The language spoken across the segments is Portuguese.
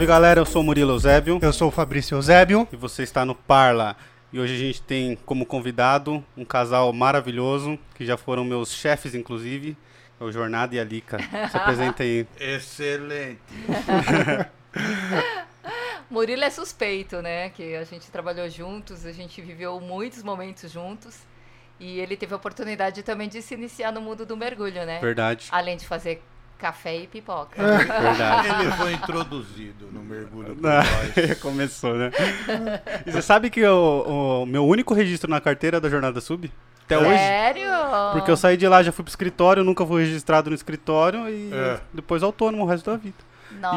Salve galera, eu sou o Murilo Eusébio Eu sou o Fabrício Eusébio. e você está no Parla. E hoje a gente tem como convidado um casal maravilhoso, que já foram meus chefes, inclusive, é o Jornada e a Lica. Se apresenta aí. Excelente. Murilo é suspeito, né? Que a gente trabalhou juntos, a gente viveu muitos momentos juntos. E ele teve a oportunidade também de se iniciar no mundo do mergulho, né? Verdade. Além de fazer café e pipoca. Verdade. Ele foi introduzido no mergulho por nós. Começou, né? E você sabe que o, o meu único registro na carteira é da Jornada Sub? Até hoje. Sério? Porque eu saí de lá, já fui pro escritório, nunca fui registrado no escritório e É. depois autônomo o resto da vida.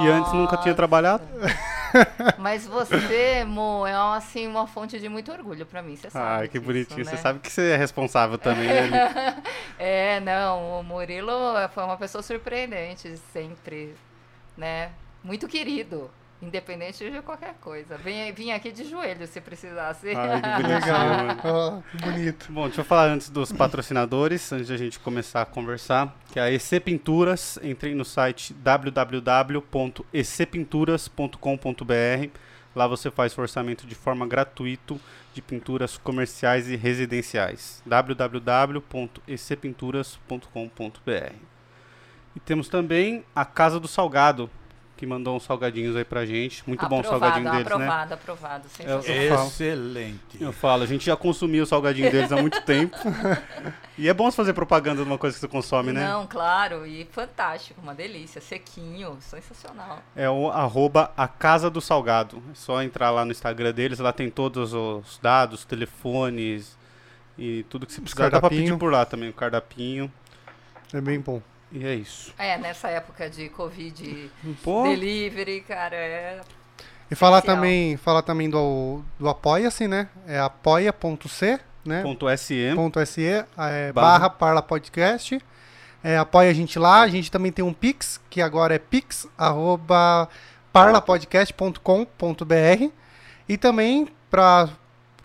E antes nunca tinha Nossa. trabalhado. Mas você, Mo, é uma, assim, uma fonte de muito orgulho pra mim, você sabe. Ai, que disso, bonitinho. Você né? sabe que você é responsável também, né? É, não, o Murilo foi uma pessoa surpreendente, sempre, né? Muito querido, independente de qualquer coisa. Vim, vim aqui de joelho se precisasse. Ai, que Legal. Ó, que bonito. Bom, deixa eu falar antes dos patrocinadores, antes de a gente começar a conversar, que é a EC Pinturas, entrei no site www.ecpinturas.com.br. Lá você faz orçamento de forma gratuito de pinturas comerciais e residenciais. www.ecpinturas.com.br. E temos também a Casa do Salgado, que mandou uns salgadinhos aí pra gente. Muito bom o aprovado, salgadinho deles, né? aprovado, aprovado, sensacional. Eu falo. Excelente. Eu falo, a gente já consumiu o salgadinho deles há muito tempo. e é bom você fazer propaganda de uma coisa que você consome, né? Não, claro, e fantástico, uma delícia, sequinho, sensacional. É o arroba a Casa do Salgado. É só entrar lá no Instagram deles, lá tem todos os dados, telefones e tudo que você precisar. Dá pra pedir por lá também, o cardapinho. É bem bom. E é isso. É, nessa época de Covid, Pô, delivery, cara, é... E falar Especial. também, falar também do, do Apoia-se, né? É apoia.c, né? Ponto .se, é, Barra. barra Parla Podcast. É, apoia a gente lá. A gente também tem um Pix, que agora é pix, arroba parlapodcast.com.br. E também, para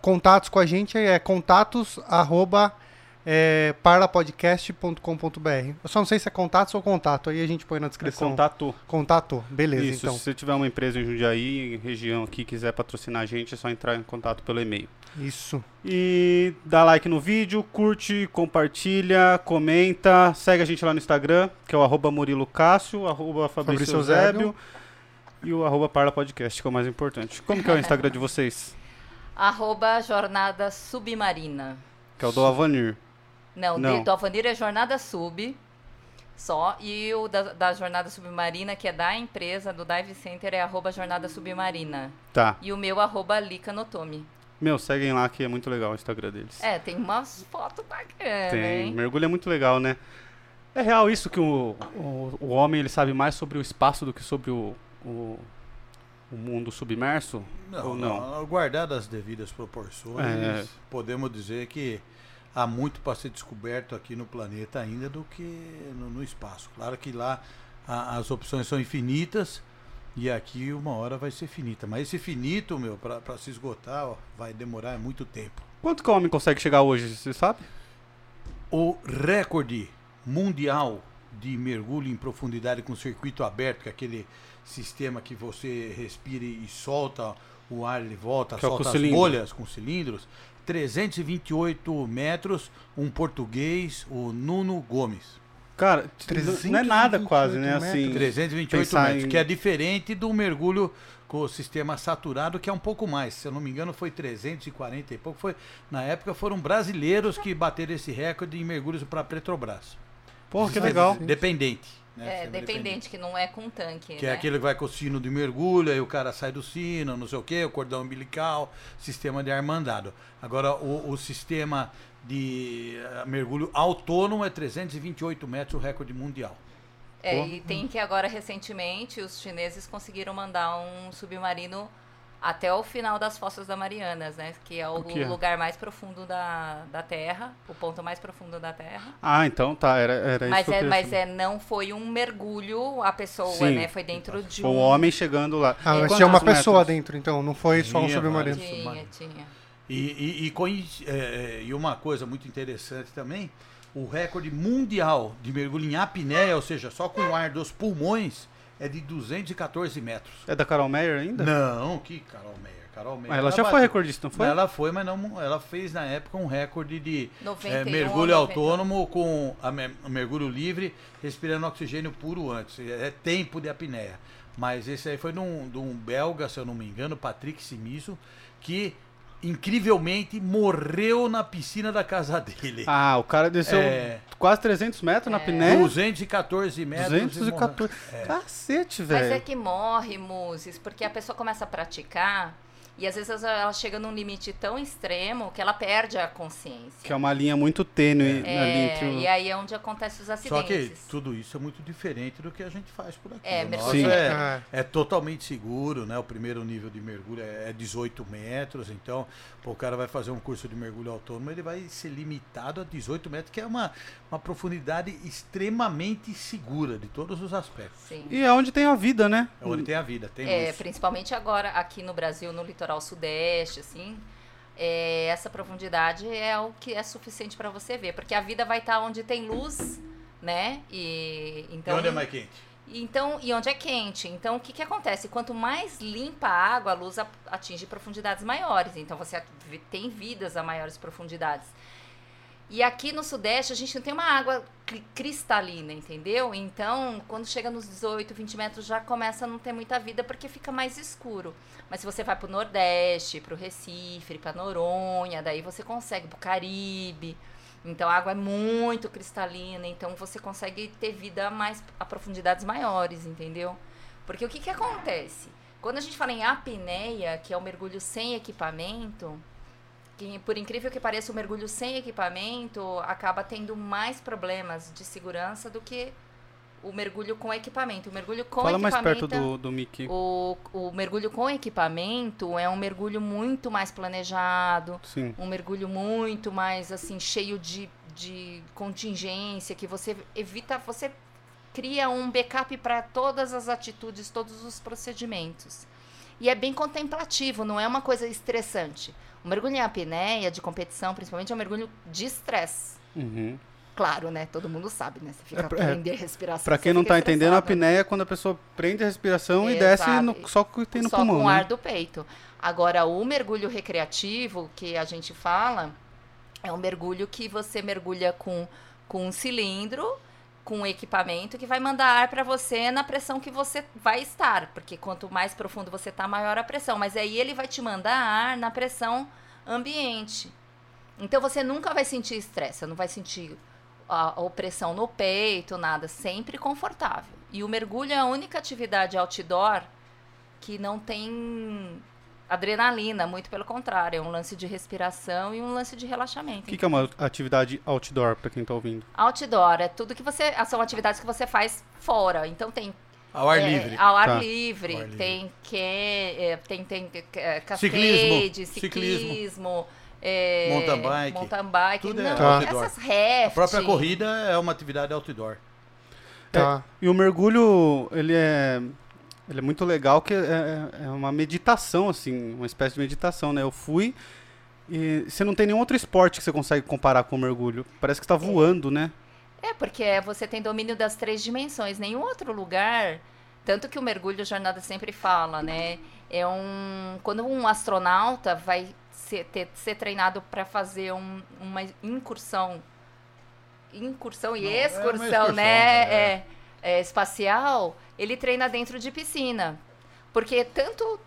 contatos com a gente, é contatos, arroba é, parlapodcast.com.br. Eu só não sei se é contatos ou contato, aí a gente põe na É descrição. contato. Contato, beleza, Isso, então. se você tiver uma empresa em Jundiaí, região aqui, quiser patrocinar a gente, é só entrar em contato pelo e-mail. Isso. E dá like no vídeo, curte, compartilha, comenta, segue a gente lá no Instagram, que é o arroba Murilo Cássio, arroba Fabrício Fabrício Eusébio e o arroba Parla Podcast, que é o mais importante. Como que é o Instagram de vocês? Arroba Jornada Submarina. Que é o do Avanir. Não, Não. De, do Avanir é Jornada Sub, só. E o da, da Jornada Submarina, que é da empresa, do Dive Center, é arroba Jornada Submarina. Tá. E o meu, arroba Lica Notomi. Meu, seguem lá que é muito legal o Instagram deles. É, tem umas fotos bacanas, Tem. hein? Mergulho é muito legal, né? É real isso que o, o, o homem ele sabe mais sobre o espaço do que sobre o, o, o mundo submerso? Não, Ou não? não. Guardadas as devidas proporções, É. podemos dizer que há muito para ser descoberto aqui no planeta ainda do que no, no espaço. Claro que lá a- as opções são infinitas e aqui uma hora vai ser finita. Mas esse finito, meu, para se esgotar, ó, vai demorar muito tempo. Quanto que o homem consegue chegar hoje, você sabe? O recorde mundial de mergulho em profundidade com circuito aberto, que é aquele sistema que você respira e solta o ar, ele volta, Que é solta com as bolhas com cilindros. 328 metros, um português, o Nuno Gomes. Cara, não é nada quase, né? 328 Assim, 328 pensar metros, em- que é diferente do mergulho com o sistema saturado, que é um pouco mais. Se eu não me engano, foi 340 e pouco. Foi, na época foram brasileiros que bateram esse recorde em mergulhos para Petrobras. Porra, que legal. Dependente. Né? É, Sistema dependente, que não é com tanque, Que né? é aquele que vai com o sino de mergulho, aí o cara sai do sino, não sei o que, o cordão umbilical, sistema de ar mandado. Agora, o, o sistema de eh, mergulho autônomo é 328 metros, o recorde mundial. É, Pô. e tem que agora, recentemente, os chineses conseguiram mandar um submarino até o final das Fossas da Marianas, né? Que é o, O que é? lugar mais profundo da, da Terra, o ponto mais profundo da Terra. Ah, então tá, era, era mas isso que eu é, mas é, não foi um mergulho a pessoa, Sim. né? Foi dentro de um... o homem chegando lá. Ah, mas tinha uma metros? pessoa dentro, então, não foi só um Tinha submarino. Tinha, submarino. tinha. E, e, e, coinci- é, é, e uma coisa muito interessante também, o recorde mundial de mergulho em apneia, ou seja, só com o ar dos pulmões, é de 214 metros. É da Carol Meyer ainda? Não, que Carol Meyer. Carol Meyer. Mas ela já foi recordista, não foi? Ela foi, mas não, ela fez na época um recorde de 91, é, mergulho 91. autônomo com a mergulho livre, respirando oxigênio puro antes. É tempo de apneia. Mas esse aí foi de um, de um belga, se eu não me engano, Patrick Simiso, que incrivelmente morreu na piscina da casa dele. Ah, o cara desceu É. quase 300 metros na É. piné. 214 metros. e 214. morreu. É. Cacete, Mas é velho. que morre, Muses, porque a pessoa começa a praticar e às vezes ela chega num limite tão extremo que ela perde a consciência. Que é uma linha muito tênue ali É, entre o... e aí é onde acontecem os Só acidentes. que tudo isso é muito diferente do que a gente faz por aqui. É, mergulho Sim. é, É. é totalmente seguro, né? O primeiro nível de mergulho é é 18 metros, então pô, o cara vai fazer um curso de mergulho autônomo, ele vai ser limitado a 18 metros, que é uma, uma profundidade extremamente segura de todos os aspectos. Sim. E é onde tem a vida, né? É onde tem a vida, tem É, luz. principalmente agora aqui no Brasil, no litoral sudeste, assim, é, essa profundidade é o que é suficiente para você ver, porque a vida vai estar onde tem luz, né? E E então onde é mais quente? Então, e onde é quente. Então, o que, que acontece? Quanto mais limpa a água, a luz atinge profundidades maiores. Então, você tem vidas a maiores profundidades. E aqui no Sudeste, a gente não tem uma água cri- cristalina, entendeu? Então, quando chega nos 18, 20 metros, já começa a não ter muita vida, porque fica mais escuro. Mas se você vai pro Nordeste, pro Recife, pra Noronha, daí você consegue, pro Caribe... Então a água é muito cristalina, então você consegue ter vida mais a profundidades maiores, entendeu? Porque o que, que acontece? Quando a gente fala em apneia, que é o mergulho sem equipamento, que por incrível que pareça, o mergulho sem equipamento acaba tendo mais problemas de segurança do que o mergulho com equipamento. O mergulho com Fala mais equipamento. perto do, do Mickey. O, o mergulho com equipamento é um mergulho muito mais planejado, Sim. um mergulho muito mais assim cheio de, de contingência que você evita você cria um backup para todas as atitudes todos os procedimentos e é bem contemplativo não é uma coisa estressante o mergulho em apneia de competição principalmente é um mergulho de estresse Uhum. claro né todo mundo sabe né você fica É, prender a respiração Pra você quem não tá entendendo, a apneia é quando a pessoa prende a respiração e Exato. desce no- só que tem no só pulmão, com o né? ar do peito. Agora, o mergulho recreativo que a gente fala é um mergulho que você mergulha com, com um cilindro, com equipamento que vai mandar ar para você na pressão que você vai estar, porque quanto mais profundo você tá, maior a pressão. Mas aí ele vai te mandar ar na pressão ambiente. Então você nunca vai sentir estresse, não vai sentir a opressão no peito, nada, sempre confortável. E o mergulho é a única atividade outdoor que não tem adrenalina, muito pelo contrário, é um lance de respiração e um lance de O relaxamento. que, que é uma atividade outdoor, pra quem tá ouvindo? Outdoor é tudo que você, são atividades que você faz fora. Então tem Ao ar é, livre. Ao ar Tá. livre. Ao ar livre. Tem que é, tem tem é, cascade, Ciclismo. ciclismo, é, Mountain bike. mountain bike. Tudo é não, Tá. outdoor. essas rafting. A própria corrida é uma atividade outdoor. Tá. E o mergulho, ele é, ele é muito legal, que é, é- é uma meditação, assim, uma espécie de meditação, né? Eu fui e você não tem nenhum outro esporte que você consegue comparar com o mergulho. Parece que você tá voando, né? É, porque você tem domínio das três dimensões. Nenhum outro lugar. Tanto que o mergulho, a jornada sempre fala, né? É um. Quando um astronauta vai ser, ter- ser treinado para fazer um- uma incursão. Incursão e Não, é excursão, excursão, né? é. É, é, espacial, ele treina dentro de piscina. Porque tanto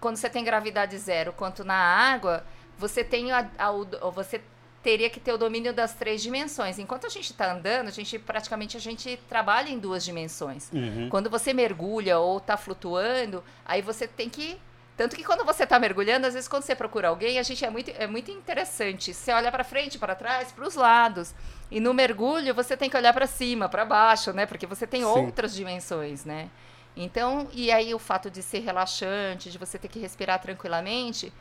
quando você tem gravidade zero quanto na água, você tem a, a- o- você teria que ter o domínio das três dimensões. Enquanto a gente está andando, a gente praticamente a gente trabalha em duas dimensões. Uhum. Quando você mergulha ou está flutuando, aí você tem que tanto que quando você está mergulhando, às vezes quando você procura alguém, a gente é muito, é muito interessante. Você olha para frente, para trás, para os lados. E no mergulho você tem que olhar para cima, para baixo, né? Porque você tem Sim. outras dimensões, né? Então, e aí o fato de ser relaxante, de você ter que respirar tranquilamente,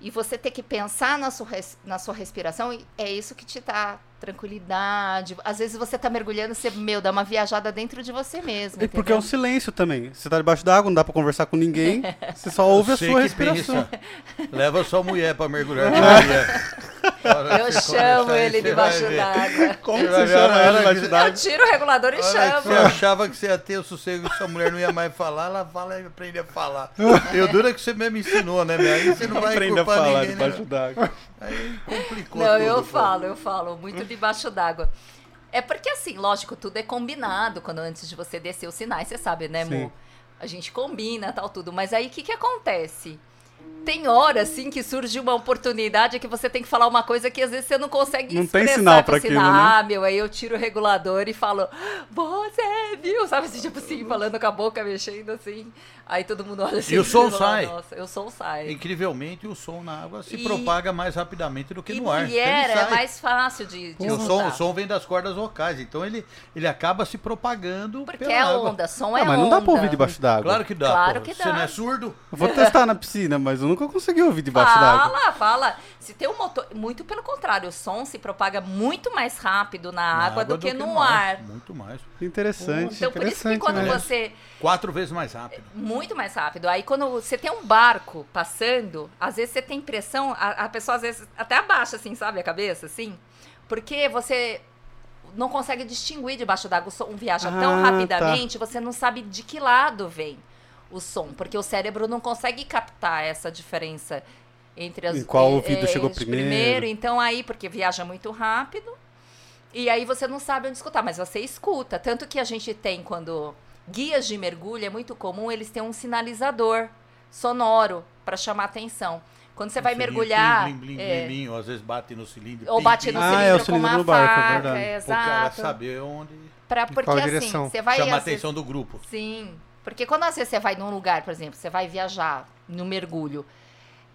e você ter que pensar na sua, na sua respiração, é isso que te dá tranquilidade. Às vezes você tá mergulhando, você, meu, dá uma viajada dentro de você mesmo. E porque é um entendeu? silêncio também. Você tá debaixo d'água, não dá pra conversar com ninguém. Você só ouve a sua que respiração. pensa. Leva sua mulher pra mergulhar Maria. Eu chamo ele debaixo d'água. Como Você você chama ela debaixo Eu d'água? tiro o regulador e Olha, chamo. Você achava que você ia ter o sossego que sua mulher não ia mais falar, ela fala e aprende a falar. Eu duro é que você mesmo ensinou, né, meu? Aí você não vai Aprenda a culpar falar ninguém, debaixo né? d'água. Aí complicou Não, tudo, eu falo, eu falo, muito debaixo d'água. É porque assim, lógico, tudo é combinado quando antes de você descer os sinais, você sabe, né, Sim. Mo? A gente combina, tal, tudo. Mas aí o que que acontece? Tem hora, assim, que surge uma oportunidade que você tem que falar uma coisa que às vezes você não consegue Não tem expressar sinal com pra sinal. aquilo, né? Ah, meu, aí eu tiro o regulador e falo, você viu? Sabe assim, tipo assim, falando com a boca, mexendo assim. Aí todo mundo olha assim. E o som fala, sai. Nossa, eu sou sai. Incrivelmente, o som na água se E- propaga mais rapidamente do que E no ar. mulher Ele é sai. mais fácil de, de E o som, o som vem das cordas vocais, então ele, ele acaba se propagando Porque pela é água. onda, som é Ah, mas onda. não dá pra ouvir debaixo d'água. Claro que dá. Claro pô. que Você dá. não é surdo? Eu Vou testar na piscina, mas eu nunca consegui ouvir debaixo d'água. Fala, fala. Se tem um motor. Muito pelo contrário, o som se propaga muito mais rápido na, Na água, do, que, no ar. ar. Muito mais. Interessante. Então, por isso que interessante, quando né? você. Quatro vezes mais rápido. Muito mais rápido. Aí, quando você tem um barco passando, às vezes você tem impressão, a, a pessoa às vezes até abaixa, assim, sabe, a cabeça, assim. Porque você não consegue distinguir debaixo d'água. O som viaja tão Ah, tá. rapidamente, você não sabe de que lado vem o som. Porque o cérebro não consegue captar essa diferença entre as Em qual eh, ouvido eh, chegou de primeiro. Então, aí, porque viaja muito rápido. E aí você não sabe onde escutar, mas você escuta. Tanto que a gente tem quando guias de mergulho, é muito comum eles têm um sinalizador sonoro para chamar atenção. Quando você vai Um cilindro, mergulhar, Blim, blim, blim, é, blim, ou às vezes bate no cilindro. ou bate pim, no Ah, cilindro, é o com cilindro uma do barco, é faca, verdade. O cara exato. saber onde Pra, porque qual assim, direção. você vai chama a atenção do grupo. Sim, porque quando às vezes você vai num lugar, por exemplo, você vai viajar no mergulho,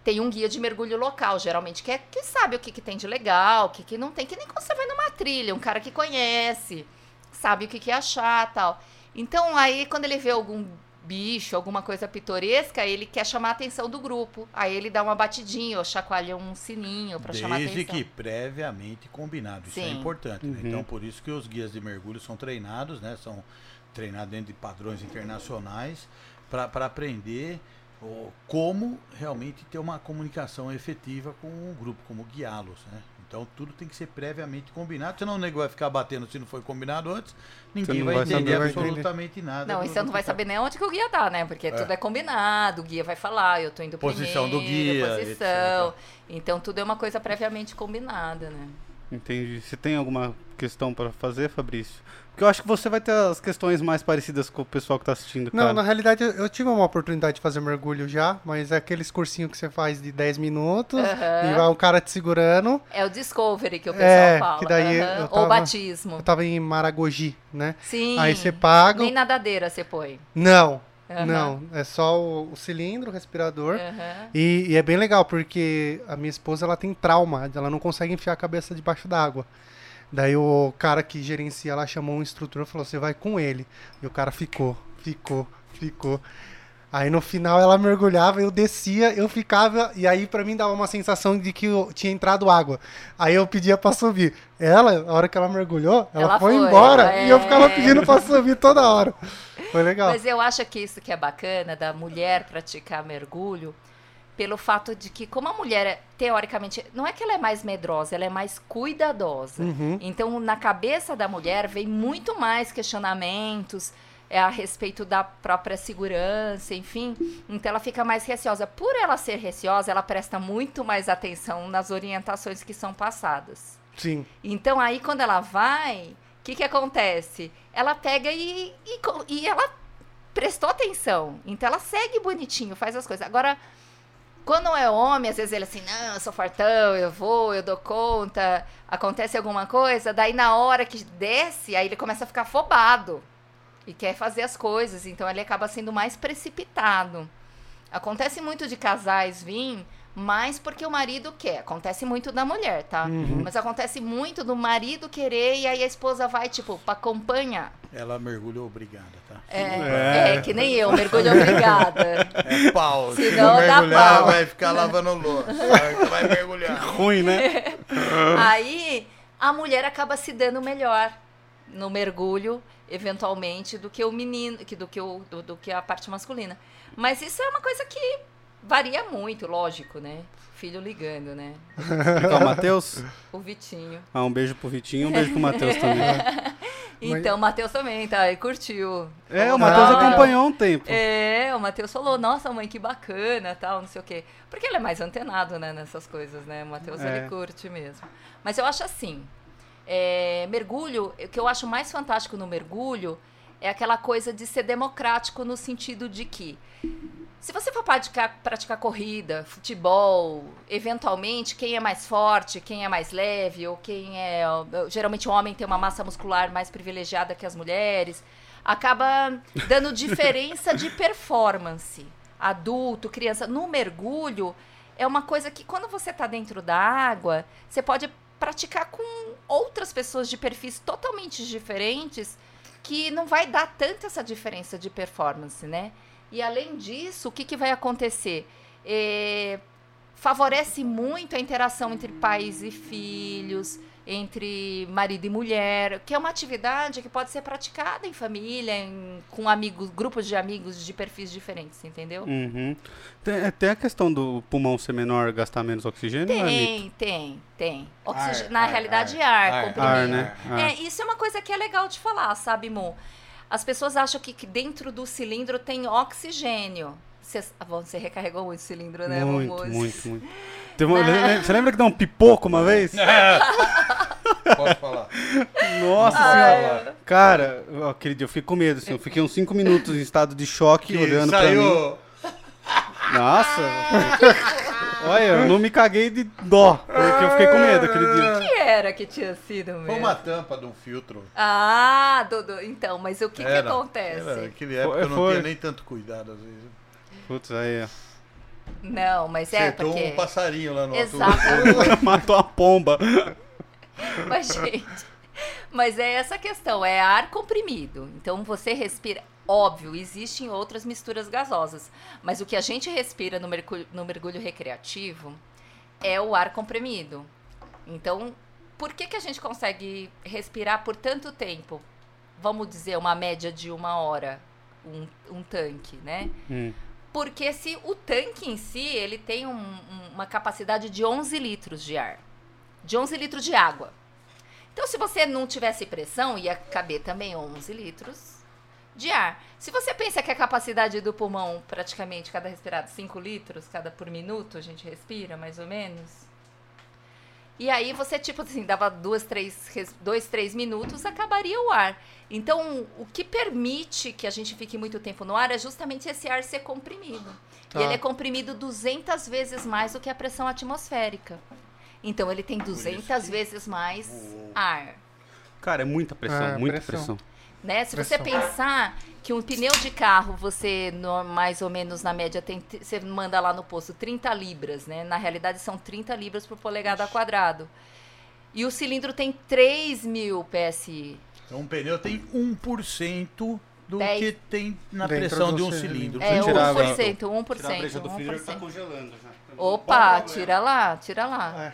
tem um guia de mergulho local, geralmente, que, é, que sabe o que, que tem de legal, o que, que não tem, que nem quando você vai numa trilha, um cara que conhece, sabe o que, que achar tal. Então, aí, quando ele vê algum bicho, alguma coisa pitoresca, ele quer chamar a atenção do grupo. Aí ele dá uma batidinha ou chacoalha um sininho pra chamar a Desde atenção. que previamente combinado. Isso é Sim. importante. né? Uhum. Então, por isso que os guias de mergulho são treinados, né? São treinados dentro de padrões internacionais para aprender ó, como realmente ter uma comunicação efetiva com o grupo, como guiá-los, né? Então tudo tem que ser previamente combinado, senão o nego vai ficar batendo se não foi combinado antes, ninguém vai, vai entender saber, vai entender. absolutamente nada. Não, do- e você não do vai tá. saber nem onde que o guia tá, né? Porque tudo é combinado, o guia vai falar, eu tô indo Posição do primeiro, guia, posição. Então tudo é uma coisa previamente combinada, né? Entendi. Você tem alguma questão pra fazer, Fabrício? Porque eu acho que você vai ter as questões mais parecidas com o pessoal que tá assistindo, Não, cara. na realidade eu, eu tive uma oportunidade de fazer mergulho já, mas é aqueles cursinhos que você faz de 10 minutos Aham. e vai um cara te segurando. É o Discovery que o pessoal É, fala. que daí aham. eu Ou tava- batismo. Eu tava em Maragogi, né? Sim. Aí você paga. Nem nadadeira você põe. Não, Aham. não. É só o, o cilindro, o respirador. Aham. E, e é bem legal, porque a minha esposa ela tem trauma, ela não consegue enfiar a cabeça debaixo d'água. Daí o cara que gerencia ela chamou um instrutor e falou: Você vai com ele. E o cara ficou, ficou, ficou. Aí no final ela mergulhava, eu descia, eu ficava, e aí pra mim dava uma sensação de que eu tinha entrado água. Aí eu pedia pra subir. Ela, a hora que ela mergulhou, ela, Ela foi, foi, embora e eu é. ficava pedindo pra subir toda hora. Foi legal. Mas eu acho que isso que é bacana da mulher praticar mergulho, pelo fato de que, como a mulher, é, teoricamente, não é que ela é mais medrosa, ela é mais cuidadosa. Uhum. Então, na cabeça da mulher, vem muito mais questionamentos é, a respeito da própria segurança, enfim. Então, ela fica mais receosa. Por ela ser receosa, ela presta muito mais atenção nas orientações que são passadas. Sim. Então, aí, quando ela vai, o que, que acontece? Ela pega e, e, e ela prestou atenção. Então, ela segue bonitinho, faz as coisas. Agora, quando é homem, às vezes ele assim, não, eu sou fartão, eu vou, eu dou conta, acontece alguma coisa, daí na hora que desce, aí ele começa a ficar afobado e quer fazer as coisas, então ele acaba sendo mais precipitado. Acontece muito de casais vir, mais porque o marido quer. Acontece muito da mulher, tá? Uhum. Mas acontece muito do marido querer e aí a esposa vai, tipo, pra acompanhar. Ela mergulhou obrigada, tá? É, É. é, que nem eu, mergulho obrigada. É pau. Se não, dá mergulhar, pau. vai ficar lavando louça. Vai- Vai mergulhar. Ruim, né? Aí a mulher acaba se dando melhor no mergulho, eventualmente, do que o menino, que, do, que o, do, do que a parte masculina. Mas isso é uma coisa que Varia muito, lógico, né? Filho ligando, né? Então, Matheus? O Vitinho. Ah, um beijo pro Vitinho, um beijo pro Matheus também. Então, o Matheus também, tá? E curtiu. É, o Matheus Ah. acompanhou um tempo. É, o Matheus falou, nossa mãe, que bacana, tal, não sei o quê. Porque ele é mais antenado, né, nessas coisas, né? O Matheus, É. ele curte mesmo. Mas eu acho assim, é, mergulho, o que eu acho mais fantástico no mergulho é aquela coisa de ser democrático no sentido de que se você for praticar, praticar corrida, futebol, eventualmente, quem é mais forte, quem é mais leve, ou quem é. Geralmente o homem tem uma massa muscular mais privilegiada que as mulheres, acaba dando diferença de performance. Adulto, criança. No mergulho, é uma coisa que quando você está dentro da água, você pode praticar com outras pessoas de perfis totalmente diferentes que não vai dar tanta essa diferença de performance, né? E além disso, o que, que vai acontecer? É, favorece muito a interação entre pais e filhos, entre marido e mulher, que é uma atividade que pode ser praticada em família, em- com amigos, grupos de amigos de perfis diferentes, entendeu? Uhum. Tem, é, tem a questão do pulmão ser menor, gastar menos oxigênio, não é mito? Tem, tem, tem. Oxig- Ar, Na ar, realidade, ar, ar, ar. comprimido. Ar, né? Ar. É, isso é uma coisa que é legal de falar, sabe, Mo? As pessoas acham que, que dentro do cilindro tem oxigênio. Você, ah, bom, você recarregou muito o cilindro, né, muito, Momo? muito, muito. Tem uma- le- Você lembra que deu um pipoco uma vez? Pode falar. Nossa senhora. Cara, aquele dia eu fiquei com medo, assim. Eu fiquei uns 5 minutos em estado de choque, Que olhando pra mim. saiu. Nossa. Olha, eu não me caguei de dó, porque eu fiquei com medo aquele dia. O que era que tinha sido mesmo? Foi uma tampa de um filtro. Ah, Dudu, então, mas o que, que Era, acontece? Era, naquele época eu não foi. tinha nem tanto cuidado às vezes. Putz, aí, ó. Não, mas é Acertou porque... um passarinho lá no alto. Exatamente. Matou a pomba. Mas, gente, mas é essa questão, é ar comprimido. Então você respira. Óbvio, existem outras misturas gasosas. Mas o que a gente respira no mergulho, no mergulho recreativo é o ar comprimido. Então, por que, que a gente consegue respirar por tanto tempo? Vamos dizer, uma média de uma hora, um, um tanque, né? Hum. Porque se o tanque em si, ele tem um- um- uma capacidade de 11 litros de ar. De 11 litros de água. Então, se você não tivesse pressão, ia caber também 11 litros de ar. Se você pensa que a capacidade do pulmão, praticamente, cada respirado, 5 litros cada por minuto, a gente respira, mais ou menos. E aí você, tipo assim, dava duas, três, res- dois, três minutos, acabaria o ar. Então, o que permite que a gente fique muito tempo no ar é justamente esse ar ser comprimido. Tá. E ele é comprimido 200 vezes mais do que a pressão atmosférica. Então, ele tem 200 vezes mais ar. Cara, é muita pressão, É, muita pressão. pressão. Né? Se você Pressão. pensar que um pneu de carro, você no- mais ou menos na média tem, você manda lá no posto 30 libras, né? Na realidade são 30 libras por polegada quadrado. E o cilindro tem 3 mil PSI. Então um pneu tem 1% do Dez. que tem na Dentro pressão de um cilindro. cilindro. É, Você tirar a 1%, 1%. Tirar a brecha do freezer, 1%. tá congelando já. Opa, tira lá, tira lá. É.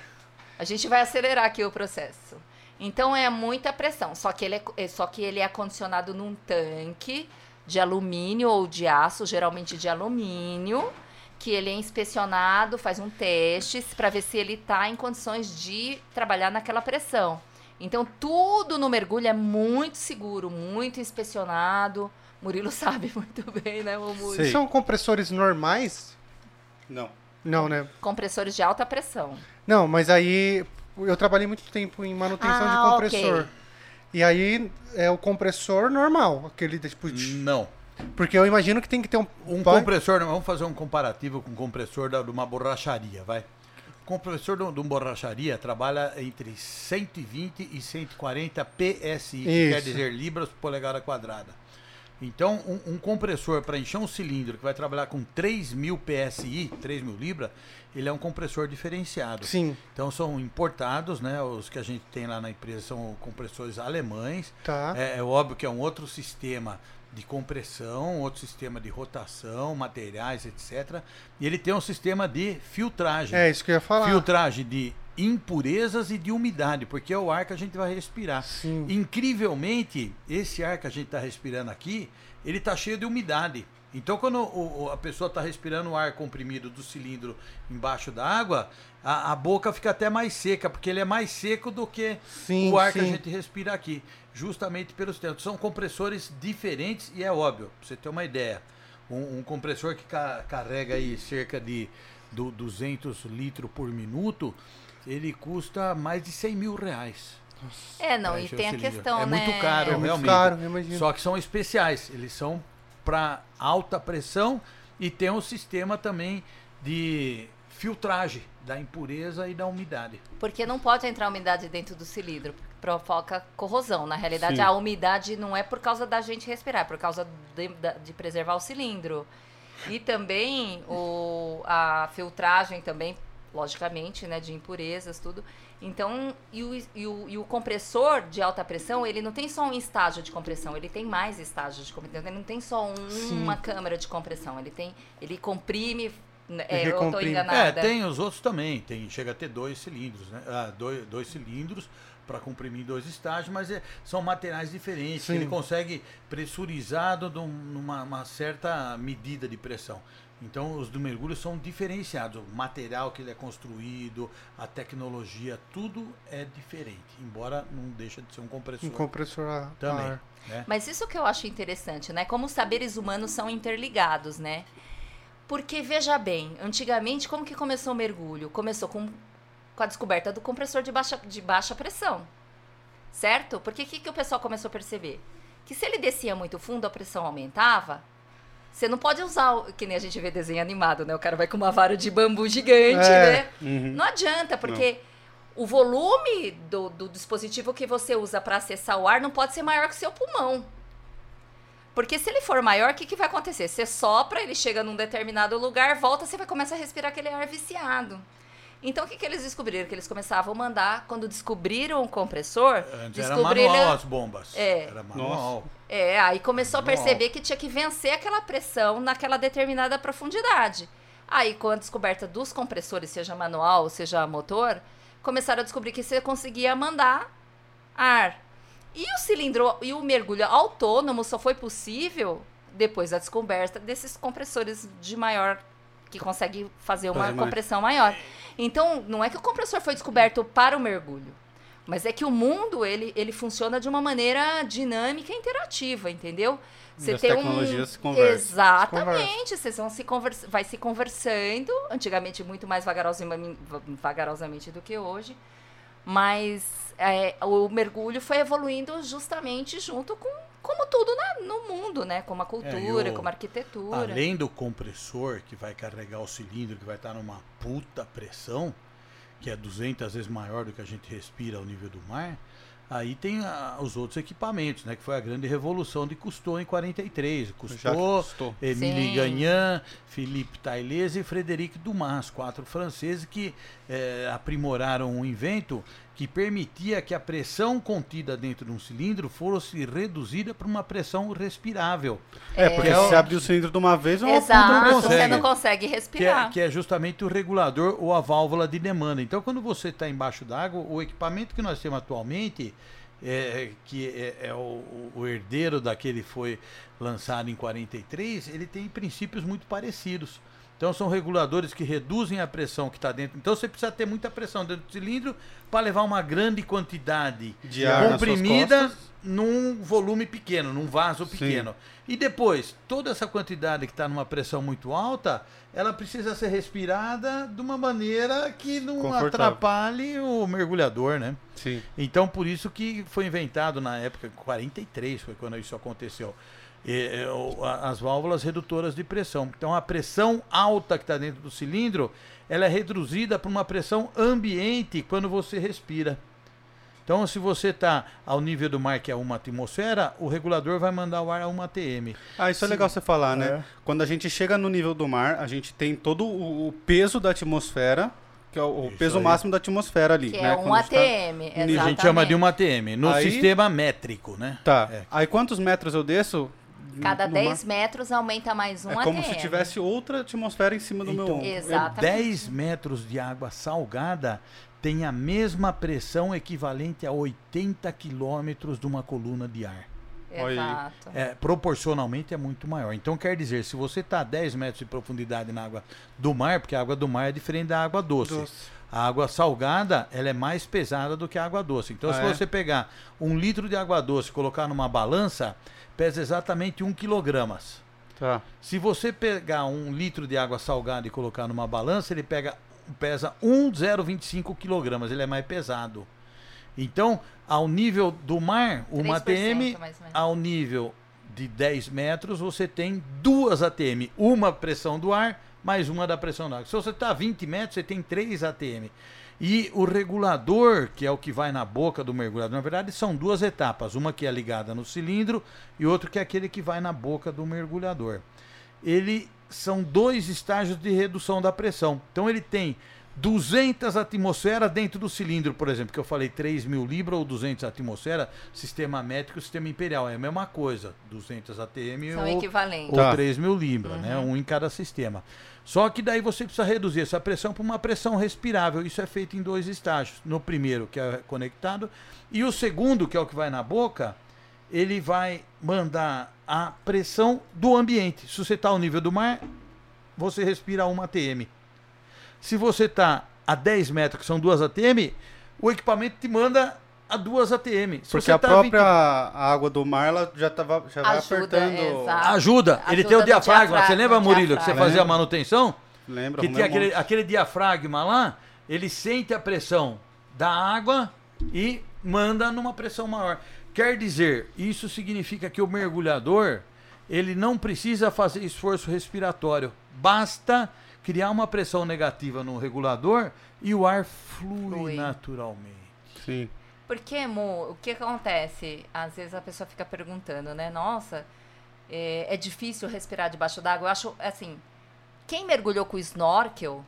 A gente vai acelerar aqui o processo. Então é muita pressão, só que ele é, é- só que ele é acondicionado num tanque de alumínio ou de aço, geralmente de alumínio, que ele é inspecionado, faz um teste para ver se ele está em condições de trabalhar naquela pressão. Então tudo no mergulho é muito seguro, muito inspecionado. Murilo sabe muito bem, né? Sei. São compressores normais? Não. Não, né? Compressores de alta pressão. Não, mas aí eu trabalhei muito tempo em manutenção Ah, de compressor. ok. E aí é o compressor normal, aquele tipo de... Não. Porque eu imagino que tem que ter um... Um vai- compressor, vamos fazer um comparativo com um compressor da- de uma borracharia, vai. O compressor de um- de uma borracharia trabalha entre 120 e 140 PSI, que quer Isso. dizer libras por polegada quadrada. Então, um, um compressor para encher um cilindro que vai trabalhar com 3.000 PSI, 3.000 libras, ele é um compressor diferenciado. Sim, Então são importados, né? Os que a gente tem lá na empresa são compressores alemães. tá. É, é óbvio que é um outro sistema de compressão, outro sistema de rotação, materiais, etc. E ele tem um sistema de filtragem. É isso que eu ia falar. Filtragem de impurezas e de umidade, porque é o ar que a gente vai respirar. Sim. Incrivelmente, esse ar que a gente está respirando aqui, ele está cheio de umidade. Então, quando o- a pessoa está respirando o ar comprimido do cilindro embaixo da água, a, a boca fica até mais seca, porque ele é mais seco do que Sim, o ar que a sim. gente respira aqui, justamente pelos tempos. São compressores diferentes e é óbvio, pra você ter uma ideia. Um, um compressor que ca- carrega aí cerca de do 200 litros por minuto, ele custa mais de 100 mil reais. É, não, pra e tem a questão, É né? muito caro, É muito realmente. caro, imagino. Só que são especiais, eles são para alta pressão e tem um sistema também de filtragem da impureza e da umidade. Porque não pode entrar umidade dentro do cilindro, provoca corrosão. Na realidade, Sim. a umidade não é por causa da gente respirar, é por causa de, de preservar o cilindro. E também o, a filtragem também, logicamente, né, de impurezas, tudo. Então, e o, e, o, e o compressor de alta pressão, ele não tem só um estágio de compressão, ele tem mais estágios de compressão. Ele não tem só um- uma câmara de compressão, ele tem, ele comprime. né, É, eu tô recomprime. É, enganada. tem os outros também, tem, chega a ter dois cilindros, né? Ah, dois, dois cilindros para comprimir dois estágios, mas é- são materiais diferentes, que Sim. ele consegue pressurizado num- numa uma certa medida de pressão. Então os do mergulho são diferenciados, o material que ele é construído, a tecnologia, tudo é diferente, embora não deixa de ser um compressor Um compressor também. ar. Né? Mas isso que eu acho interessante, né? Como os saberes humanos são interligados, né? Porque, veja bem, antigamente, como que começou o mergulho? Começou com, com a descoberta do compressor de baixa, de baixa pressão. Certo? Porque o que, que o pessoal começou a perceber? Que se ele descia muito fundo, a pressão aumentava. Você não pode usar, o- que nem a gente vê desenho animado, né? O cara vai com uma vara de bambu gigante, É. né? Uhum. Não adianta, porque o volume do, do dispositivo que você usa para acessar o ar não pode ser maior que o seu pulmão. Porque se ele for maior, o que, que vai acontecer? Você sopra, ele chega num determinado lugar, volta, você vai começar a respirar aquele ar viciado. Então, o que, que eles descobriram? Que eles começavam a mandar, quando descobriram o compressor, Antes era descobriram... manual as bombas. É. Era manual. É, aí começou a perceber que tinha que vencer aquela pressão naquela determinada profundidade. Aí, com a descoberta dos compressores, seja manual, seja motor, começaram a descobrir que você conseguia mandar ar. E o cilindro e o mergulho autônomo só foi possível depois da descoberta desses compressores de maior que consegue fazer uma compressão maior. Então, não é que o compressor foi descoberto para o mergulho, mas é que o mundo ele, ele funciona de uma maneira dinâmica e interativa, entendeu? E as tecnologias se conversam. Exatamente, vocês vão se convers... vai se conversando, antigamente muito mais vagarosamente, vagarosamente do que hoje, mas é, o mergulho foi evoluindo justamente junto com como tudo na- no mundo, né? Como a cultura, É, o- como a arquitetura. Além do compressor que vai carregar o cilindro, que vai estar numa puta pressão, que é 200 vezes maior do que a gente respira ao nível do mar, aí tem ah, os outros equipamentos, né? Que foi a grande revolução de Cousteau em 43. Já Cousteau, custou. Émile Sim. Gagnan, Philippe Tailez e Frédéric Dumas, quatro franceses que eh, aprimoraram um invento que permitia que a pressão contida dentro de um cilindro fosse reduzida para uma pressão respirável. É, porque É se você abrir o cilindro de uma vez, é uma Exato, você consegue. não consegue Que é, respirar. que é justamente o regulador ou a válvula de demanda. Então, quando você está embaixo d'água, o equipamento que nós temos atualmente, é, que é, é o, o herdeiro daquele que foi lançado em 43, ele tem princípios muito parecidos. Então, são reguladores que reduzem a pressão que está dentro. Então, você precisa ter muita pressão dentro do cilindro para levar uma grande quantidade De ar comprimida num volume pequeno, num vaso Sim. pequeno. E depois, toda essa quantidade que está numa pressão muito alta, ela precisa ser respirada de uma maneira que não atrapalhe o mergulhador, né? Sim. Então, por isso que foi inventado na época, 43 foi quando isso aconteceu, as válvulas redutoras de pressão. Então, a pressão alta que está dentro do cilindro, ela é reduzida para uma pressão ambiente quando você respira. Então, se você está ao nível do mar, que é uma atmosfera, o regulador vai mandar o ar a uma atm. Ah, isso é legal você falar, né? É. Quando a gente chega no nível do mar, a gente tem todo o, peso da atmosfera, que é o, Isso peso aí. máximo da atmosfera ali. Que né? é um Quando a gente tá- ATM, exatamente. A gente chama de uma ATM, no Aí- sistema métrico, né? Tá. É. Aí quantos metros eu desço? Cada no 10 mar? metros aumenta mais um É como ATM. se tivesse outra atmosfera em cima do meu Então, ombro. Exatamente. 10 metros de água salgada tem a mesma pressão equivalente a 80 quilômetros de uma coluna de ar. Olha aí. Exato. é, proporcionalmente é muito maior. Então quer dizer, se você está a 10 metros de profundidade na água do mar, porque a água do mar é diferente da água doce. Doce. A água salgada, ela é mais pesada do que a água doce. Então, Ah, se é? você pegar um litro de água doce e colocar numa balança, pesa exatamente 1 quilogramas. Tá. Se você pegar um litro de água salgada e colocar numa balança, ele pega, pesa 1,025 quilogramas. Ele é mais pesado. Então, ao nível do mar, uma 3% ATM, ao nível de 10 metros, você tem duas ATM. Uma pressão do ar, mais uma da pressão da água. Se você está a 20 metros, você tem três ATM. E o regulador, que é o que vai na boca do mergulhador, na verdade são duas etapas. Uma que é ligada no cilindro e outra que é aquele que vai na boca do mergulhador. Ele são dois estágios de redução da pressão. Então ele tem 200 atmosferas dentro do cilindro, por exemplo, que eu falei 3 mil libras ou 200 atmosferas, sistema métrico e sistema imperial. É a mesma coisa, 200 ATM São ou, equivalentes. ou Tá. 3 mil libras, né? Um em cada sistema. Só que daí você precisa reduzir essa pressão para uma pressão respirável. Isso é feito em dois estágios. No primeiro, que é conectado, e o segundo, que é o que vai na boca, ele vai mandar a pressão do ambiente. Se você está ao nível do mar, você respira uma ATM. Se você está a 10 metros, que são duas ATM, o equipamento te manda a duas ATM. Se Porque você a tá própria 20 água do mar ela já, tava, já vai Ajuda, apertando. exato. Ajuda. Ele Ajuda tem o no diafragma. Você diafragma, lembra, Murilo, que você diafragma. fazia a manutenção? Lembra? Que tem um aquele, monte. aquele diafragma lá, ele sente a pressão da água e manda numa pressão maior. Quer dizer, isso significa que o mergulhador, ele não precisa fazer esforço respiratório. Basta criar uma pressão negativa no regulador e o ar flui, Flui. naturalmente. Sim. Porque, Mo, o que acontece? Às vezes a pessoa fica perguntando, né? Nossa, é, é difícil respirar debaixo d'água. Eu acho, assim, quem mergulhou com snorkel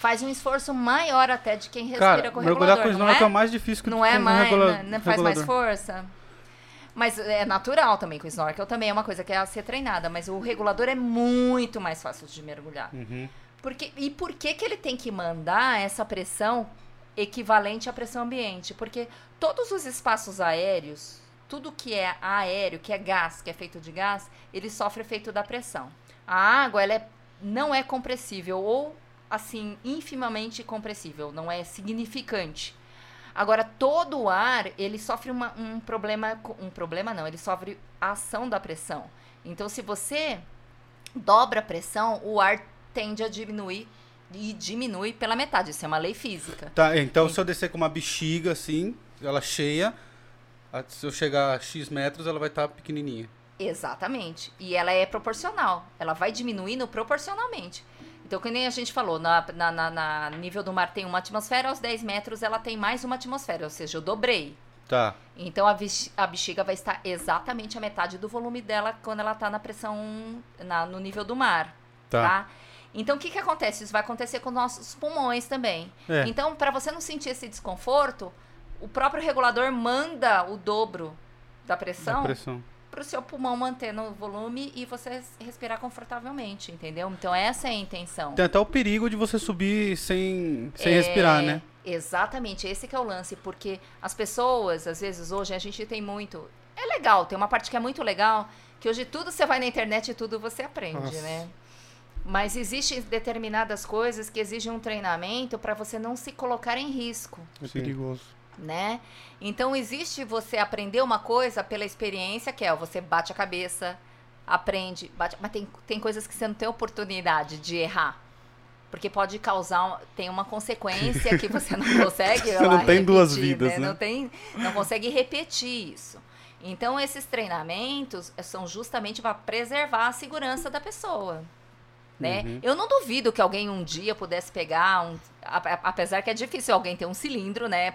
faz um esforço maior até de quem respira Cara, com o mergulhar regulador, com snorkel é? é? mais difícil que Não é mais, regula- né? não faz mais força. Mas é natural também com o snorkel também é uma coisa que é a ser treinada, mas o regulador é muito mais fácil de mergulhar. Uhum. Porque, e por que, que ele tem que mandar essa pressão equivalente à pressão ambiente? Porque todos os espaços aéreos, tudo que é aéreo, que é gás, que é feito de gás, ele sofre efeito da pressão. A água, ela é, não é compressível ou, assim, infimamente compressível, não é significante. Agora, todo o ar, ele sofre uma- um problema, um problema não, ele sofre a ação da pressão. Então, se você dobra a pressão, o ar tende a diminuir e diminui pela metade. Isso é uma lei física. Tá, então se eu descer com uma bexiga assim, ela cheia, se eu chegar a X metros, ela vai estar pequenininha. Exatamente. E ela é proporcional. Ela vai diminuindo proporcionalmente. Então, que nem a gente falou, na, na, na- na nível do mar tem uma atmosfera, aos 10 metros ela tem mais uma atmosfera, ou seja, eu dobrei. Tá. Então, a, a bexiga vai estar exatamente a metade do volume dela quando ela está na pressão, na- no nível do mar. Tá. tá? Então, o que, que acontece? Isso vai acontecer com nossos pulmões também. É. Então, para você não sentir esse desconforto, o próprio regulador manda o dobro da pressão pressão. para o seu pulmão manter no volume e você respirar confortavelmente, entendeu? Então, essa é a intenção. Tem até o perigo de você subir sem, sem É, respirar, né? Exatamente, esse que é o lance, porque as pessoas, às vezes hoje, a gente tem muito. É legal, tem uma parte que é muito legal, que hoje tudo você vai na internet e tudo você aprende, Nossa. né? Mas existem determinadas coisas que exigem um treinamento para você não se colocar em risco, É Sim. perigoso. né? Então existe você aprender uma coisa pela experiência, que é você bate a cabeça, aprende, bate, mas tem, tem coisas que você não tem oportunidade de errar. Porque pode causar, um- tem uma consequência que você não consegue. Você não lá tem duas repetir, vidas, né? Não, tem, não consegue repetir isso. Então, esses treinamentos são justamente para preservar a segurança da pessoa. Né? Uhum. Eu não duvido que alguém um dia pudesse pegar um. Apesar que é difícil alguém ter um cilindro, né?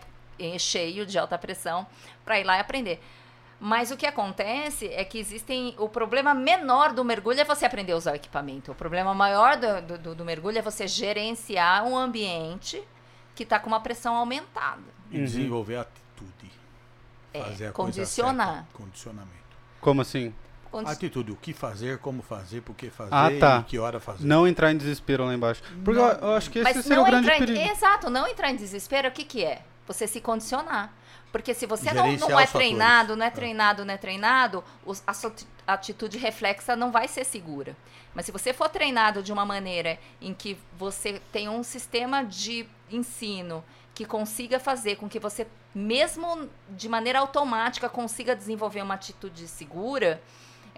Cheio de alta pressão para ir lá e aprender. Mas o que acontece é que existem. O problema menor do mergulho é você aprender a usar o equipamento. O problema maior do, do- do, mergulho é você gerenciar um ambiente que está com uma pressão aumentada. E Uhum. desenvolver a atitude. É, Fazer a condicionar. Coisa certa, condicionamento. Como assim? Atitude, o que fazer, como fazer, por que fazer Ah, tá. e que hora fazer. Não entrar em desespero lá embaixo. Porque eu, eu acho que esse Mas seria não o grande entrar em, perigo. Exato, não entrar em desespero, o que, que é? você se condicionar. Porque se você não, não é os fatores. treinado, não é É. treinado, não é treinado, os- a sua ati- atitude reflexa não vai ser segura. Mas se você for treinado de uma maneira em que você tem um sistema de ensino que consiga fazer com que você, mesmo de maneira automática, consiga desenvolver uma atitude segura,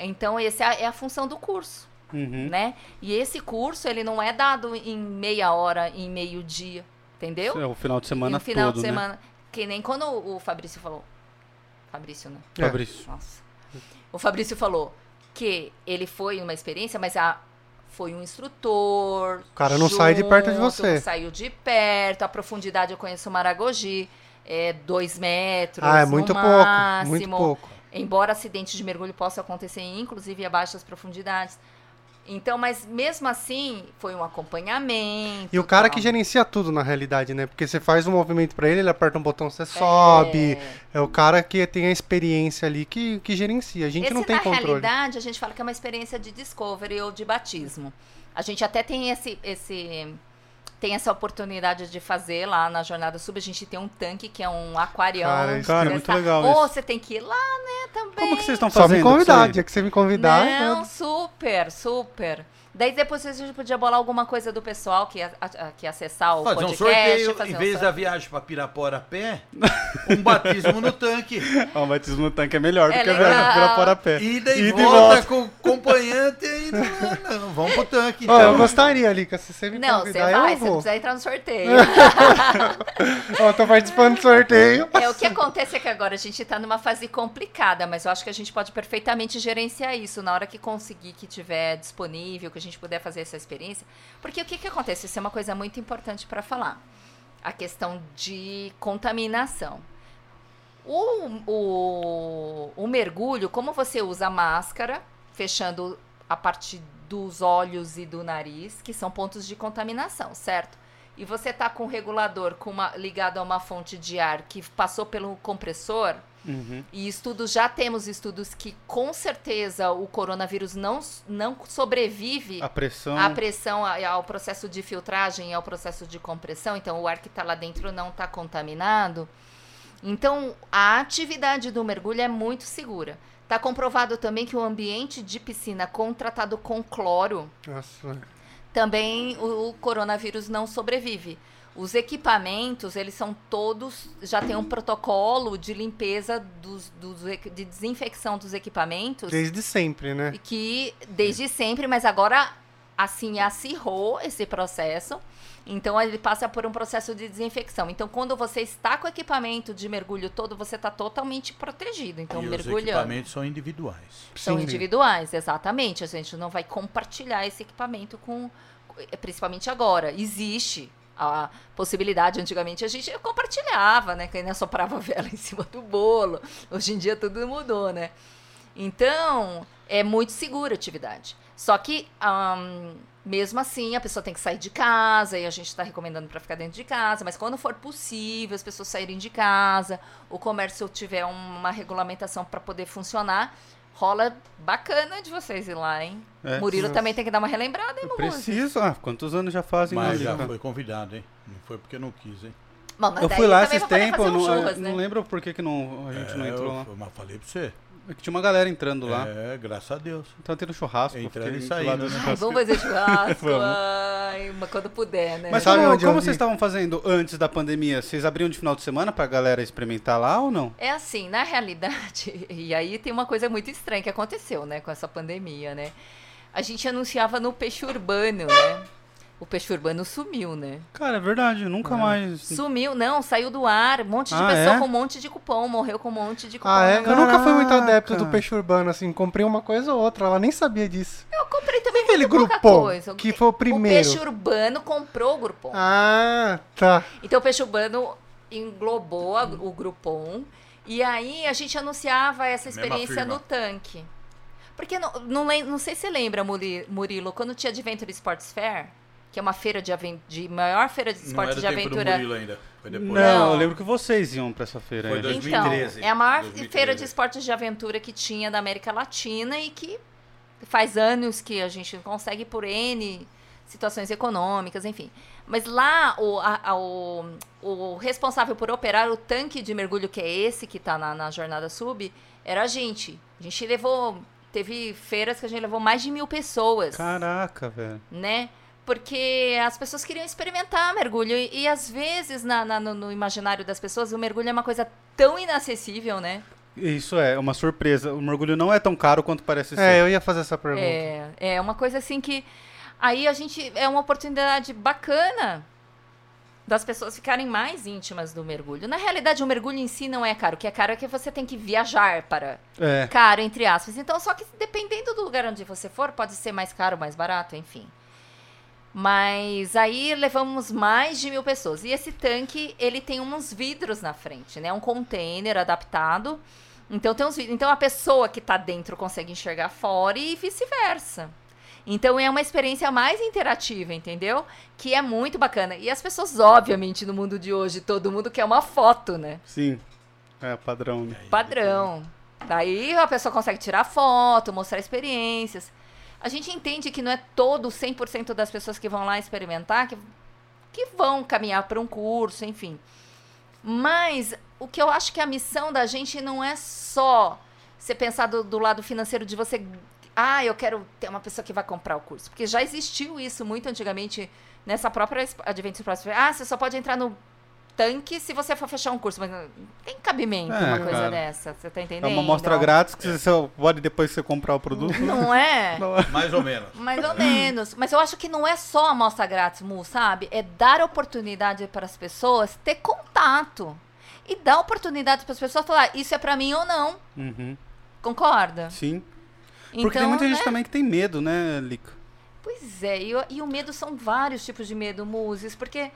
então essa é a, é a função do curso Uhum. né? E esse curso, ele não é dado em meia hora, em meio dia, entendeu? É o final de semana no final todo, de né? semana. Que nem quando o Fabrício falou. Fabrício, né? É. Fabrício. Nossa. O Fabrício falou que ele foi uma experiência, mas a, foi um instrutor. O cara não sai de perto de junto, você. Saiu de perto. A profundidade eu conheço o Maragogi. É dois metros. Ah, é muito pouco. máximo. Muito pouco. Embora acidentes de mergulho possam acontecer, inclusive a baixas profundidades. Então, mas mesmo assim, foi um acompanhamento. E o cara tal. que gerencia tudo na realidade, né? Porque você faz um movimento pra ele, ele aperta um botão, você sobe. É. É o cara que tem a experiência ali que, que gerencia. A gente Esse, não tem na controle. realidade, a gente fala que é uma experiência de discovery ou de batismo. A gente até tem esse, esse tem essa oportunidade de fazer lá na Jornada Sub. A gente tem um tanque que é um aquarião. Cara, Cara, testar. muito legal Ou isso. você tem que ir lá, né, também. Como que vocês estão Só fazendo? me com convidar. Dia que você me convidar. Não, eu- super, super. Daí depois a gente podia bolar alguma coisa do pessoal que a- a- que acessar o Fazer um podcast. sorteio, fazer em um vez sorteio. da viagem pra Pirapora a pé, um batismo no tanque. Ó, o batismo no tanque é melhor do É que a legal. viagem pela fora a pé. Ida e Ida e volta volta. com acompanhante e não, não, vamos pro tanque. Ó, eu Então. gostaria, Lica, se você me Não, você convidar, vai, eu você vou. precisa entrar no sorteio. Ó, eu tô participando do sorteio. É, o que acontece é que agora a gente tá numa fase complicada, mas eu acho que a gente pode perfeitamente gerenciar isso na hora que conseguir que tiver disponível, que a gente puder fazer essa experiência. Porque o que que acontece? Isso é uma coisa muito importante para falar. A questão de contaminação. O, o, o mergulho, como você usa máscara, fechando a parte dos olhos e do nariz, que são pontos de contaminação, certo? E você tá com o regulador com uma, ligado a uma fonte de ar que passou pelo compressor, Uhum. e estudos, já temos estudos que com certeza o coronavírus não, não sobrevive A pressão. à pressão, a- ao processo de filtragem e ao processo de compressão, então o ar que está lá dentro não está contaminado. Então, a atividade do mergulho é muito segura. Está comprovado também que o ambiente de piscina contratado com cloro, Nossa, também o, o coronavírus não sobrevive. Os equipamentos, eles são todos, já tem um protocolo de limpeza dos, dos de desinfecção dos equipamentos desde sempre, né? e que desde sempre, mas agora assim acirrou esse processo. Então ele passa por um processo de desinfecção. Então quando você está com o equipamento de mergulho todo, você está totalmente protegido. Então e os mergulhando equipamentos são individuais. são Sim. individuais, exatamente. A gente não vai compartilhar esse equipamento com, principalmente agora. Existe a possibilidade, antigamente a gente compartilhava, né? Que ainda soprava vela em cima do bolo. Hoje em dia tudo mudou, né? Então, é muito segura a atividade. Só que, ahn, mesmo assim, a pessoa tem que sair de casa, e a gente está recomendando para ficar dentro de casa, mas quando for possível, as pessoas saírem de casa, o comércio tiver uma regulamentação para poder funcionar, rola bacana de vocês ir lá, hein? É. Murilo Nossa. também tem que dar uma relembrada, hein, Eu Mumu? preciso. Ah, quantos anos já fazem Mas já cara? foi convidado, hein? Não foi porque não quis, hein? Bom, mas Eu fui lá esses tempos, um não, churras, né? não lembro por que, que não, a gente não É, entrou lá. eu, mas falei pra você. É que tinha uma galera entrando lá. É, graças a Deus. Então tendo churrasco. Entrando e saindo, do né? Ai, churrasco. vamos fazer churrasco, Vamos. ai, mas quando puder, né? Mas Sabe como, como vocês estavam fazendo antes da pandemia? Vocês abriam de final de semana pra galera experimentar lá ou não? É assim, na realidade, e aí tem uma coisa muito estranha que aconteceu, né, com essa pandemia, né? A gente anunciava no peixe urbano, né? O peixe urbano sumiu, né? Cara, é verdade, nunca mais. Sumiu, não, saiu do ar, um monte de Ah, pessoa é? com um monte de cupom, morreu com um monte de cupom. Ah, é? Eu nunca fui muito adepto do peixe urbano, assim. Comprei uma coisa ou outra, ela nem sabia disso. Eu comprei também Aquele muito pouca Groupon, coisa. que foi o O primeiro. peixe urbano comprou o Groupon. Ah, tá. Então o peixe urbano englobou a- o Groupon e aí a gente anunciava essa experiência no tanque. Porque não, não, não sei se você lembra, Muri- Murilo, quando tinha Adventure Sports Fair, que é uma feira de, de maior feira de esportes era de aventura. Não, Não. eu lembro que vocês iam pra essa feira Foi aí. dois- Então, 2013. é a maior 2013. feira de esportes de aventura que tinha da América Latina e que faz anos que a gente não consegue por N situações econômicas, enfim. Mas lá o, a- a- o, o responsável por operar o tanque de mergulho, que é esse que está na, na jornada sub, era a gente. A gente levou. Teve feiras que a gente levou mais de mil pessoas Caraca, velho. né? Porque as pessoas queriam experimentar mergulho. E, e às vezes, na, na- no, no imaginário das pessoas, o mergulho é uma coisa tão inacessível, né? Isso é uma surpresa. O mergulho não é tão caro quanto parece É, ser. eu ia fazer essa pergunta. É, é uma coisa assim que. Aí a gente. É uma oportunidade bacana das pessoas ficarem mais íntimas do mergulho. Na realidade, o mergulho em si não é caro. O que é caro é que você tem que viajar para. É. Caro, entre aspas. Então, só que dependendo do lugar onde você for, pode ser mais caro, mais barato, enfim. Mas aí levamos mais de mil pessoas. E esse tanque, ele tem uns vidros na frente, né? Um container adaptado. Então tem uns vidros. Então a pessoa que tá dentro consegue enxergar fora e vice-versa. Então é uma experiência mais interativa, entendeu? Que é muito bacana. E as pessoas, obviamente, no mundo de hoje, todo mundo quer uma foto, né? Sim. É padrão, né? Padrão. Daí a pessoa consegue tirar foto, mostrar experiências. A gente entende que não é todo 100% das pessoas que vão lá experimentar que, que vão caminhar para um curso, enfim. Mas o que eu acho que a missão da gente não é só você pensar do, do lado financeiro de você. Ah, eu quero ter uma pessoa que vai comprar o curso. Porque já existiu isso muito antigamente nessa própria Exp- Adventure Plus. Ah, você só pode entrar no tanque se você for fechar um curso. Mas não tem cabimento É, uma coisa cara. dessa. Você tá É entendendo? uma amostra grátis que você pode depois você comprar o produto. Não é? Mais ou menos. Mais ou menos. Mas eu acho que não é só a amostra grátis, Mu, sabe? É dar oportunidade para as pessoas ter contato. E dar oportunidade para as pessoas falar, isso é para mim ou não. Uhum. Concorda? Sim. Então, Porque tem muita gente né? também que tem medo, né, Lica? Pois é, e, o- e o medo são vários tipos de medo, Muses, porque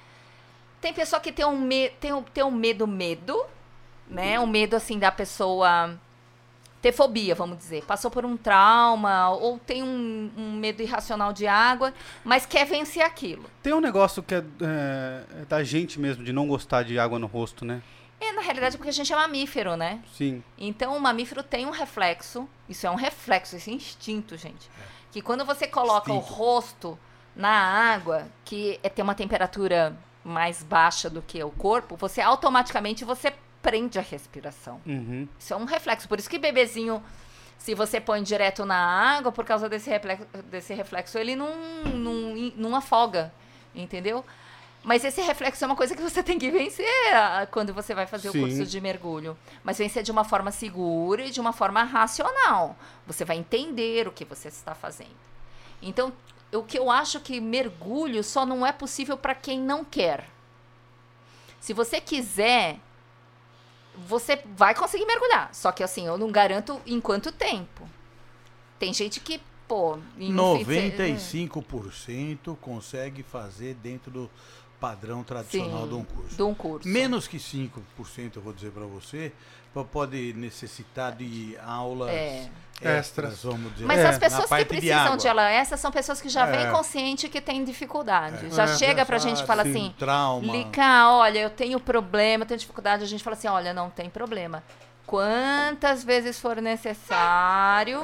tem pessoa que tem um, me, tem um, tem um medo, medo, né? Um medo, assim, da pessoa ter fobia, vamos dizer. Passou por um trauma, ou tem um, um medo irracional de água, mas quer vencer aquilo. Tem um negócio que é, é, é da gente mesmo, de não gostar de água no rosto, né? É, na realidade, porque a gente é mamífero, né? Sim. Então, o mamífero tem um reflexo. Isso é um reflexo, esse é instinto, gente. Que quando você coloca o Instinto. rosto na água, que é, tem uma temperatura mais baixa do que o corpo, você automaticamente você prende a respiração. Uhum. Isso é um reflexo. Por isso que bebezinho, se você põe direto na água, por causa desse reflexo, desse reflexo ele não, não, não afoga, entendeu? Mas esse reflexo é uma coisa que você tem que vencer quando você vai fazer Sim. o curso de mergulho. Mas vencer de uma forma segura e de uma forma racional. Você vai entender o que você está fazendo. Então, o que eu acho que mergulho só não é possível para quem não quer. Se você quiser, você vai conseguir mergulhar. Só que assim, eu não garanto em quanto tempo. Tem gente que, pô, em um fim de se- 95% consegue fazer dentro do padrão tradicional Sim, de um curso. de um curso. Menos que 5%, eu vou dizer para você, pode necessitar de aulas É. extras, vamos dizer. Mas É, as pessoas que de precisam água. de ela essa são pessoas que já É. vêm consciente que tem dificuldade. Já É, chega já pra gente e fala sim. assim, Trauma. Lica, olha, eu tenho problema, eu tenho dificuldade. A gente fala assim, olha, não tem problema. Quantas vezes for necessário,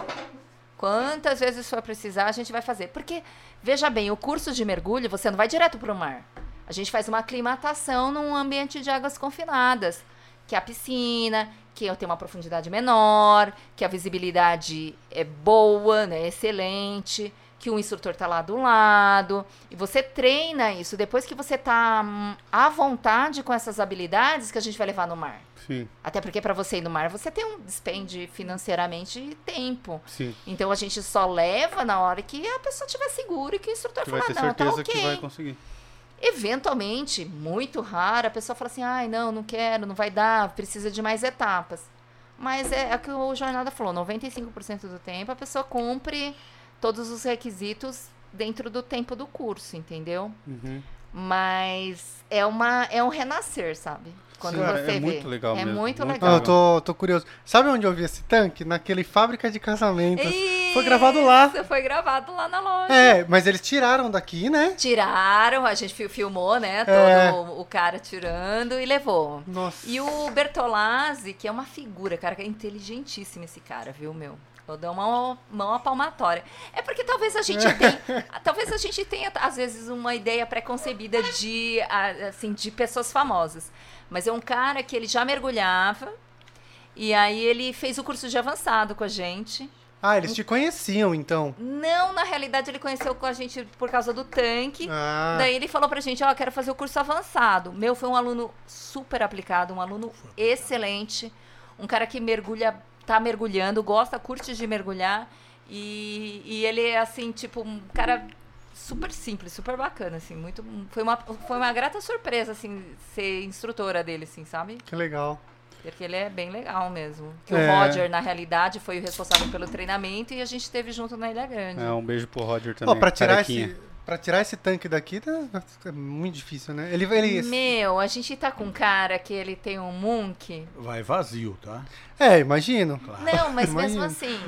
quantas vezes for precisar, a gente vai fazer. Porque, veja bem, o curso de mergulho, você não vai direto para o mar. A gente faz uma aclimatação num ambiente de águas confinadas, que é a piscina, que tem uma profundidade menor, que a visibilidade é boa, né, excelente, que o instrutor tá lá do lado, e você treina isso. Depois que você tá hum, à vontade com essas habilidades que a gente vai levar no mar. Sim, Até porque para você ir no mar, você tem um dispende financeiramente e tempo. sim. Então a gente só leva na hora que a pessoa estiver segura e que o instrutor falar, não, tá ok. que vai conseguir. Eventualmente, muito raro, a pessoa fala assim, ai, não, não quero, não vai dar, precisa de mais etapas. Mas é, é o que o Jornada falou, 95% do tempo a pessoa cumpre todos os requisitos dentro do tempo do curso, entendeu? Uhum. Mas é, uma, é um renascer, sabe? Quando cara, você é vê. muito legal É mesmo, muito muito Ah, legal. eu tô, tô curioso. Sabe onde eu vi esse tanque? Naquele fábrica de casamento. Isso, Foi gravado lá. Foi gravado lá na loja. É, mas eles tiraram daqui, né? Tiraram, a gente fi- filmou, né? Todo É. o, o cara tirando e levou. Nossa. E o Bertolazzi, que é uma figura, cara, que é inteligentíssimo esse cara, viu, meu? Eu dou uma mão palmatória. É porque talvez a gente tenha, talvez a gente tenha às vezes uma ideia preconcebida de assim de pessoas famosas. Mas é um cara que ele já mergulhava e aí ele fez o curso de avançado com a gente. Ah, eles te conheciam, então. Não, na realidade ele conheceu com a gente por causa do tanque. Ah, Daí ele falou pra gente, ó, quero fazer o curso avançado. Meu, foi um aluno super aplicado, um aluno excelente, um cara que mergulha, tá mergulhando, gosta, curte de mergulhar. E, e ele é assim, tipo, um cara super simples, super bacana, assim, muito. Foi uma, foi uma grata surpresa, assim, ser instrutora dele, assim, sabe? que legal. Porque ele é bem legal mesmo. Que É. o Roger, na realidade, foi o responsável pelo treinamento e a gente esteve junto na Ilha Grande. É, um beijo pro Roger também. Ó, pra tirar carequinha. esse, pra tirar esse tanque daqui tá, é muito difícil, né? Ele, ele Meu, a gente tá com um cara que ele tem um Munk. Vai vazio, tá? É, imagino. Claro. Não, mas Imagina. mesmo assim,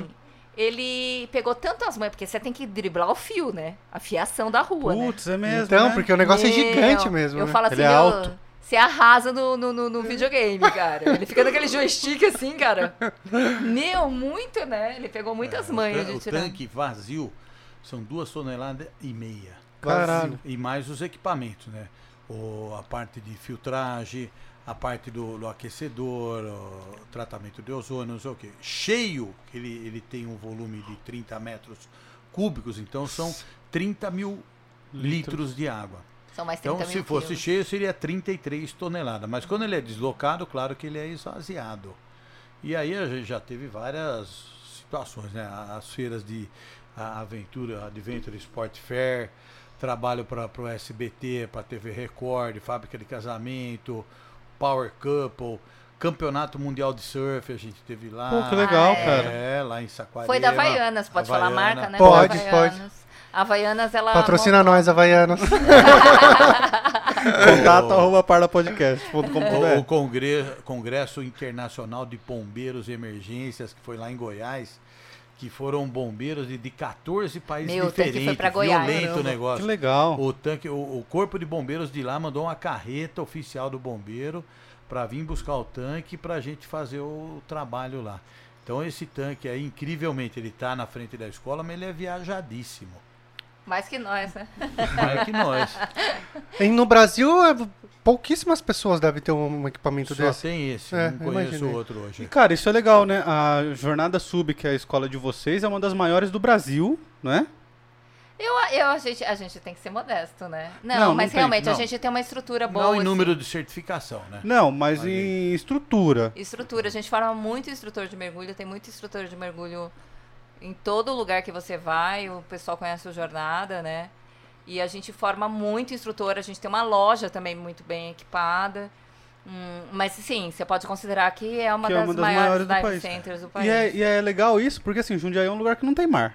ele pegou tanto as manhas, porque você tem que driblar o fio, né? A fiação da rua, né? Putz, é mesmo. então, né? porque o negócio é Meu, gigante mesmo, Eu né? falo assim, Ele é alto. Você arrasa no, no, no- no videogame, cara. Ele fica naquele joystick assim, cara. Meu, muito, né? Ele pegou muitas É, manhas o, de o tirar. tanque vazio são duas toneladas e meia. Caralho. E mais os equipamentos, né? O, a parte de filtragem, a parte do, do aquecedor, o tratamento de ozônio, não sei o quê. Cheio, ele, ele tem um volume de 30 metros cúbicos, então são 30 mil litros de água. São mais 30 Então, mil se fosse quilos. cheio, seria 33 toneladas. Mas quando ele é deslocado, claro que ele é esvaziado. E aí a gente já teve várias situações, né? As feiras de aventura, Adventure Sport Fair, trabalho para o SBT, para TV Record, fábrica de casamento, Power Couple, Campeonato Mundial de Surf, a gente teve lá. Pô, que legal, Ah, é. cara. É, lá em Saquarema. Foi da Havaianas, pode falar a marca, né? Pode, Da Havaianas. Ela... Patrocina nós, Havaianas. Contato arroba O, o parlapodcast.com.br. Congresso, Congresso Internacional de Bombeiros e Emergências, que foi lá em Goiás, que foram bombeiros de, de 14 países Meu, tanque diferentes. foi pra Goiás. Violento o Que negócio. legal. O tanque, o, o corpo de bombeiros de lá mandou uma carreta oficial do bombeiro para vir buscar o tanque para a gente fazer o trabalho lá. Então esse tanque aí, incrivelmente, ele tá na frente da escola, mas ele é viajadíssimo. Mais que nós, né? Mais que nós. E no Brasil, é, pouquíssimas pessoas devem ter um equipamento Só desse. tem esse, É, não conheço imaginei. outro E, hoje. cara, isso é legal, né? A Jornada Sub, que é a escola de vocês, é uma das maiores do Brasil, não é? Eu, eu, a, gente, a gente tem que ser modesto, né? Não, Não, não mas tem, realmente a não. gente tem uma estrutura boa. Não em assim. número de certificação, né? Não, mas Ali. em estrutura. Estrutura, a gente forma muito instrutor de mergulho, tem muito instrutor de mergulho em todo lugar que você vai, o pessoal conhece o Jornada, né? E a gente forma muito instrutor, a gente tem uma loja também muito bem equipada. Hum, mas sim, você pode considerar que é uma, Que é das, uma das maiores, maiores do centers do país. E é, e é legal isso, porque assim, Jundiaí é um lugar que não tem mar.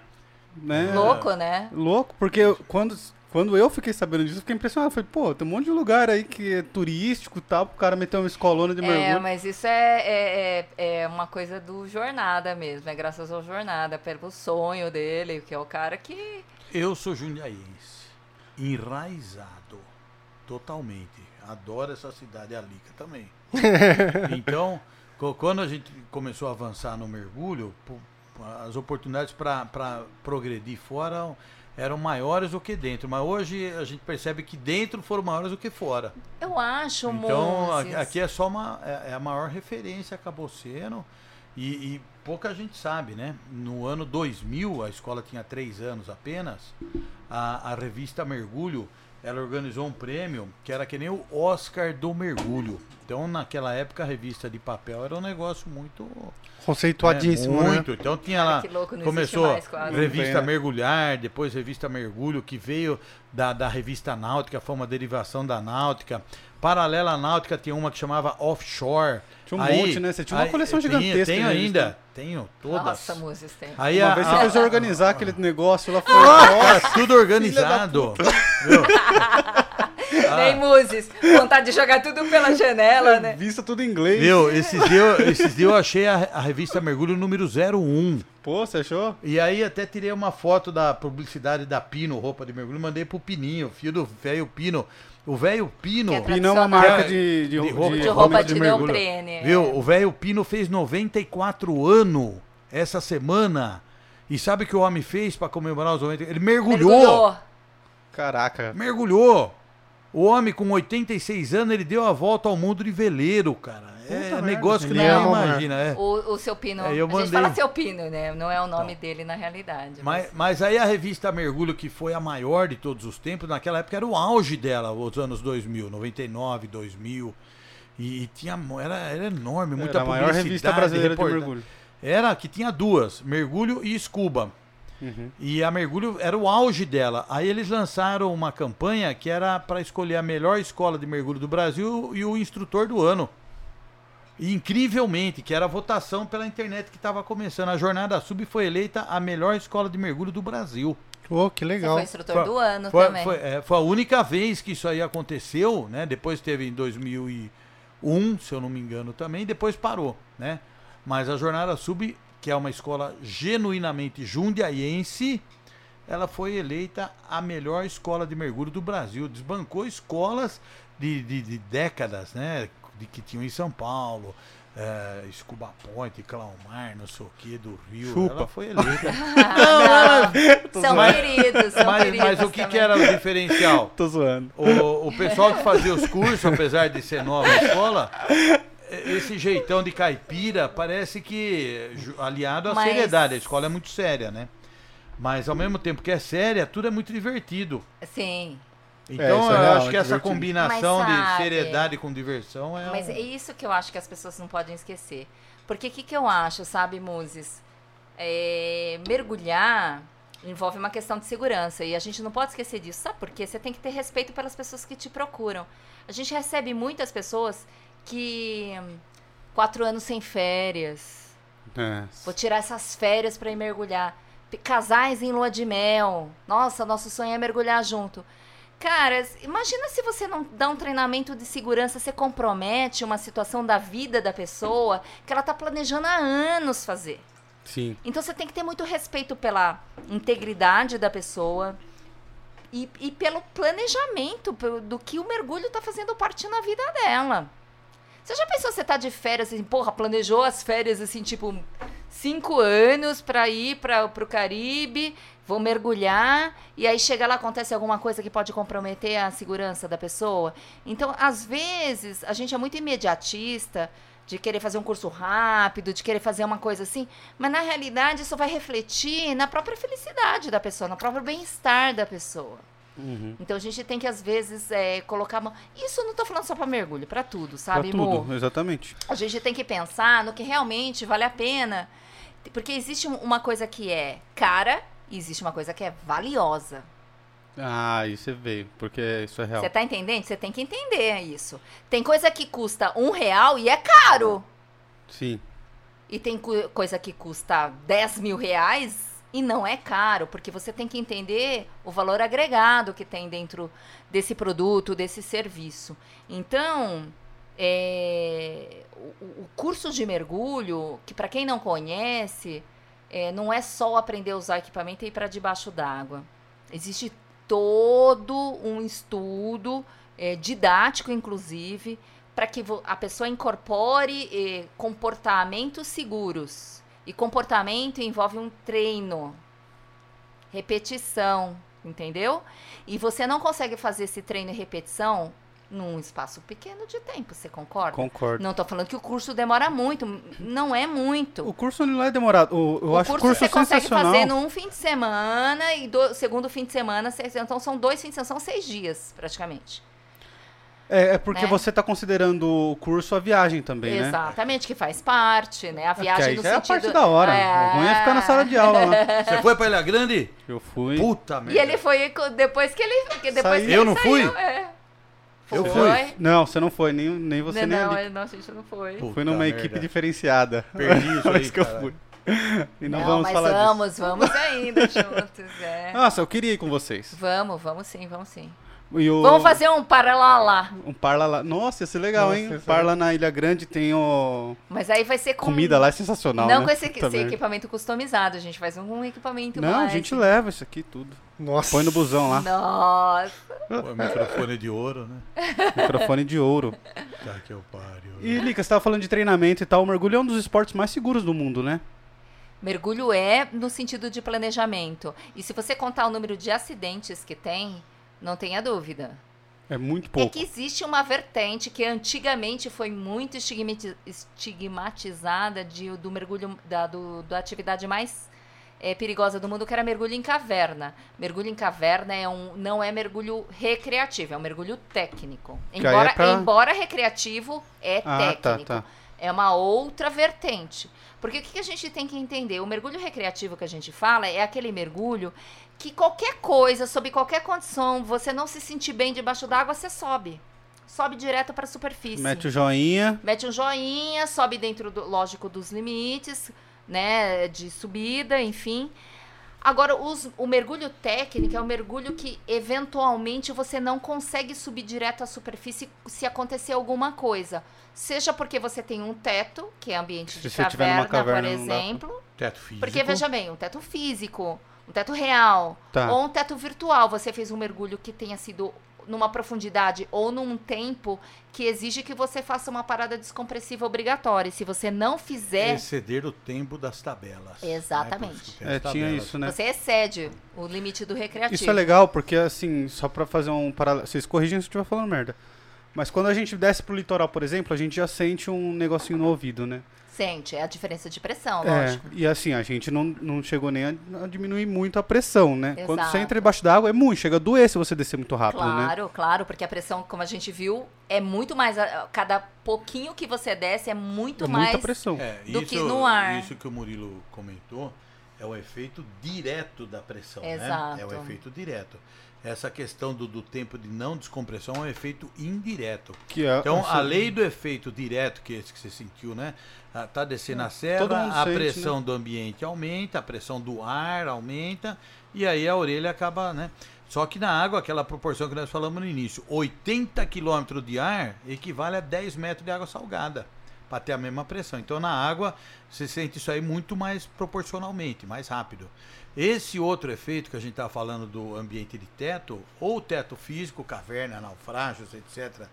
Né? Louco, né? Louco, porque quando, quando eu fiquei sabendo disso, eu fiquei impressionado. Falei, pô, tem um monte de lugar aí que é turístico e tal, pro cara meter uma escolona de É, mergulho. mas isso é, é, é, é uma coisa do Jornada mesmo, é graças ao Jornada, pelo sonho dele, que é o cara que Eu sou jundiaense, enraizado, totalmente. Adoro essa cidade, a Lica também. então, quando a gente começou a avançar no mergulho, as oportunidades para progredir fora eram maiores do que dentro. Mas hoje a gente percebe que dentro foram maiores do que fora. eu acho, Então, Moses. aqui é só uma. É, é a maior referência, acabou sendo. E, e pouca gente sabe, né? No ano 2000, a escola tinha três anos apenas. A, a revista Mergulho ela organizou um prêmio que era que nem o Oscar do Mergulho. Então, naquela época, a revista de papel era um negócio muito. Conceituadíssimo, é, né? muito. Então, tinha lá. que louco, não Começou mais quase. revista Não tem, né? Mergulhar, depois revista Mergulho, que veio da, da revista Náutica, foi uma derivação da Náutica. Paralela à Náutica tinha uma que chamava Offshore. Tinha um monte, né? Você tinha uma coleção tinha- gigantesca Tenho ainda, tenho todas. Nossa, Moses tem. Aí Uma a, vez a- você fez organizar aquele negócio lá, foi, Tá nossa, tudo organizado. Viu? Ah. Nem Moses, vontade de jogar tudo pela janela, né? vista tudo em inglês. Viu? Esses dias esses dias eu achei a, a revista Mergulho número 01. Pô, você achou? E aí até tirei uma foto da publicidade da Pino, roupa de mergulho, mandei pro Pininho, filho do velho Pino. O velho Pino, é Pino é uma marca de, de, De roupa- De roupa de, mergulho. neoprene. viu? é. O velho Pino fez 94 anos essa semana. E sabe o que o homem fez para comemorar os 90? Ele mergulhou. Mergulhou. Caraca. Mergulhou. O homem com 86 anos, ele deu a volta ao mundo de veleiro, cara. É Puta negócio que merda. nem Ele ama, imagina, é. O, o seu Pino. É, eu a gente mandei. fala seu Pino, né? Não é o nome Então. dele na realidade. Mas, mas aí a revista Mergulho, que foi a maior de todos os tempos, naquela época era o auge dela, os anos 2000, 99, 2000. E, e tinha, era, era enorme, muita Era a maior revista publicidade, brasileira de mergulho. Era que tinha duas, Mergulho e Scuba. Uhum. E a Mergulho era o auge dela. Aí eles lançaram uma campanha que era para escolher a melhor escola de mergulho do Brasil e o instrutor do ano. E incrivelmente, que era a votação pela internet que estava começando. A Jornada Sub foi eleita a melhor escola de mergulho do Brasil. Pô, que Você legal. foi instrutor Foi- do ano Foi, também. foi- é, foi a única vez que isso aí aconteceu, né? Depois teve em 2001, se eu não me engano também, depois parou, né? Mas a Jornada Sub, que é uma escola genuinamente jundiaiense, ela foi eleita a melhor escola de mergulho do Brasil. Desbancou escolas de, de- de décadas, né? De que tinham em São Paulo. É, Scuba Point, Claumar, não sei o que, do Rio. Chupa. Ela foi eleita. Ah, não. São Mas- queridos, são mas, queridos. mas o que, que era o diferencial? Tô zoando. O, o pessoal que fazia os cursos, apesar de ser nova escola, eh, esse jeitão de caipira parece que aliado à Mas- seriedade. A escola é muito séria, né? Mas ao mesmo tempo que é séria, tudo é muito divertido. Sim. Então isso é eu real, acho é que essa divertido. combinação Mas de seriedade com diversão é. Mas um- é isso que eu acho que as pessoas não podem esquecer. Porque o que, que eu acho, sabe, Muses? É, mergulhar envolve uma questão de segurança e a gente não pode esquecer disso. Sabe por quê? Você tem que ter respeito pelas pessoas que te procuram. A gente recebe muitas pessoas que. Quatro anos sem férias. É. Vou tirar essas férias pra ir mergulhar. Casais em lua de mel. Nossa, nosso sonho é mergulhar junto. Cara, imagina se você não dá um treinamento de segurança, você compromete uma situação da vida da pessoa que ela tá planejando há anos fazer. Sim. Então você tem que ter muito respeito pela integridade da pessoa e, e pelo planejamento do que o mergulho tá fazendo parte na vida dela. Você já pensou você tá de férias assim, porra, planejou as férias assim, tipo, cinco anos pra ir pra, pro Caribe, vou mergulhar, e aí chega lá, acontece alguma coisa que pode comprometer a segurança da pessoa. Então, às vezes, a gente é muito imediatista de querer fazer um curso rápido, de querer fazer uma coisa assim, mas na realidade isso vai refletir na própria felicidade da pessoa, no próprio bem-estar da pessoa. Uhum. Então a gente tem que às vezes é, colocar a mão. Isso eu não tô falando só para mergulho, para tudo, Pra sabe, Mo? tudo, exatamente. A gente tem que pensar no que realmente vale a pena. Porque existe um- uma coisa que é cara e existe uma coisa que é valiosa. Ah, aí você veio, porque isso é real. Você tá entendendo? Você tem que entender isso. Tem coisa que custa um real e é caro. Sim. E tem coisa que custa 10 mil reais e não é caro, porque você tem que entender o valor agregado que tem dentro desse produto, desse serviço. Então, é, o, o curso de mergulho, que para quem não conhece, é, não é só aprender a usar equipamento e ir para debaixo d'água. Existe todo um estudo é, didático, inclusive, para que a pessoa incorpore eh, comportamentos seguros. E comportamento envolve um treino, repetição, entendeu? E você não consegue fazer esse treino e repetição num espaço pequeno de tempo, você concorda? Concordo. Não tô falando que o curso demora muito, não é muito. O curso não é demorado. O, eu o acho o curso curso você consegue fazer num fim de semana e do segundo fim de semana, então são dois fins de semana, são seis dias praticamente. É, é porque né? você tá considerando o curso a viagem também, né? Exatamente, que faz parte, né? A Porque viagem aí no já é a sentido... parte da hora. O ruim é ficar na sala de aula lá. Você foi pra Ilha Grande? Eu fui. Puta merda. E ele foi depois que ele. que depois que Eu ele não saiu, fui? É. Eu Foi? fui. Não, você não foi, nem, nem você não, nem não, ali. é- não, a gente não foi. Puta Fui numa merda. equipe diferenciada. Perdi isso aí, isso que eu fui. E não, Não, vamos mas falar disso. vamos, vamos ainda juntos, é. Nossa, eu queria ir com vocês. Vamos, vamos sim, vamos sim. E o- Vamos fazer um paralalá. um parla lá. Nossa, ia ser legal, Nossa, hein? Parla na Ilha Grande tem o. Mas aí vai ser com. Comida lá é sensacional. Não né? com esse, esse equipamento customizado, a gente faz um equipamento Não, mais. a gente leva isso aqui tudo. Nossa. Põe no busão lá. Nossa. O microfone de ouro, né? Microfone de ouro. Tá que eu pariu. E, Lica, você tava falando de treinamento e tal. O mergulho é um dos esportes mais seguros do mundo, né? Mergulho é no sentido de planejamento. E se você contar o número de acidentes que tem, não tenha dúvida. É muito É pouco. que existe uma vertente que antigamente foi muito estigmati- estigmatizada de, do mergulho, da, do, da atividade mais eh, perigosa do mundo, que era mergulho em caverna. Mergulho em caverna é um, não é mergulho recreativo, é um mergulho técnico. Aí é Embora, pra- embora recreativo, é Ah, tá, técnico. tá. É uma outra vertente. Porque o que a gente tem que entender? O mergulho recreativo que a gente fala é aquele mergulho que qualquer coisa, sob qualquer condição, você não se sentir bem debaixo d'água, você sobe. Sobe direto para a superfície. Mete o joinha. Mete um joinha, sobe dentro, do, lógico, dos limites, né, de subida, enfim. Agora, os- o mergulho técnico é um mergulho que, eventualmente, você não consegue subir direto à superfície se acontecer alguma coisa. Seja porque você tem um teto, que é ambiente Se de você tiver numa caverna, caverna, por exemplo. Teto físico. Porque, veja bem, um teto físico, um teto real, Tá. ou um teto virtual. Você fez um mergulho que tenha sido numa profundidade ou num tempo que exige que você faça uma parada descompressiva obrigatória. E se você não fizer, Exceder o tempo das tabelas. Exatamente. Né? Que tem É, tinha tabelas. isso, né? você excede o limite do recreativo. Isso é legal, porque assim, só pra fazer um paralelo. Vocês corrigem se eu estiver falando merda. Mas quando a gente desce pro litoral, por exemplo, a gente já sente um negocinho no ouvido, né? Sente, é a diferença de pressão, É, lógico. e assim, a gente não, não chegou nem a, a diminuir muito a pressão, né? Quando você Exato. entra debaixo d'água, é muito, chega a doer se você descer muito rápido, né? Claro, claro, porque a pressão, como a gente viu, é muito mais. a- Cada pouquinho que você desce é muito É mais. muita pressão. É, do isso, que no ar. Isso que o Murilo comentou é o efeito direto da pressão, né? Exato. É o efeito direto. Essa questão do, do tempo de não descompressão é um efeito indireto. Que é, Então, a lei do efeito direto, que é esse que você sentiu, né? Ah, Tá descendo a Todo serra, a sente, pressão do ambiente aumenta, a pressão do ar aumenta, e aí a orelha acaba, né? Só que na água, aquela proporção que nós falamos no início, 80 km de ar equivale a 10 metros de água salgada, para ter a mesma pressão. Então, na água, você sente isso aí muito mais proporcionalmente, mais rápido. Esse outro efeito que a gente está falando do ambiente de teto, ou teto físico, caverna, naufrágios, etc.,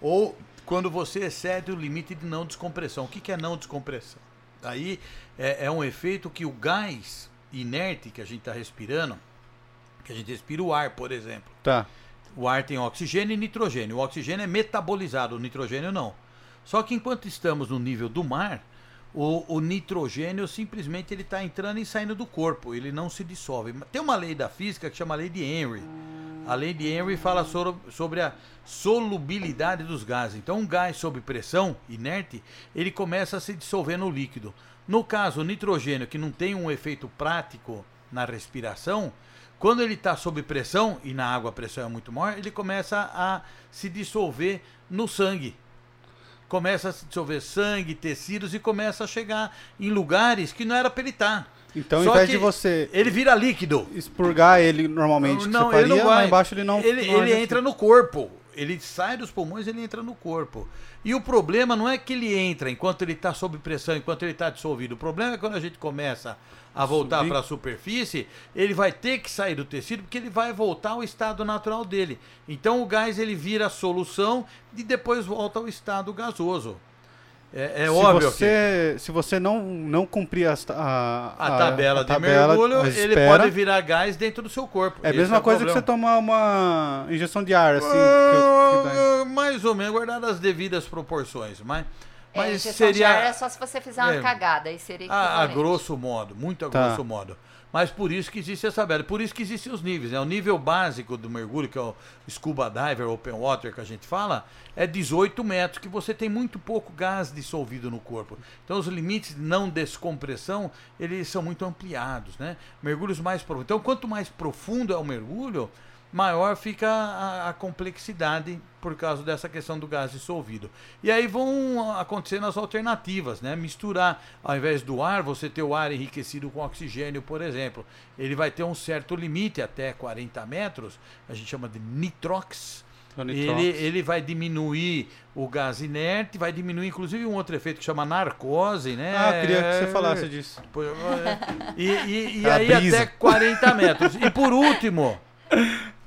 ou quando você excede o limite de não descompressão. O que, que é não descompressão? Aí é, é um efeito que o gás inerte que a gente está respirando, que a gente respira o ar, por exemplo. Tá. O ar tem oxigênio e nitrogênio. O oxigênio é metabolizado, o nitrogênio não. Só que enquanto estamos no nível do mar, o, o nitrogênio simplesmente ele está entrando e saindo do corpo, ele não se dissolve. Tem uma lei da física que chama lei de Henry. A lei de Henry fala sobre, sobre a solubilidade dos gases. Então, um gás sob pressão, inerte, ele começa a se dissolver no líquido. No caso, o nitrogênio, que não tem um efeito prático na respiração, quando ele está sob pressão, e na água a pressão é muito maior, ele começa a se dissolver no sangue. Começa a dissolver sangue, tecidos e começa a chegar em lugares que não era para ele estar. Então, ao Só invés que de você Ele vira líquido. expurgar ele normalmente, que Não, você ele faria, não vai. lá embaixo ele não... Ele, não ele entra no corpo. Ele sai dos pulmões, ele entra no corpo. E o problema não é que ele entra enquanto ele está sob pressão, enquanto ele está dissolvido. O problema é quando a gente começa a voltar para a superfície, ele vai ter que sair do tecido porque ele vai voltar ao estado natural dele. Então o gás ele vira solução e depois volta ao estado gasoso. É, é se óbvio que você, Se você não, não cumprir ta- a, a tabela a de tabela, mergulho, a ele pode virar gás dentro do seu corpo. É a mesma o coisa que você tomar uma injeção de ar, assim. que- que dá- Ah, mais ou menos, guardar as devidas proporções, mas, É, mas injeção de seria ar é só se você fizer uma é, cagada, aí seria a, a equivalente. grosso modo, muito a Tá. grosso modo. Mas por isso que existe essa tabela, por isso que existem os níveis. Né? O nível básico do mergulho, que é o scuba diver, open water que a gente fala, é 18 metros, que você tem muito pouco gás dissolvido no corpo. Então os limites de não descompressão, eles são muito ampliados, né? Mergulhos mais profundos. Então quanto mais profundo é o mergulho, maior fica a, a complexidade por causa dessa questão do gás dissolvido. E aí vão acontecendo as alternativas, né? Misturar, ao invés do ar, você ter o ar enriquecido com oxigênio, por exemplo. Ele vai ter um certo limite, até 40 metros, a gente chama de nitrox. O nitrox. Ele, ele vai diminuir o gás inerte, vai diminuir inclusive um outro efeito que chama narcose, né? Ah, queria que você falasse disso. É. E, e- e A aí brisa. até 40 metros. E por último, é,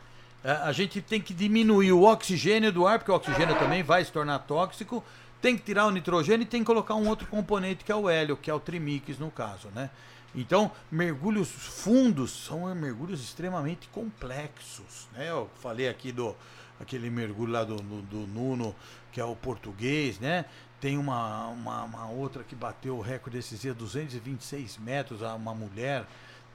a gente tem que diminuir o oxigênio do ar, porque o oxigênio também vai se tornar tóxico. Tem que tirar o nitrogênio e tem que colocar um outro componente que é o hélio, que é o trimix no caso, né? Então, mergulhos fundos são mergulhos extremamente complexos. Né? Eu falei aqui do aquele mergulho lá do, do, do Nuno, que é o português, né? Tem uma, uma, uma outra que bateu o recorde desses dias, 226 metros, uma mulher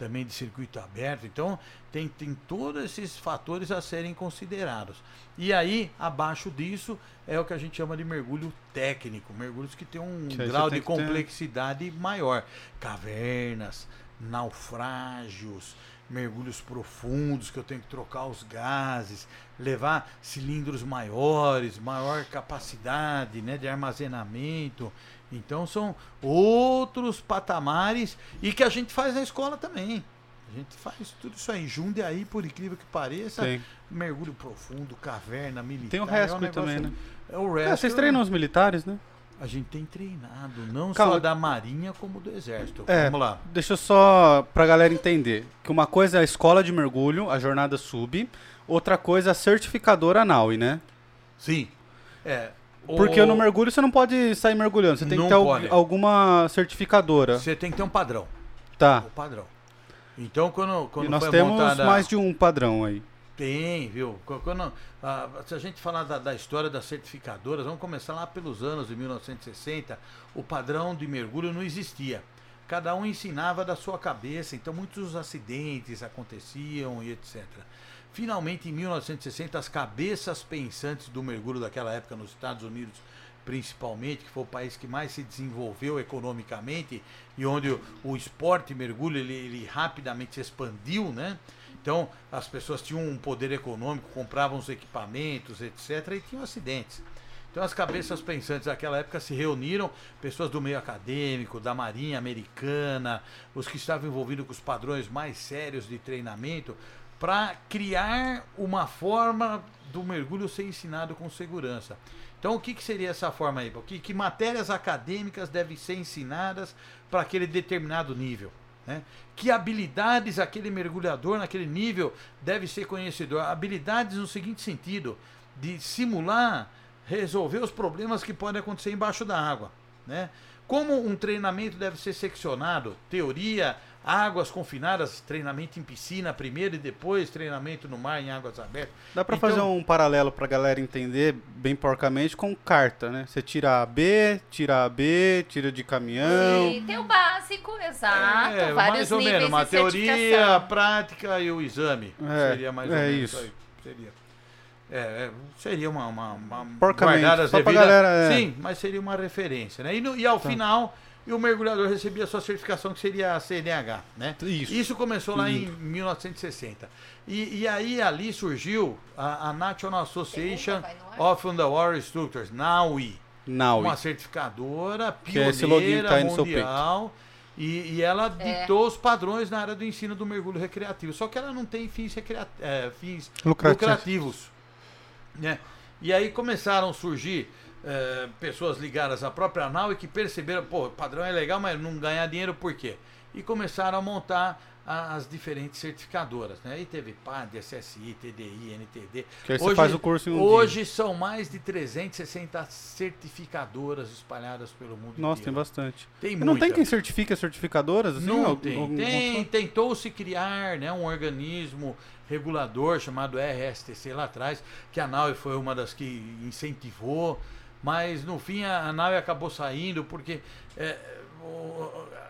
também de circuito aberto. Então, tem, tem todos esses fatores a serem considerados. E aí, abaixo disso, é o que a gente chama de mergulho técnico, mergulhos que têm um Que grau tem de que ter- complexidade maior. Cavernas, naufrágios, mergulhos profundos que eu tenho que trocar os gases, levar cilindros maiores, maior capacidade né, de armazenamento. Então são outros patamares e que a gente faz na escola também. A gente faz tudo isso aí. Jundiaí, por incrível que pareça, mergulho profundo, caverna, militar. Tem o é um também, né? É o É, resto. vocês treinam os militares, né? A gente tem treinado, não Calma. só da Marinha como do Exército. É. Vamos lá. Deixa eu só pra galera entender. Que uma coisa é a escola de mergulho, a jornada sub. Outra coisa é a certificadora NAUI, né? Sim. É. Porque no mergulho você não pode sair mergulhando. Você tem Não que ter pode. alguma certificadora. Você tem que ter um padrão. Tá. O padrão. Então, quando, quando E nós temos montada... mais de um padrão aí. Tem, viu? Qu- Quando, ah, se a gente falar da, da história das certificadoras, vamos começar lá pelos anos de 1960. O padrão de mergulho não existia. Cada um ensinava da sua cabeça, então muitos acidentes aconteciam e etc. Finalmente, em 1960, as cabeças pensantes do mergulho daquela época nos Estados Unidos, principalmente, que foi o país que mais se desenvolveu economicamente e onde o, o esporte mergulho ele, ele rapidamente se expandiu, né? Então, as pessoas tinham um poder econômico, compravam os equipamentos, etc., e tinham acidentes. Então, as cabeças pensantes daquela época se reuniram, pessoas do meio acadêmico, da Marinha Americana, os que estavam envolvidos com os padrões mais sérios de treinamento, para criar uma forma do mergulho ser ensinado com segurança. Então, o que, que seria essa forma aí? Que, que matérias acadêmicas devem ser ensinadas para aquele determinado nível? Né? Que habilidades aquele mergulhador naquele nível deve ser conhecedor? Habilidades no seguinte sentido, de simular, resolver os problemas que podem acontecer embaixo da água. Né? Como um treinamento deve ser seccionado? Teoria, águas confinadas, treinamento em piscina primeiro e depois treinamento no mar em águas abertas. Dá pra Então- fazer um paralelo pra galera entender bem porcamente com carta, né? Você tira a B, tira a B, tira de caminhão. E tem o básico, exato. É, vários mais ou níveis menos, uma teoria, a prática e o exame. É, seria mais ou é menos isso. aí. Seria. É, é, seria uma, uma, uma Porcamente, guardada as devidas- galera, é. Sim, mas seria uma referência, né? E, no- e ao Tá. final, e o mergulhador recebia sua certificação, que seria a CNH, né? Isso. Isso começou lá em Lindo. 1960. E, e aí ali surgiu a, a National Association ar? of Underwater Instructors, NAUI Now. uma certificadora Que é pioneira tá mundial e, e ela É. ditou os padrões na área do ensino do mergulho recreativo. Só que ela não tem fins, é, fins Lucrativos. lucrativos. né? E aí começaram a surgir é, pessoas ligadas à própria NAU e que perceberam, pô, o padrão é legal, mas não ganhar dinheiro por quê? E começaram a montar a- as diferentes certificadoras. Né? Aí teve PAD, SSI, TDI, NTD. Que aí você faz o curso em um Hoje são mais de 360 certificadoras espalhadas pelo mundo dia. Nossa, tem inteiro. bastante. Tem não tem quem certifique as certificadoras? Assim, Não Algum- tem. algum- tem Tentou-se criar né, um organismo regulador chamado RSTC lá atrás, que a NAUE foi uma das que incentivou, mas no fim a, NAUE acabou saindo porque é,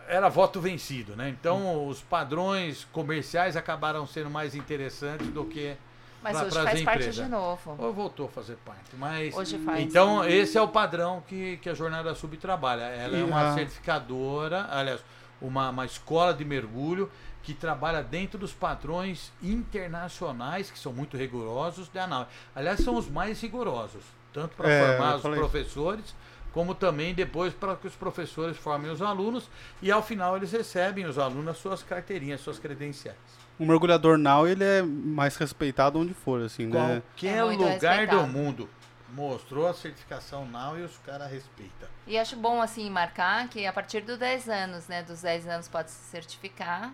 era voto vencido. Né? Então os padrões comerciais acabaram sendo mais interessantes do que. Mas pra- hoje pras faz parte de novo. Ou voltou a fazer parte. Mas Hoje faz. então, esse é o padrão que, que a Jornada Sub trabalha. Ela é uma a- certificadora, aliás, uma, uma escola de mergulho que trabalha dentro dos padrões internacionais, que são muito rigorosos da ANAU. Aliás, são os mais rigorosos, tanto para É, formar os professores, como também depois para que os professores formem os alunos, e ao final eles recebem os alunos as suas carteirinhas, suas credenciais. O mergulhador now, ele é mais respeitado onde for, assim, né? Qualquer É lugar do respeitado. mundo mostrou a certificação NAU e os caras respeitam. E acho bom, assim, marcar que a partir dos 10 anos, né? Dos 10 anos pode se certificar.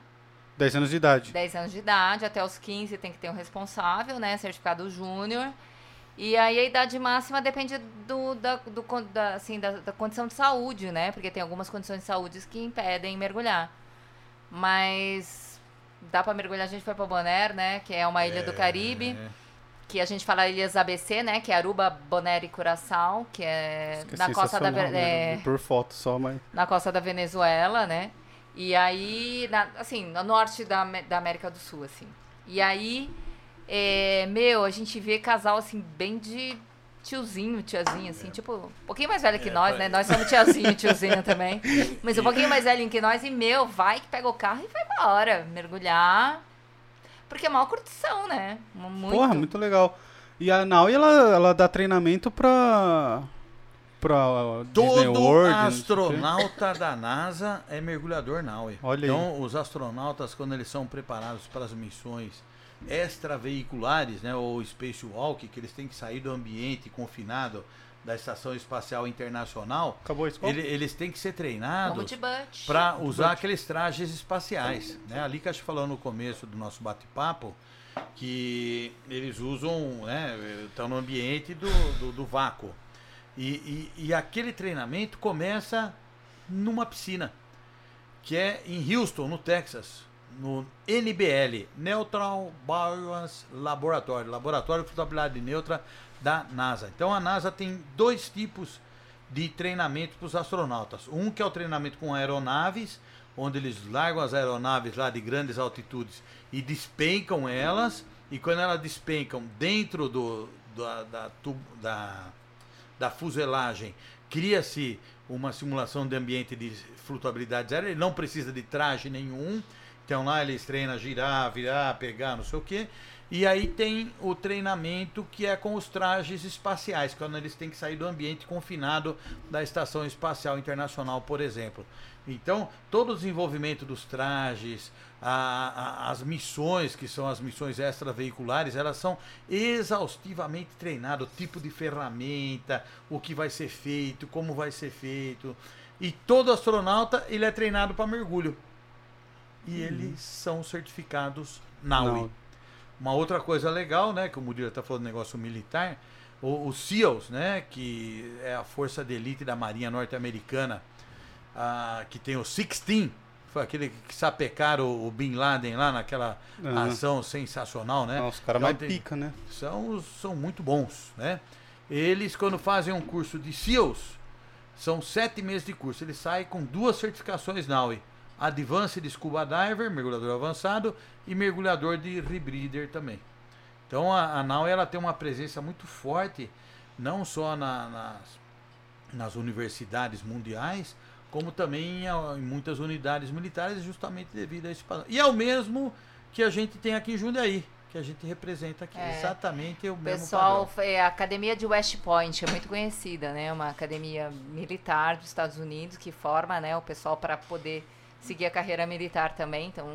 10 anos de idade. 10 anos de idade, até os 15 tem que ter um responsável, né? Certificado júnior. E aí a idade máxima depende do, da, do da, assim, da, da condição de saúde, né? Porque tem algumas condições de saúde que impedem mergulhar. Mas dá pra mergulhar, a gente foi pra Bonaire, né? Que é uma ilha do Caribe. Que a gente fala ilhas ABC, né? Que é Aruba, Bonaire e Curaçao, que é é na costa da, sensacional, Ve- né? é, Por foto só, mas. na costa da Venezuela, né? E aí, na- assim, no norte da, da América do Sul, assim. E aí, é, meu, a gente vê casal, assim, bem de tiozinho, tiazinha, assim, tipo, um pouquinho mais velho que É, nós, pai. né? Nós somos tiazinho, tiozinho também. Mas um pouquinho mais velho que nós, e, meu, vai que pega o carro e vai embora, mergulhar. Porque é uma curtição, né? Muito. Porra, muito legal. E a Naui, ela, ela dá treinamento pra. pra Disney Todo World. astronauta da NASA é mergulhador Naui. Olha aí. então, os astronautas, quando eles são preparados para as missões extraveiculares, né, ou spacewalk, que eles têm que sair do ambiente confinado da Estação Espacial Internacional, Acabou a escola? ele- eles têm que ser treinados para usar aqueles trajes espaciais. Né? Ali que a gente falou no começo do nosso bate-papo, que eles usam, né, estão no ambiente do, do, do vácuo. E, e, e aquele treinamento começa numa piscina, que é em Houston, no Texas, no NBL, Neutral Buoyance Laboratory, Laboratório de Flutuabilidade Neutra da NASA. Então a NASA tem dois tipos de treinamento para os astronautas. Um que é o treinamento com aeronaves, onde eles largam as aeronaves lá de grandes altitudes e despencam elas, e quando elas despencam dentro do, da, da, da, da fuselagem, cria-se uma simulação de ambiente de flutuabilidade zero, ele não precisa de traje nenhum, então lá eles treinam girar, virar, pegar, não sei o quê. E aí tem o treinamento que é com os trajes espaciais, quando eles têm que sair do ambiente confinado da Estação Espacial Internacional, por exemplo. Então, todo o desenvolvimento dos trajes, a- a- as missões, que são as missões extraveiculares, elas são exaustivamente treinadas, o tipo de ferramenta, o que vai ser feito, como vai ser feito. E todo astronauta, ele é treinado para mergulho. E eles são certificados NAUI. Não. Uma outra coisa legal, né, que o Murilo está falando negócio militar, o, o SEALs, né, que é a força de elite da Marinha Norte-Americana, ah, que tem o 16, foi aquele que sapecaram o, o Bin Laden lá naquela Aham. ação sensacional, né? Ah, os caras Então mais tem- pica, né? são, os- são muito bons, né? Eles, quando fazem um curso de SEALs, são sete meses de curso. Eles saem com duas certificações NAUI. Advanced Scuba Diver, mergulhador avançado, e mergulhador de rebreather também. Então a, a NAUI ela tem uma presença muito forte, não só na- nas, nas universidades mundiais, como também em, muitas unidades militares, justamente devido a esse padrão. E é o mesmo que a gente tem aqui em Jundiaí, que a gente representa aqui. É. Exatamente o O mesmo pessoal, padrão. é a Academia de West Point, é muito conhecida, né? Uma academia militar dos Estados Unidos que forma, né, o pessoal para poder seguir a carreira militar também. Então,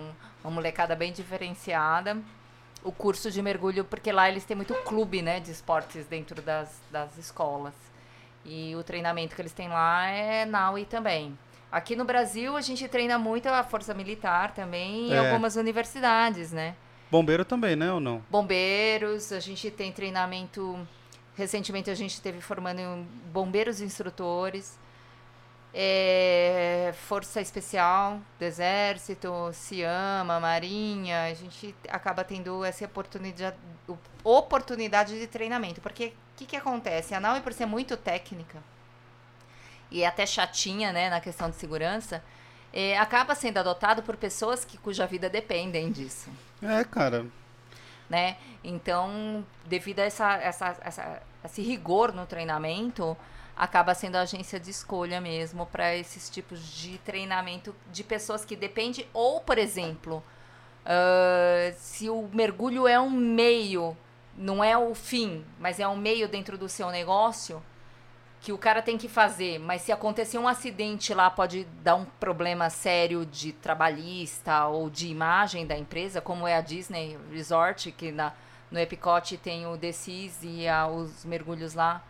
uma molecada bem diferenciada. O curso de mergulho, porque lá eles têm muito clube, né, de esportes dentro das, das escolas. E o treinamento que eles têm lá é NAUI também. Aqui no Brasil, a gente treina muito a Força Militar também em É. algumas universidades, né? Bombeiro também, né? Ou não? bombeiros, a gente tem treinamento. Recentemente a gente teve formando bombeiros instrutores, é, Força Especial do Exército, Ciama, Marinha. A gente acaba tendo essa oportunidade, oportunidade de treinamento. Porque o que, que acontece? A NAUI, por ser muito técnica e até chatinha né, na questão de segurança, é, acaba sendo adotado por pessoas que, cuja vida dependem disso É, cara. né? Então, devido a essa, essa, essa- esse rigor no treinamento, acaba sendo a agência de escolha mesmo para esses tipos de treinamento de pessoas que dependem, ou, por exemplo, ah, se o mergulho é um meio, não é o fim, mas é um meio dentro do seu negócio que o cara tem que fazer, mas se acontecer um acidente lá pode dar um problema sério de trabalhista ou de imagem da empresa, como é a Disney Resort, que na, no Epicote tem o Seas e a- os mergulhos lá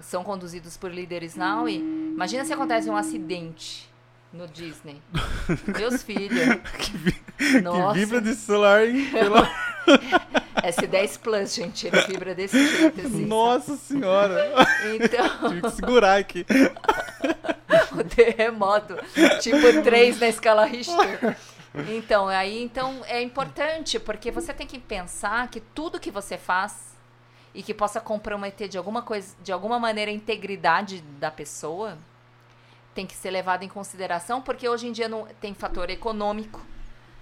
são conduzidos por líderes now. E imagina se acontece um acidente no Disney. Meus filhos. Que Nossa. vibra de celular, hein? Pelo- S10 Plus, gente, ele vibra desse jeito assim. Nossa senhora. Então, Tive que segurar aqui. o terremoto, tipo 3 na escala Richter. Então, aí então é importante, porque você tem que pensar que tudo que você faz e que possa comprometer de alguma coisa, de alguma maneira a integridade da pessoa, tem que ser levado em consideração, porque hoje em dia não tem fator econômico,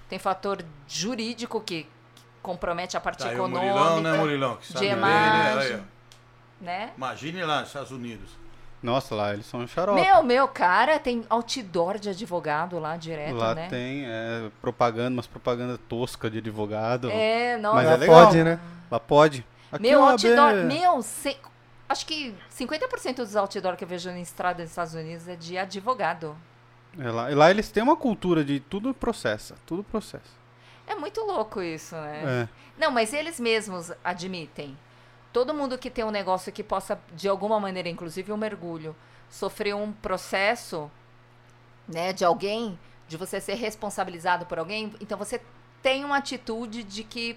tem fator jurídico que, que compromete a parte Tá aí o econômica, Murilão, né, Murilão? Que sabe de né? imagem, ó. né? Imagine lá nos Estados Unidos. Nossa, lá eles são um xarope. Meu, meu, cara, tem outdoor de advogado lá direto, lá né? tem é, propaganda, umas propaganda tosca de advogado. É, não, Mas Lá é legal. pode, né? Lá pode. Aqui Meu, ó, outdoor, meu, se- acho que 50% dos outdoor que eu vejo na estrada dos Estados Unidos é de advogado. É lá, e lá eles têm uma cultura de tudo processa, tudo processa. É muito louco isso, né? É. Não, mas eles mesmos admitem. Todo mundo que tem um negócio que possa, de alguma maneira, inclusive um mergulho, sofrer um processo, né, de alguém, de você ser responsabilizado por alguém, então você tem uma atitude de que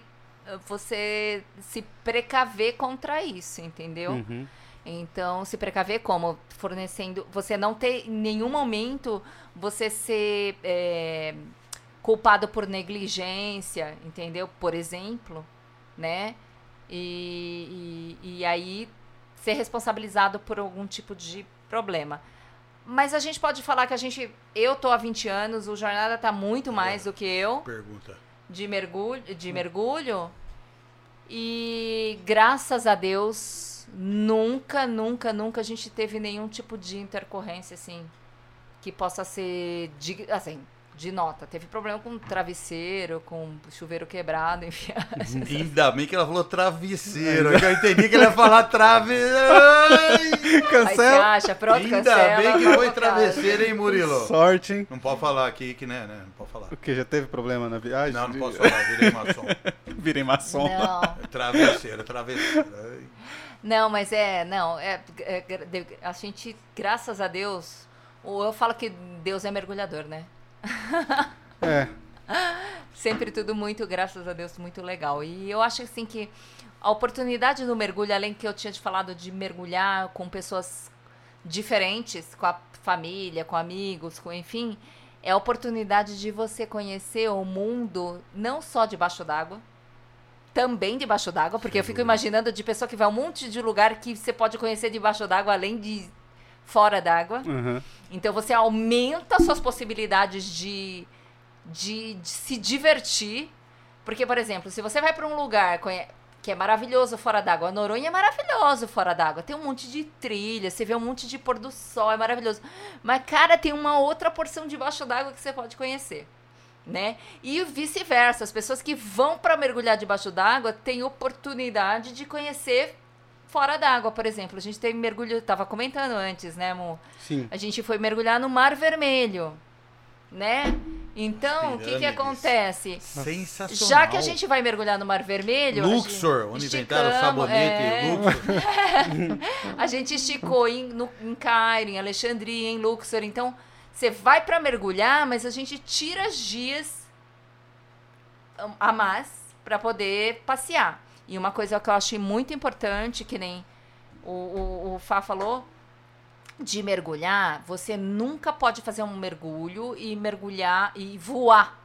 você se precaver contra isso, entendeu? Uhum. Então, se precaver como? Fornecendo. Você não ter em nenhum momento você ser é, culpado por negligência, entendeu? Por exemplo, né? E, e, e aí ser responsabilizado por algum tipo de problema. Mas a gente pode falar que a gente. Eu tô há 20 anos, o Jornada tá muito mais do que eu Pergunta. De mergulho, de mergulho. E graças a Deus, nunca, nunca, nunca a gente teve nenhum tipo de intercorrência assim que possa ser assim, de nota. Teve problema com travesseiro, com chuveiro quebrado, enfim. Ainda bem que ela falou travesseiro. que eu entendi que ela ia falar travesseiro. Ai, Aí Cancela. acha, pronto, Ainda cancela. bem que foi travesseiro, hein, Murilo? Sorte, hein? Não pode falar aqui que, né, né? Não pode falar. O que? Já teve problema na viagem? Não, não posso falar, virei maçom. Virei maçom. Não. Travesseiro, travesseiro. Ai. Não, mas é, não, é, é, a gente, graças a Deus, ou eu falo que Deus é mergulhador, né? É. Sempre tudo muito, graças a Deus, muito legal. E eu acho assim que a oportunidade do mergulho, além que eu tinha te falado de mergulhar com pessoas diferentes, com a família, com amigos, com enfim, é a oportunidade de você conhecer o mundo não só debaixo d'água, também debaixo d'água, porque eu fico imaginando de pessoa que vai a um monte de lugar que você pode conhecer debaixo d'água, além de fora d'água. Uhum. Então você aumenta suas possibilidades de, de, de se divertir. Porque, por exemplo, se você vai para um lugar que é maravilhoso fora d'água, Noronha é maravilhoso fora d'água. Tem um monte de trilha, você vê um monte de pôr do sol, é maravilhoso. Mas, cara, tem uma outra porção debaixo d'água que você pode conhecer. Né? E vice-versa, as pessoas que vão para mergulhar debaixo d'água têm oportunidade de conhecer fora d'água, por exemplo. A gente teve mergulho, tava comentando antes, né, Mo? Sim. A gente foi mergulhar no Mar Vermelho, né? Então, o que que acontece? Sensacional. Já que a gente vai mergulhar no Mar Vermelho, Luxor, gente- onde inventaram o sabonete é. Luxor. a gente esticou em, no, em Cairo, em Alexandria, em Luxor. Então, você vai para mergulhar, mas a gente tira os dias um, a mais para poder passear. E uma coisa que eu achei muito importante, que nem o, o, o Fá falou, de mergulhar, você nunca pode fazer um mergulho e mergulhar e voar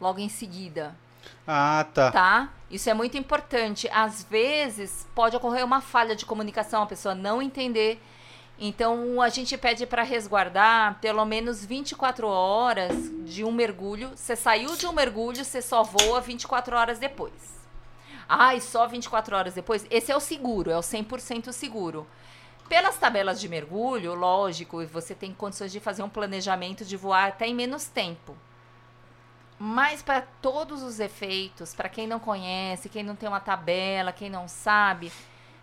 logo em seguida Ah, tá. tá? Isso é muito importante. Às vezes pode ocorrer uma falha de comunicação, a pessoa não entender. Então a gente pede para resguardar pelo menos 24 horas de um mergulho. Você saiu de um mergulho, você só voa 24 horas depois. Ai, só 24 horas depois? Esse é o seguro, é o 100% seguro. Pelas tabelas de mergulho, lógico, você tem condições de fazer um planejamento de voar até em menos tempo. Mas para todos os efeitos, para quem não conhece, quem não tem uma tabela, quem não sabe,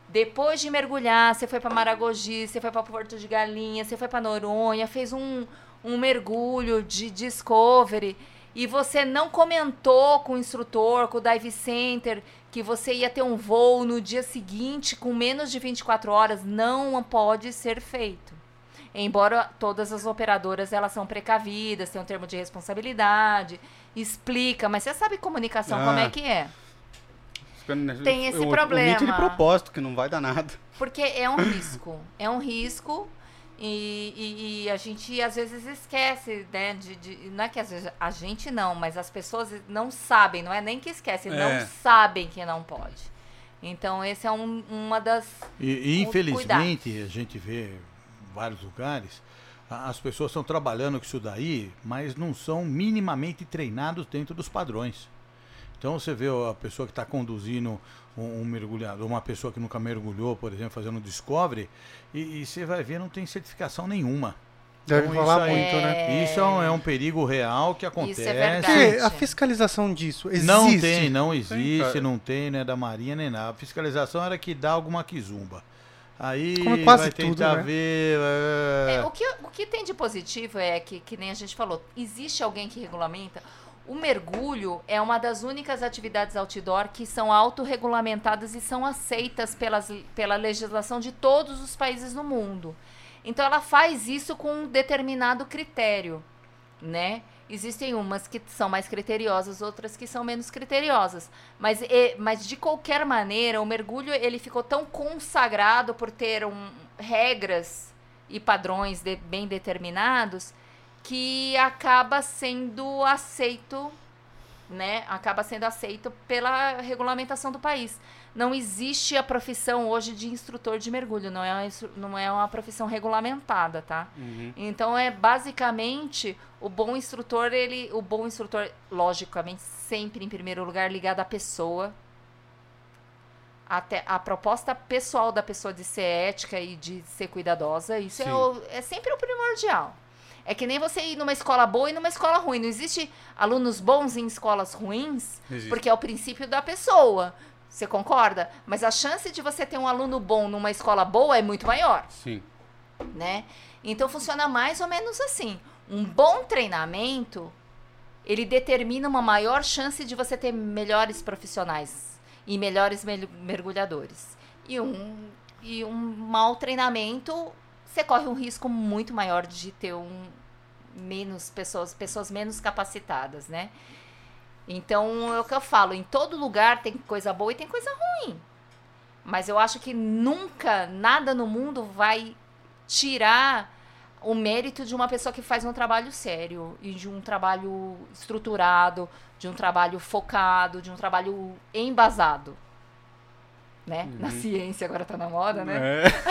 depois de mergulhar, você foi para Maragogi, você foi para Porto de Galinha, você foi para Noronha, fez um, um mergulho de discovery e você não comentou com o instrutor, com o dive center, que você ia ter um voo no dia seguinte com menos de 24 horas, não pode ser feito. Embora todas as operadoras elas são precavidas, tem um termo de responsabilidade, explica, mas você sabe comunicação como Ah. é que é? Tem esse Eu problema. de propósito, que não vai dar nada. Porque é um risco. É um risco. E, e- e a gente às vezes esquece, né? De, de- não é que às vezes a gente não, mas as pessoas não sabem, não é nem que esquecem, É. não sabem que não pode. Então, esse é um- uma das. E, e, infelizmente, a gente vê em vários lugares, as pessoas estão trabalhando com isso daí, mas não são minimamente treinados dentro dos padrões. Então você vê a pessoa que está conduzindo um, um mergulhador, uma pessoa que nunca mergulhou, por exemplo, fazendo um discovery, e, e você vai ver não tem certificação nenhuma. Deve Então, falar isso aí- muito, né? Isso é um, é um perigo real que acontece. verdade. Porque a Gente. fiscalização disso existe. Não tem, não existe, cara. não tem, não é da Marinha nem nada. A fiscalização era que dá alguma quizumba. Aí Como é quase vai tudo, tentar né? ver. é, É, o, que, o que tem de positivo é que, que nem a gente falou, existe alguém que regulamenta. O mergulho é uma das únicas atividades outdoor que são autorregulamentadas e são aceitas pelas, pela legislação de todos os países no mundo. Então ela faz isso com um determinado critério, né? Existem umas que são mais criteriosas, outras que são menos criteriosas. Mas, e- mas de qualquer maneira, o mergulho ele ficou tão consagrado por ter um, regras e padrões de- bem determinados que acaba sendo aceito, né? Acaba sendo aceito pela regulamentação do país. Não existe a profissão hoje de instrutor de mergulho, não é uma, não é uma profissão regulamentada, tá? Uhum. Então é basicamente o bom instrutor, ele, o bom instrutor, logicamente, sempre em primeiro lugar ligado à pessoa. Até a proposta pessoal da pessoa de ser ética e de ser cuidadosa, isso é, o- é sempre o primordial. É que nem você ir numa escola boa e numa escola ruim. Não existe alunos bons em escolas ruins, Existe. porque é o princípio da pessoa. Você concorda? Mas a chance de você ter um aluno bom numa escola boa é muito maior Sim. né? Então funciona mais ou menos assim. Um bom treinamento, ele determina uma maior chance de você ter melhores profissionais e melhores mel- mergulhadores. E um, e um mau treinamento, você corre um risco muito maior de ter um menos pessoas, pessoas menos capacitadas, né? Então, é o que eu falo, em todo lugar tem coisa boa e tem coisa ruim. Mas eu acho que nunca, nada no mundo vai tirar o mérito de uma pessoa que faz um trabalho sério e de um trabalho estruturado, de um trabalho focado, de um trabalho embasado. Né? Na ciência, agora tá na moda, né? É.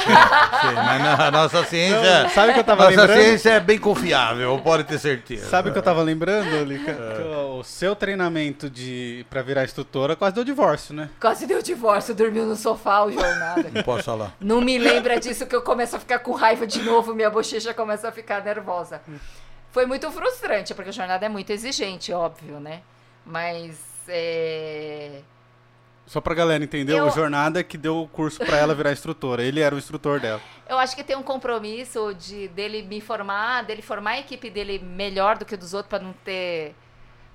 Sim, mas na- a nossa ciência. Sabe o que eu tava nossa lembrando? ciência é bem confiável, pode ter certeza. Sabe o que eu tava lembrando, Lica? Que o seu treinamento de para virar instrutora quase deu divórcio, né? Quase deu divórcio, dormiu no sofá o jornada. Não posso falar. Não me lembra disso que eu começo a ficar com raiva de novo, minha bochecha começa a ficar nervosa. Foi muito frustrante, porque a jornada é muito exigente, óbvio, né? Mas é... Só pra galera entender, Eu- o Jornada que deu o curso pra ela virar instrutora. Ele era o instrutor dela. eu acho que tem um compromisso de dele me formar, dele formar a equipe dele melhor do que dos outros para não ter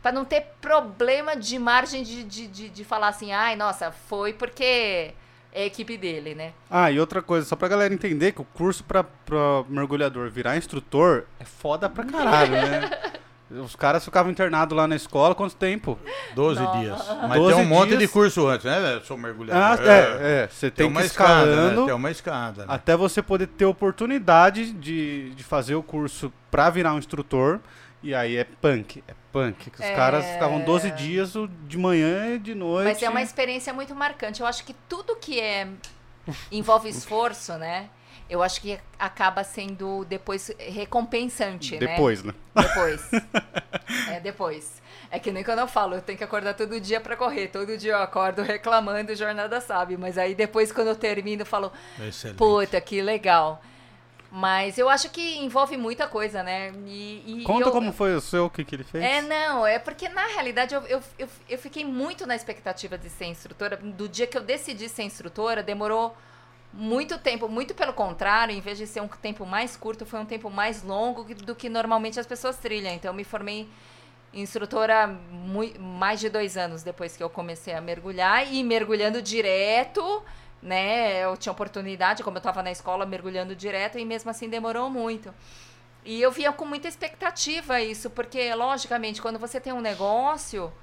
para não ter problema de margem de, de, de, de falar assim, ai, nossa, foi porque é a equipe dele, né? Ah, e outra coisa, só pra galera entender que o curso pra, pra mergulhador virar instrutor é foda pra caralho, né? Os caras ficavam internados lá na escola, quanto tempo? 12 Não. dias. Mas 12 tem um monte dias. de curso antes, né? velho? Sou Ah, mergulhador. é, é. Você tem, uma que ir escada, escalando né? Tem uma escada. Né? até você poder ter oportunidade de, de fazer o curso pra virar um instrutor. E aí é punk, é punk. Os É. caras ficavam 12 dias de manhã e de noite. Mas é uma experiência muito marcante. Eu acho que tudo que é envolve esforço, né? Eu acho que acaba sendo depois recompensante, né? Depois, né? Depois. É depois. É que nem quando eu falo, eu tenho que acordar todo dia pra correr. Todo dia eu acordo reclamando, jornada sabe. Mas aí depois, quando eu termino, eu falo, Excelente. puta, que legal. Mas eu acho que envolve muita coisa, né? E, e Conta eu- como foi o seu, o que, que ele fez. é, não, é porque na realidade eu, eu, eu, eu fiquei muito na expectativa de ser instrutora. Do dia que eu decidi ser instrutora, demorou muito tempo. Muito pelo contrário, em vez de ser um tempo mais curto, foi um tempo mais longo do que normalmente as pessoas trilham. Então eu me formei instrutora mais de dois anos depois que eu comecei a mergulhar e mergulhando direto. Né, eu tinha oportunidade, como eu estava na escola, mergulhando direto, e mesmo assim demorou muito. E eu via com muita expectativa isso, porque, logicamente, quando você tem um negócio,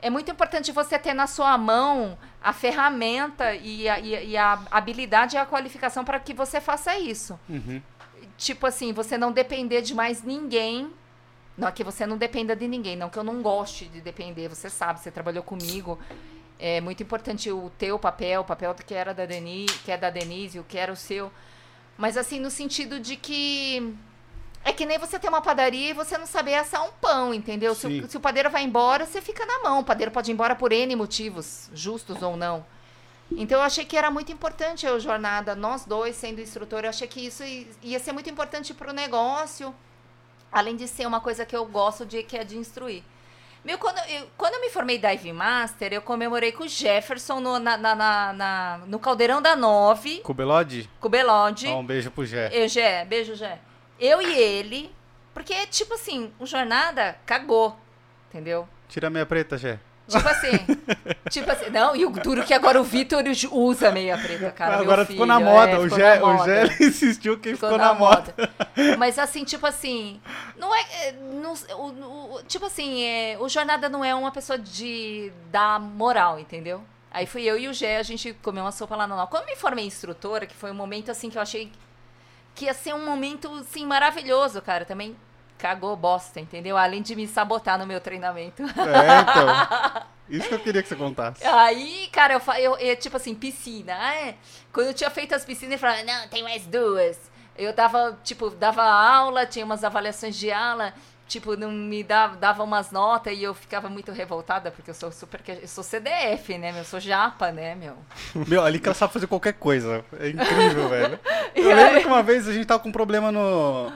é muito importante você ter na sua mão a ferramenta e a, e e a habilidade e a qualificação para que você faça isso. Uhum. tipo assim, você não depender de mais ninguém. Não é que você não dependa de ninguém, não que eu não goste de depender. Você sabe, você trabalhou comigo. É muito importante o teu papel, o papel que era da Denise, que é da Denise, o que era o seu. Mas assim, no sentido de que é que nem você ter uma padaria e você não saber assar um pão, entendeu? Se o, se o padeiro vai embora, você fica na mão. O padeiro pode ir embora por N motivos, justos ou não. Então eu achei que era muito importante a jornada, nós dois sendo instrutor, eu achei que isso ia ser muito importante para o negócio, além de ser uma coisa que eu gosto de que é de instruir. Meu, quando, eu, quando eu me formei Dive Master, eu comemorei com o Jefferson no, na, na- na- na- no Caldeirão da Nove, Com o Belode? com o Belode. Ó, um beijo pro Gé. Eu, Gé, beijo, Gé. Eu e ele, porque, tipo assim, o Jornada cagou, entendeu? Tira a meia preta, Gé. Tipo assim, tipo assim, não, e o duro que agora o Vitor usa meia preta, cara. Agora ficou filho, na moda. é, o ficou Gé, na o moda. Gé insistiu que ficou, na, moda. Mas assim, tipo assim, não é. é, não- o, o- tipo assim, é, o Jornada não é uma pessoa de dar moral, entendeu? Aí fui eu e o Gé, a gente comeu uma sopa lá no Nau. Quando eu me formei instrutora, que foi um momento assim que eu achei que ia ser um momento assim maravilhoso, cara, também cagou bosta, entendeu? Além de me sabotar no meu treinamento. É, então. Isso que eu queria que você contasse. Aí, cara, eu, eu, eu, tipo assim, piscina. Ah, é. Quando eu tinha feito as piscinas, eu falava, não, tem mais duas. Eu dava, tipo, dava aula, tinha umas avaliações de aula, tipo, não me dava, dava umas notas e eu ficava muito revoltada, porque eu sou super. Eu sou CDF, né, meu? Eu sou japa, né, meu? Meu, ali que ela sabe fazer qualquer coisa. É incrível, velho. Eu lembro que uma vez a gente tava com problema no.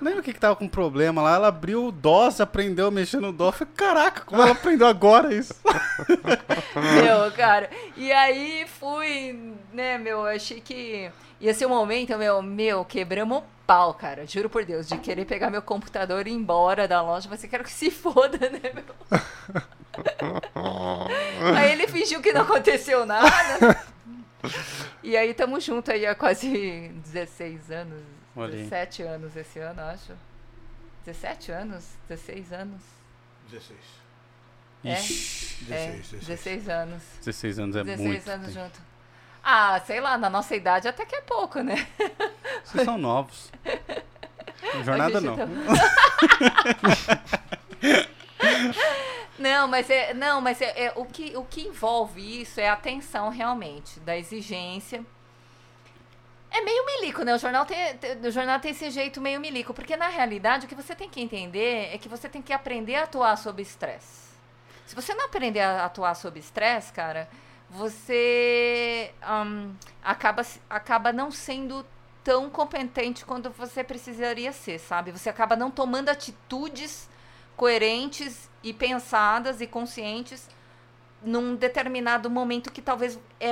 Não lembro o que que tava com problema lá. Ela abriu o DOS, aprendeu a mexer no DOS. Falei, caraca, como ela aprendeu agora isso? Meu, cara. E aí fui, né, meu, eu achei que ia ser um momento, meu, meu, quebramos o pau, cara. Juro por Deus, de querer pegar meu computador e ir embora da loja, mas eu quero que se foda, né, meu? aí ele fingiu que não aconteceu nada. E aí tamo junto aí há quase 16 anos. Olha aí. 17 anos esse ano, acho. 17 anos? 16 anos? 16. É? Ixi, 16, é, 16. 16 anos. 16 anos é 16 muito. anos tempo. junto. Ah, sei lá, na nossa idade até que é pouco, né? Vocês são novos. Jornada não. tá- Não, mas é, não, mas é, é- o, que, o que envolve isso é a atenção realmente, da exigência. É meio milico, né? O jornal tem, tem- o jornal tem esse jeito meio milico, porque na realidade o que você tem que entender é que você tem que aprender a atuar sob estresse. Se você não aprender a atuar sob estresse, cara, você hum, acaba, acaba não sendo tão competente quanto você precisaria ser, sabe? Você acaba não tomando atitudes coerentes e pensadas e conscientes num determinado momento que talvez é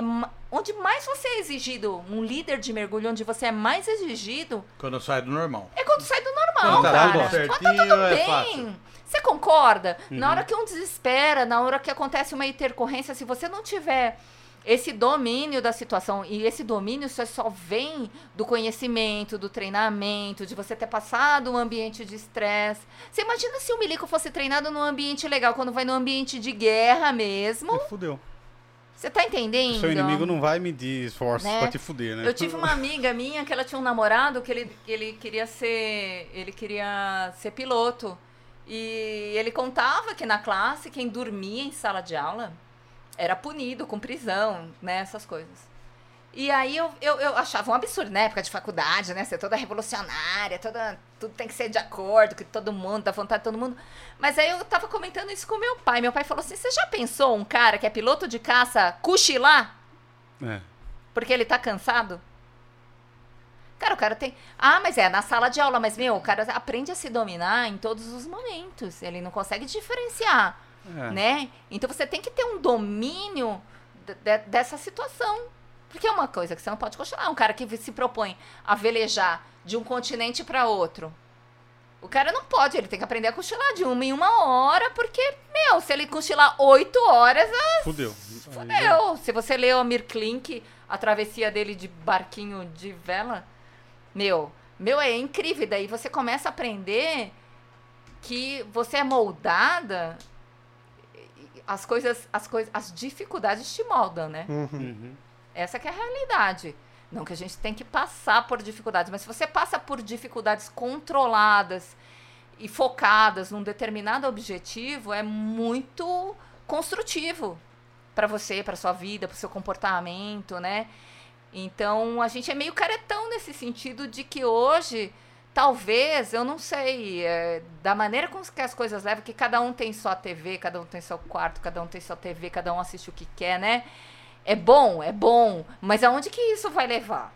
onde mais você é exigido, um líder de mergulho onde você é mais exigido, Quando sai do normal. é quando sai do normal, Quando tá cara. tudo Quando certinho, tá tudo é bem. fácil. Você concorda? Na Uhum. hora que um desespera, na hora que acontece uma intercorrência, se você não tiver esse domínio da situação, e esse domínio só, só vem do conhecimento, do treinamento, de você ter passado um ambiente de estresse. Você imagina se o Milico fosse treinado num ambiente legal, quando vai num ambiente de guerra mesmo? Você fudeu. Você tá entendendo? O seu inimigo não vai medir esforços Né? pra te fuder, né? Eu tive uma amiga minha que ela tinha um namorado que ele, ele queria ser. Ele queria ser piloto. E ele contava que na classe, quem dormia em sala de aula era punido com prisão, né? Essas coisas. E aí eu, eu, eu achava um absurdo, na época de faculdade, né? Ser toda revolucionária, toda. Tudo tem que ser de acordo com todo mundo, da vontade de todo mundo. Mas aí eu tava comentando isso com meu pai. Meu pai falou assim: você já pensou um cara que é piloto de caça cochilar? É. Porque ele tá cansado? Cara, o cara tem. Ah, mas é na sala de aula, mas meu, o cara aprende a se dominar em todos os momentos. Ele não consegue diferenciar, É. né? Então você tem que ter um domínio de- de- dessa situação. Porque é uma coisa que você não pode cochilar. Um cara que se propõe a velejar de um continente para outro. O cara não pode, ele tem que aprender a cochilar de uma em uma hora, porque, meu, se ele cochilar oito horas, Fudeu. Fudeu. Se você leu a Mirklink, a travessia dele de barquinho de vela, meu, meu, é incrível. E Daí você começa a aprender que você é moldada, as coisas, as coisas, as dificuldades te moldam, né? Uhum. Uhum. Essa que é a realidade. Não que a gente tem que passar por dificuldades, mas se você passa por dificuldades controladas e focadas num determinado objetivo, é muito construtivo para você, para sua vida, para o seu comportamento, né? Então a gente é meio caretão nesse sentido de que hoje, talvez, eu não sei, é, da maneira com que as coisas levam, que cada um tem sua TV, cada um tem seu quarto, cada um tem sua TV, cada um assiste o que quer, né? É bom, é bom, mas aonde que isso vai levar?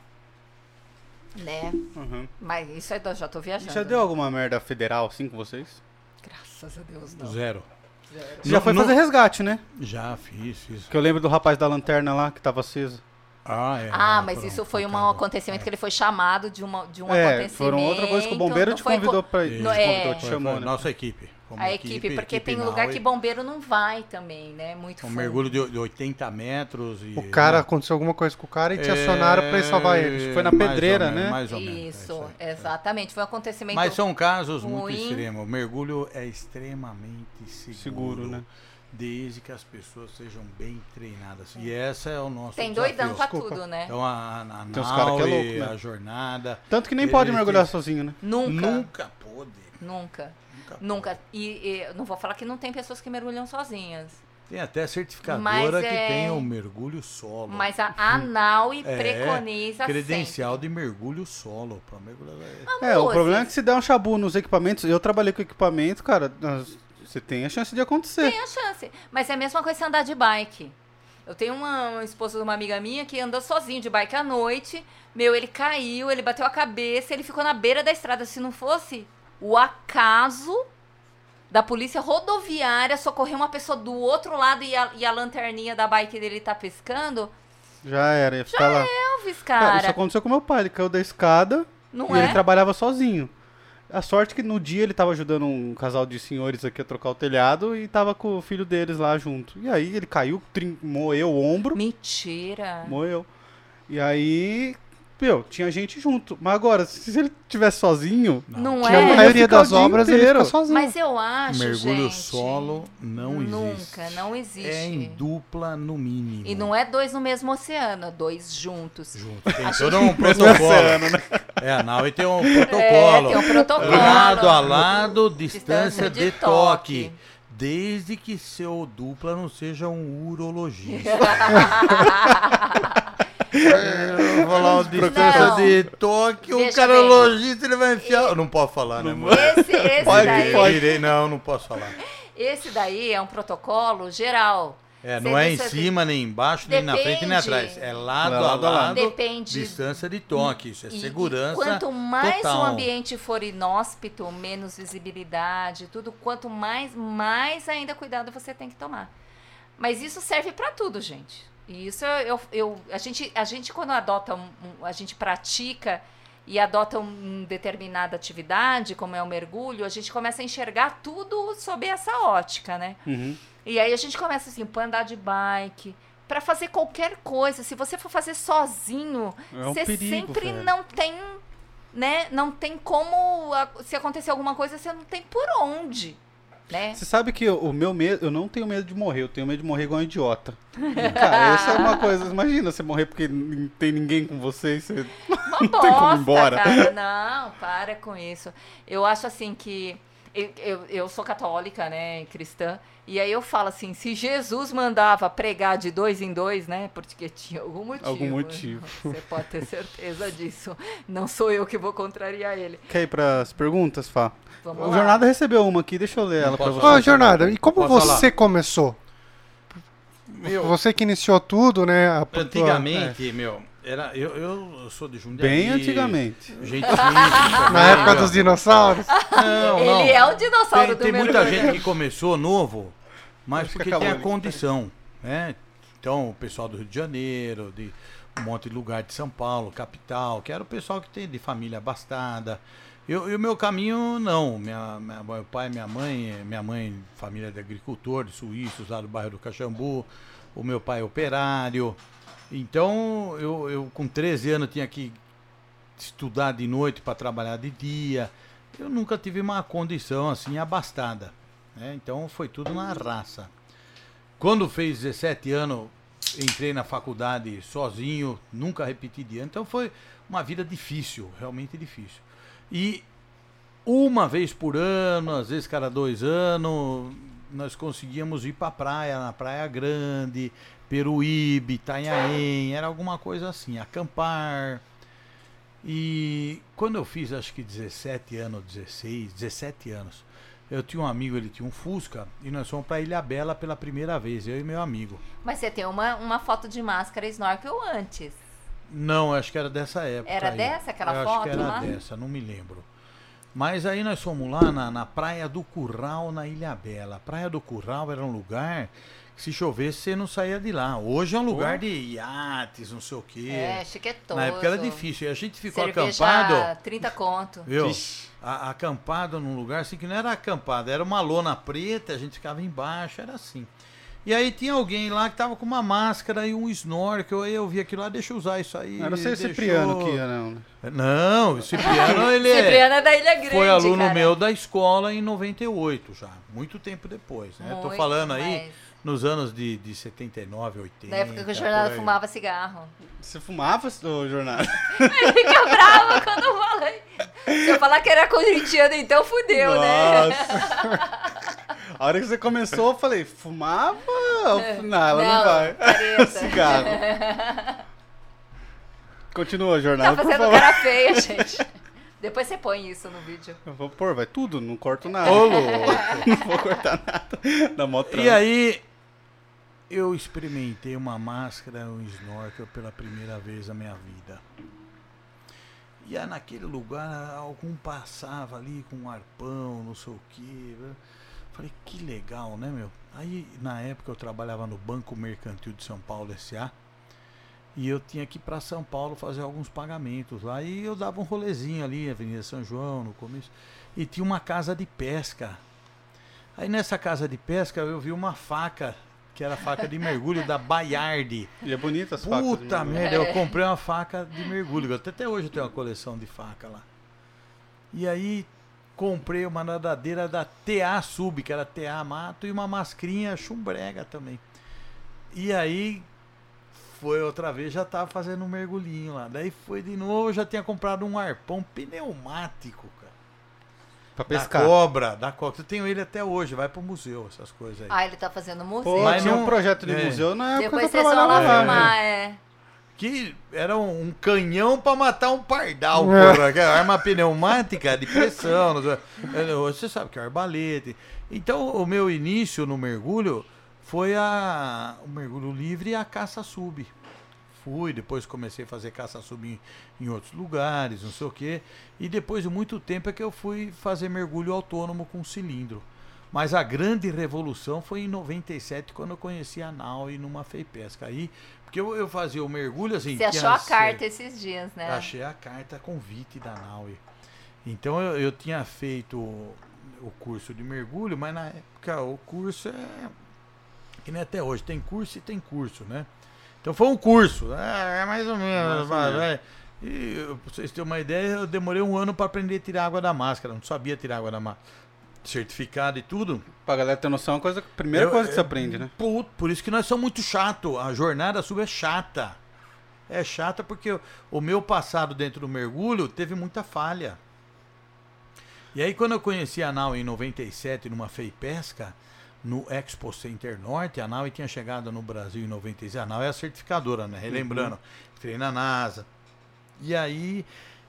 Né? Uhum. Mas isso aí eu já tô viajando. Já deu alguma merda federal assim com vocês? Graças a Deus, não. Zero. Zero. Você já Não- foi não- fazer resgate, né? Já fiz, fiz. Que eu lembro do rapaz da lanterna lá que tava aceso. Ah, é. Ah, mas isso foi um acontecimento que ele foi chamado de, uma, de um é, acontecimento. foram outra coisa que o bombeiro não te convidou Isso. ir. Não, Te convidou, é. te Foi- chamou, né? Nossa equipe. Como A equipe, porque tem lugar Naui, que bombeiro não vai também, né? Muito Um fundo. mergulho de de 80 metros. E, O cara, né? aconteceu alguma coisa com o cara e te acionaram pra ir salvar É, ele. Foi na mais ou pedreira, menos, né? Mais ou menos. é Isso, aí. exatamente. Foi um acontecimento. Mas são casos muito ruim. extremos. O mergulho é extremamente seguro. Seguro, né? Desde que as pessoas sejam bem treinadas. E essa é o nosso Tem desafio. doidão pra Desculpa. tudo, né? Então a, a, a Tem uns cara que é louco, e né? a jornada. Tanto que nem Ele pode tem- mergulhar sozinho, né? Nunca. Nunca pôde. Nunca. Nunca Nunca. E, e eu não vou falar que não tem pessoas que mergulham sozinhas. Tem até certificadora Mas que é- tem o mergulho solo. Mas a ANAUI É, preconiza Credencial de mergulho solo para mergulhar. sempre. É, o problema é que se der um chabu nos equipamentos, eu trabalhei com equipamento, cara, nós- você tem a chance de acontecer. Tem a chance. Mas é a mesma coisa se andar de bike. Eu tenho uma, uma esposa de uma amiga minha que andou sozinho de bike à noite. Meu, ele caiu, ele bateu a cabeça, ele ficou na beira da estrada. Se não fosse o acaso da polícia rodoviária socorrer uma pessoa do outro lado e a, e a lanterninha da bike dele tá piscando, Já era, ia ficar lá. Elvis, Cara, cara. isso aconteceu com meu pai, ele caiu da escada Não e é? ele trabalhava sozinho. A sorte que no dia ele tava ajudando um casal de senhores aqui a trocar o telhado e tava com o filho deles lá junto. E aí ele caiu, moeu o ombro, Mentira. moeu. E aí, meu, tinha gente junto. Mas agora, se ele tivesse sozinho, Não, a é? maioria ficar o das obras ele inteiro. fica sozinho. Mas eu acho, mergulho gente, solo não Nunca, existe. não existe. É em dupla no mínimo. E não é dois no mesmo oceano, é dois juntos. Junto. Tem A todo um protocolo. É, a nave tem um protocolo. É, tem um protocolo. Lado a lado, distância, Distância de de, toque. toque. Desde que seu dupla não seja um urologista. Eu vou falar uma distância Não. de toque, o Veja carologista ele vai enfiar. Eu não posso falar, né, mano? Esse, esse Pode, daí, pode. Não, não posso falar. esse daí é um protocolo geral. É, não é em cima, nem embaixo, nem na frente, nem Depende. atrás. É lado, É a lado a lado, lado. Depende. distância de toque. Isso é E- e segurança. quanto mais total. o ambiente for inóspito, menos visibilidade, tudo, quanto mais, mais ainda cuidado você tem que tomar. Mas isso serve para tudo, gente. E isso eu, eu, a gente, a gente quando adota um, a gente pratica e adota um determinada atividade, como é o mergulho, a gente começa a enxergar tudo sob essa ótica, né? Uhum. E aí a gente começa assim, pra andar de bike, pra fazer qualquer coisa. Se você for fazer sozinho, É um você perigo, sempre não tem, né? Não tem como. Se acontecer alguma coisa, você não tem por onde, né? Você sabe que o meu medo, eu não tenho medo de morrer, eu tenho medo de morrer igual um idiota. Cara, essa é uma coisa, imagina você morrer porque não tem ninguém com você e você... Uma tem como ir bosta, embora. cara. Não, para com isso. Eu acho assim que. Eu, eu, eu sou católica, né? Cristã. E aí eu falo assim: se Jesus mandava pregar de dois em dois, né? Porque tinha algum motivo. Algum motivo. Você pode ter certeza disso. Não sou eu que vou contrariar ele. Quer ir pras perguntas, Fá? Vamos O lá. Jornada recebeu uma aqui, deixa eu ler Não ela pra posso você. Ô, Jornada, e como Posso você começou? Meu, Você que iniciou tudo, né? a- Antigamente, meu, era, eu, eu sou de Jundiaí. Bem antigamente. Gente. Na época dos dinossauros? Não, não. Ele é o dinossauro Tem, do tem muita gente que começou novo, mas porque tem a né? condição, né? Então, o pessoal do Rio de Janeiro, de um monte de lugar de São Paulo, capital, que era o pessoal que tem de família abastada. Eu, e o meu caminho, não. Minha, minha- meu pai, minha mãe, minha mãe, família de agricultores, suíços, lá do bairro do Caxambu. O meu pai é operário. Então, eu, eu com 13 anos tinha que estudar de noite para trabalhar de dia. Eu nunca tive uma condição assim abastada. Né? Então foi tudo na raça. Quando fez 17 anos, entrei na faculdade sozinho, nunca repeti de ano. Então foi uma vida difícil, realmente difícil. E uma vez por ano, às vezes cada dois anos, nós conseguíamos ir para praia, na Praia Grande, Peruíbe, Itanhaém, era alguma coisa assim, acampar. E quando eu fiz acho que 17 anos, 16, 17 anos, eu tinha um amigo, ele tinha um Fusca, e nós fomos para Ilha Bela pela primeira vez, eu e meu amigo. Mas você tem uma, uma foto de máscara e snorkel antes. Não, acho que era dessa época. Era aí. dessa, aquela eu foto Acho que era lá? dessa, não me lembro. Mas aí nós fomos lá na, na Praia do Curral, na Ilha Bela. A Praia do Curral era um lugar que se chovesse você não saía de lá. Hoje é um lugar de iates, não sei o quê. É, chiquetoso. na época era difícil. E a gente ficou Cerveja, acampado. 30 conto. Viu? Vixe. A- acampado num lugar assim que não era acampado, era uma lona preta, a gente ficava embaixo, era assim. E aí tinha alguém lá que tava com uma máscara e um snorkel, aí eu vi aquilo lá, deixa eu usar isso aí. Não era você deixou- Cipriano que ia, não. né? Não, o Cipriano, ele é- Cipriano é da Ilha Grande, foi aluno cara. meu da escola em 98 já, muito tempo depois, né? Tô Muito, falando aí mas nos anos de, de 79, 80. Na época que o jornal fumava cigarro. Você fumava, ô jornal? Fica brava quando eu falei. Se eu falar que era corintiano, então fudeu, né? Nossa. A hora que você começou, eu falei, fumava? Fu- Não, ela não, Não, vai. careta. Cigarro. Continua, Tá jornal, por fazendo cara feia, gente. Depois você põe isso no vídeo. Eu vou pôr, vai tudo, não corto nada. Ô, louco. Não vou cortar nada. Dá mó E aí, eu experimentei uma máscara, um snorkel pela primeira vez na minha vida. E aí, naquele lugar, algum passava ali com um arpão, não sei o quê. né? Falei, que legal, né, meu? Aí, na época, eu trabalhava no Banco Mercantil de São Paulo S.A. E eu tinha que ir para São Paulo fazer alguns pagamentos lá. E eu dava um rolezinho ali, Avenida São João, no começo. E tinha uma casa de pesca. Aí nessa casa de pesca eu vi uma faca, que era faca de mergulho da Bayard. E é bonita as facas. Puta merda, eu comprei uma faca de mergulho. Até, até hoje eu tenho uma coleção de faca lá. E aí comprei uma nadadeira da TA Sub, que era TA Mato, e uma mascrinha chumbrega também. E aí foi outra vez, já tava fazendo um mergulhinho lá. Daí foi de novo, já tinha comprado um arpão pneumático, Pra Da pescar. cobra, da cobra. Eu tenho ele até hoje, vai pro museu, essas coisas aí. Ah, ele tá fazendo música? Pô, Mas tinha não- um projeto de é. museu na época Depois que eu vocês vão lá lá. filmar, é. Que era um, um canhão pra matar um pardal, É. porra. que é arma pneumática de pressão. não sei. É, Você sabe que é arbalete. Então, o meu início no mergulho foi a, o mergulho livre e a caça sub. Fui, depois comecei a fazer caça sub em, em outros lugares, não sei o quê. E depois de muito tempo é que eu fui fazer mergulho autônomo com cilindro. Mas a grande revolução foi em 97, quando eu conheci a Naui numa FEIPESCA. Aí, porque eu, eu fazia o mergulho assim. Você achou a carta esses dias, né? Achei a carta convite da Naui. Então eu, eu tinha feito o, o curso de mergulho, mas na época o curso é. Que nem até hoje, tem curso e tem curso, né? Então foi um curso, é, é mais ou menos. Mais ou menos. E eu- pra vocês terem uma ideia, eu demorei um ano para aprender a tirar água da máscara, não sabia tirar água da máscara. Certificado e tudo. Pra galera ter noção, é uma coisa, a primeira Eu- coisa que você aprende, né? Puto, por isso que nós somos muito chato. A jornada sub é chata. É chata porque o- o meu passado dentro do mergulho teve muita falha. E aí quando eu conheci a Nau em 97 numa FEI Pesca, no Expo Center Norte, a Nau tinha chegado no Brasil em 96. A Nau é a certificadora, né? Relembrando, entrei na NASA. E aí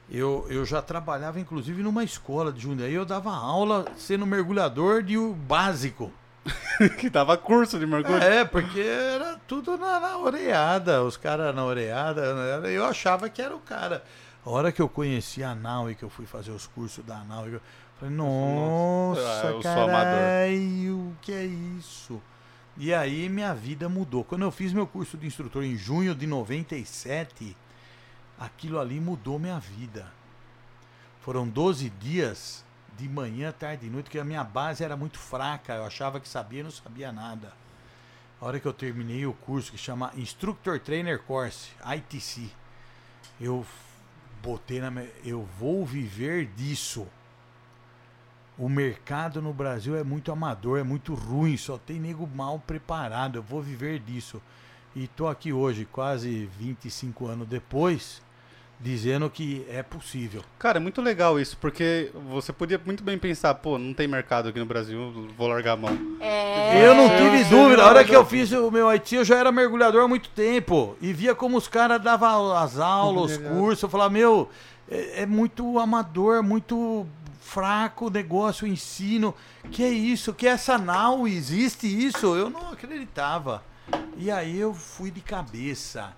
eu, eu já trabalhava inclusive numa escola de Jundiaí, eu dava aula sendo mergulhador de o básico. que dava curso de mergulho. É, porque era tudo na, na oreada, os caras na oreada, né? eu achava que era o cara. A hora que eu conheci a Nau e que eu fui fazer os cursos da Nau, eu falei, Nossa, amador." caralho, o que é isso? E aí minha vida mudou. Quando eu fiz meu curso de instrutor em junho de 97, aquilo ali mudou minha vida. Foram 12 dias de manhã, tarde e noite, que a minha base era muito fraca. Eu achava que sabia e não sabia nada. A hora que eu terminei o curso que chama Instructor Trainer Course, ITC, eu botei na minha, eu vou viver disso. O mercado no Brasil é muito amador, é muito ruim, só tem nego mal preparado. Eu vou viver disso. E tô aqui hoje, quase 25 anos depois, dizendo que é possível. Cara, é muito legal isso, porque você podia muito bem pensar, pô, não tem mercado aqui no Brasil, vou largar a mão. É... Eu não É, tive eu- dúvida. A hora que eu fiz o meu IT, eu já era mergulhador há muito tempo. E via como os caras davam as aulas, os cursos. Eu falava, meu, é, é muito amador, muito fraco o negócio, o ensino. Que é isso? Que é essa nau? Existe isso? Eu não acreditava. E aí eu fui de cabeça.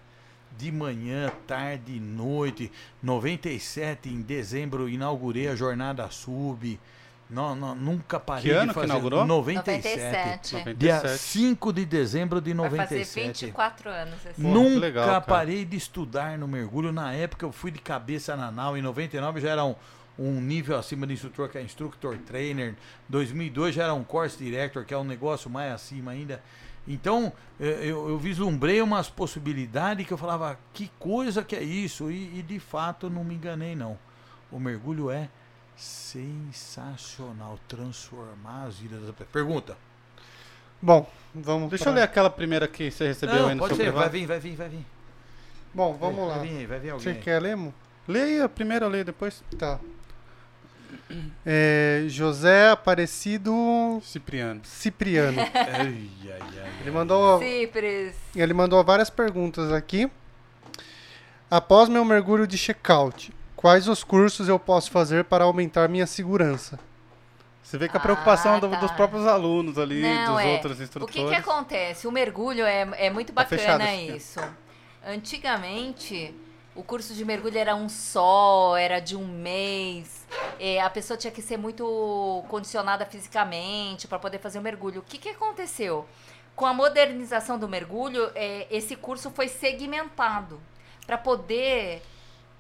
De manhã, tarde, noite. 97, em dezembro, inaugurei a Jornada Sub. Não, não, nunca parei Que ano de que fazer. inaugurou? 97. 97. Dia 97. 5 de dezembro de Vai fazer 97. 24 anos Nunca que legal, parei de estudar no mergulho. Na época eu fui de cabeça na nau. Em 99 já era um, um nível acima de instrutor, que é instructor trainer. 2002 já era um course director, que é um negócio mais acima ainda. Então eh, eu, eu vislumbrei umas possibilidades que eu falava, que coisa que é isso? E, e de fato não me enganei não. O mergulho é sensacional. Transformar as vidas das pessoas. Pergunta. Bom, vamos Deixa pra- eu ler aquela primeira que você recebeu aí no pode seu ser, vai privado. vir, vai vir, vai vir. Bom, vamos vai, lá. Vai vir, vai vir alguém. Você quer ler, Mo? Lê aí a primeira, lê depois. Tá. É, José Aparecido Cipriano. Cipriano. Ai, ai, ai, Ele mandou, Cipres. ele mandou várias perguntas aqui. Após meu mergulho de check-out, quais os cursos eu posso fazer para aumentar minha segurança? Você vê que a preocupação Ah, do- tá. dos próprios alunos ali, Não, dos é. outros O instrutores. que, que acontece? O mergulho é, é muito Tá bacana fechado aqui. isso. Antigamente, o curso de mergulho era um só, era de um mês. é, a pessoa tinha que ser muito condicionada fisicamente para poder fazer o mergulho. O que, que aconteceu? Com a modernização do mergulho, é, esse curso foi segmentado para poder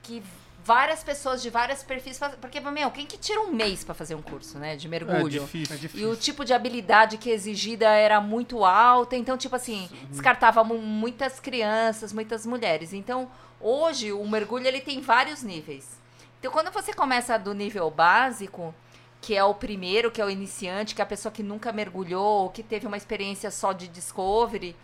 que várias pessoas de vários perfis façam. Porque, meu, quem que tira um mês para fazer um curso, né, de É mergulho? difícil. É E difícil. o tipo de habilidade que exigida era muito alta, então, tipo assim, descartava mu- muitas crianças, muitas mulheres. Então, hoje, o mergulho ele tem vários níveis. Então, quando você começa do nível básico, que é o primeiro, que é o iniciante, que é a pessoa que nunca mergulhou, ou que teve uma experiência só de discovery,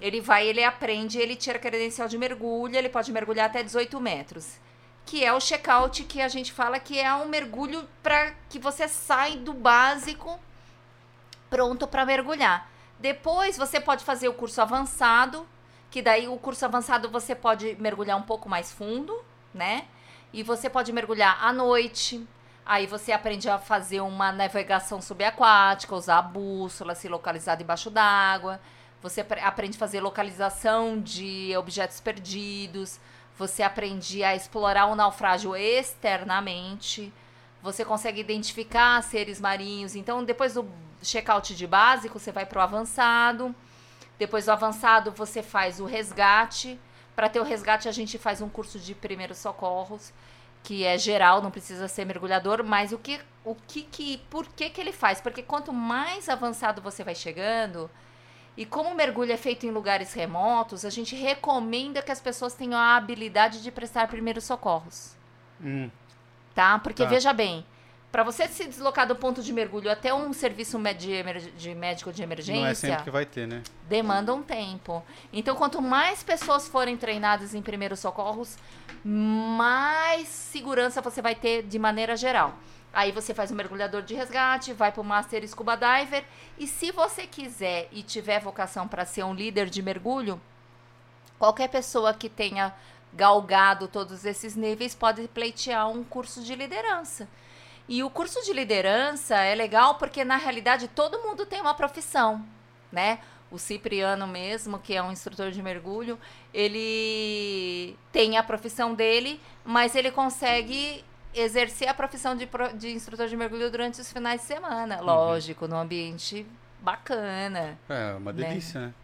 ele vai, ele aprende, ele tira a credencial de mergulho, ele pode mergulhar até 18 metros. Que é o check-out que a gente fala que é um mergulho para que você sai do básico pronto para mergulhar. Depois você pode fazer o curso avançado, que daí o curso avançado você pode mergulhar um pouco mais fundo, né? E você pode mergulhar à noite. Aí você aprende a fazer uma navegação subaquática, usar a bússola, se localizar debaixo d'água. Você apre- aprende a fazer localização de objetos perdidos. Você aprende a explorar o naufrágio externamente. Você consegue identificar seres marinhos. Então, depois do check-out de básico, você vai para o avançado. Depois do avançado, você faz o resgate. Para ter o resgate, a gente faz um curso de primeiros socorros, que é geral, não precisa ser mergulhador. Mas o que, o que, que por que, que ele faz? Porque quanto mais avançado você vai chegando, e como o mergulho é feito em lugares remotos, a gente recomenda que as pessoas tenham a habilidade de prestar primeiros socorros Hum, tá? Porque Tá. veja bem, para você se deslocar do ponto de mergulho até um serviço de, de médico de não é emergência, sempre que vai ter, né? demanda um tempo. Então, quanto mais pessoas forem treinadas em primeiros socorros, mais segurança você vai ter de maneira geral. Aí você faz o mergulhador de resgate, vai para o Master Scuba Diver. E se você quiser e tiver vocação para ser um líder de mergulho, qualquer pessoa que tenha galgado todos esses níveis pode pleitear um curso de liderança. E o curso de liderança é legal porque, na realidade, todo mundo tem uma profissão, né? O Cipriano mesmo, que é um instrutor de mergulho, ele tem a profissão dele, mas ele consegue exercer a profissão de, de instrutor de mergulho durante os finais de semana. Lógico, num ambiente bacana. É, uma Né? delícia, né?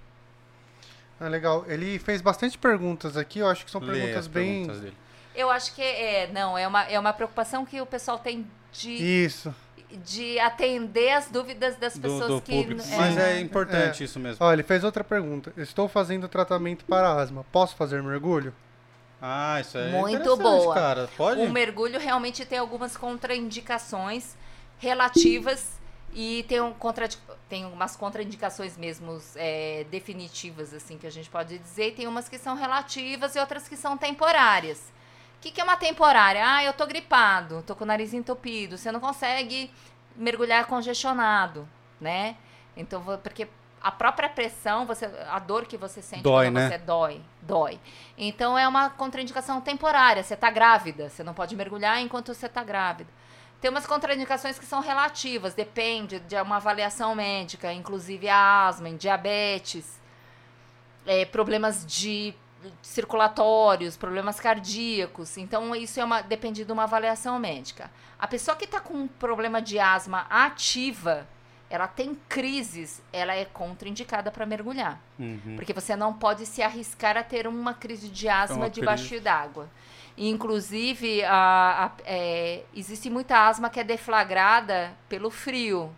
Ah, legal. Ele fez bastante perguntas aqui, eu acho que são Lê perguntas as bem. perguntas. Eu acho que é, não, é uma, é uma preocupação que o pessoal tem de, Isso. de atender as dúvidas das Do, pessoas do que. público. é, Mas é importante isso mesmo. Ó, ele fez outra pergunta. Estou fazendo tratamento para asma. Posso fazer mergulho? Ah, isso é Muito boa. cara. Pode? O mergulho realmente tem algumas contraindicações relativas E tem, um contra, tem umas contraindicações mesmo é, definitivas, assim, que a gente pode dizer. E tem umas que são relativas e outras que são temporárias. O que, que é uma temporária? Ah, eu tô gripado, tô com o nariz entupido. Você não consegue mergulhar congestionado, né? Então, porque a própria pressão, você, a dor que você sente Dói, quando né? você dói, dói. Então é uma contraindicação temporária. Você está grávida, você não pode mergulhar enquanto você está grávida. Tem umas contraindicações que são relativas, depende de uma avaliação médica, inclusive a asma, em diabetes, é, problemas de circulatórios, problemas cardíacos. Então, isso é uma, depende de uma avaliação médica. A pessoa que está com um problema de asma ativa, ela tem crises, ela é contraindicada para mergulhar. Uhum. Porque você não pode se arriscar a ter uma crise de asma Uma debaixo d'água. Inclusive, a, a- é, existe muita asma que é deflagrada pelo frio.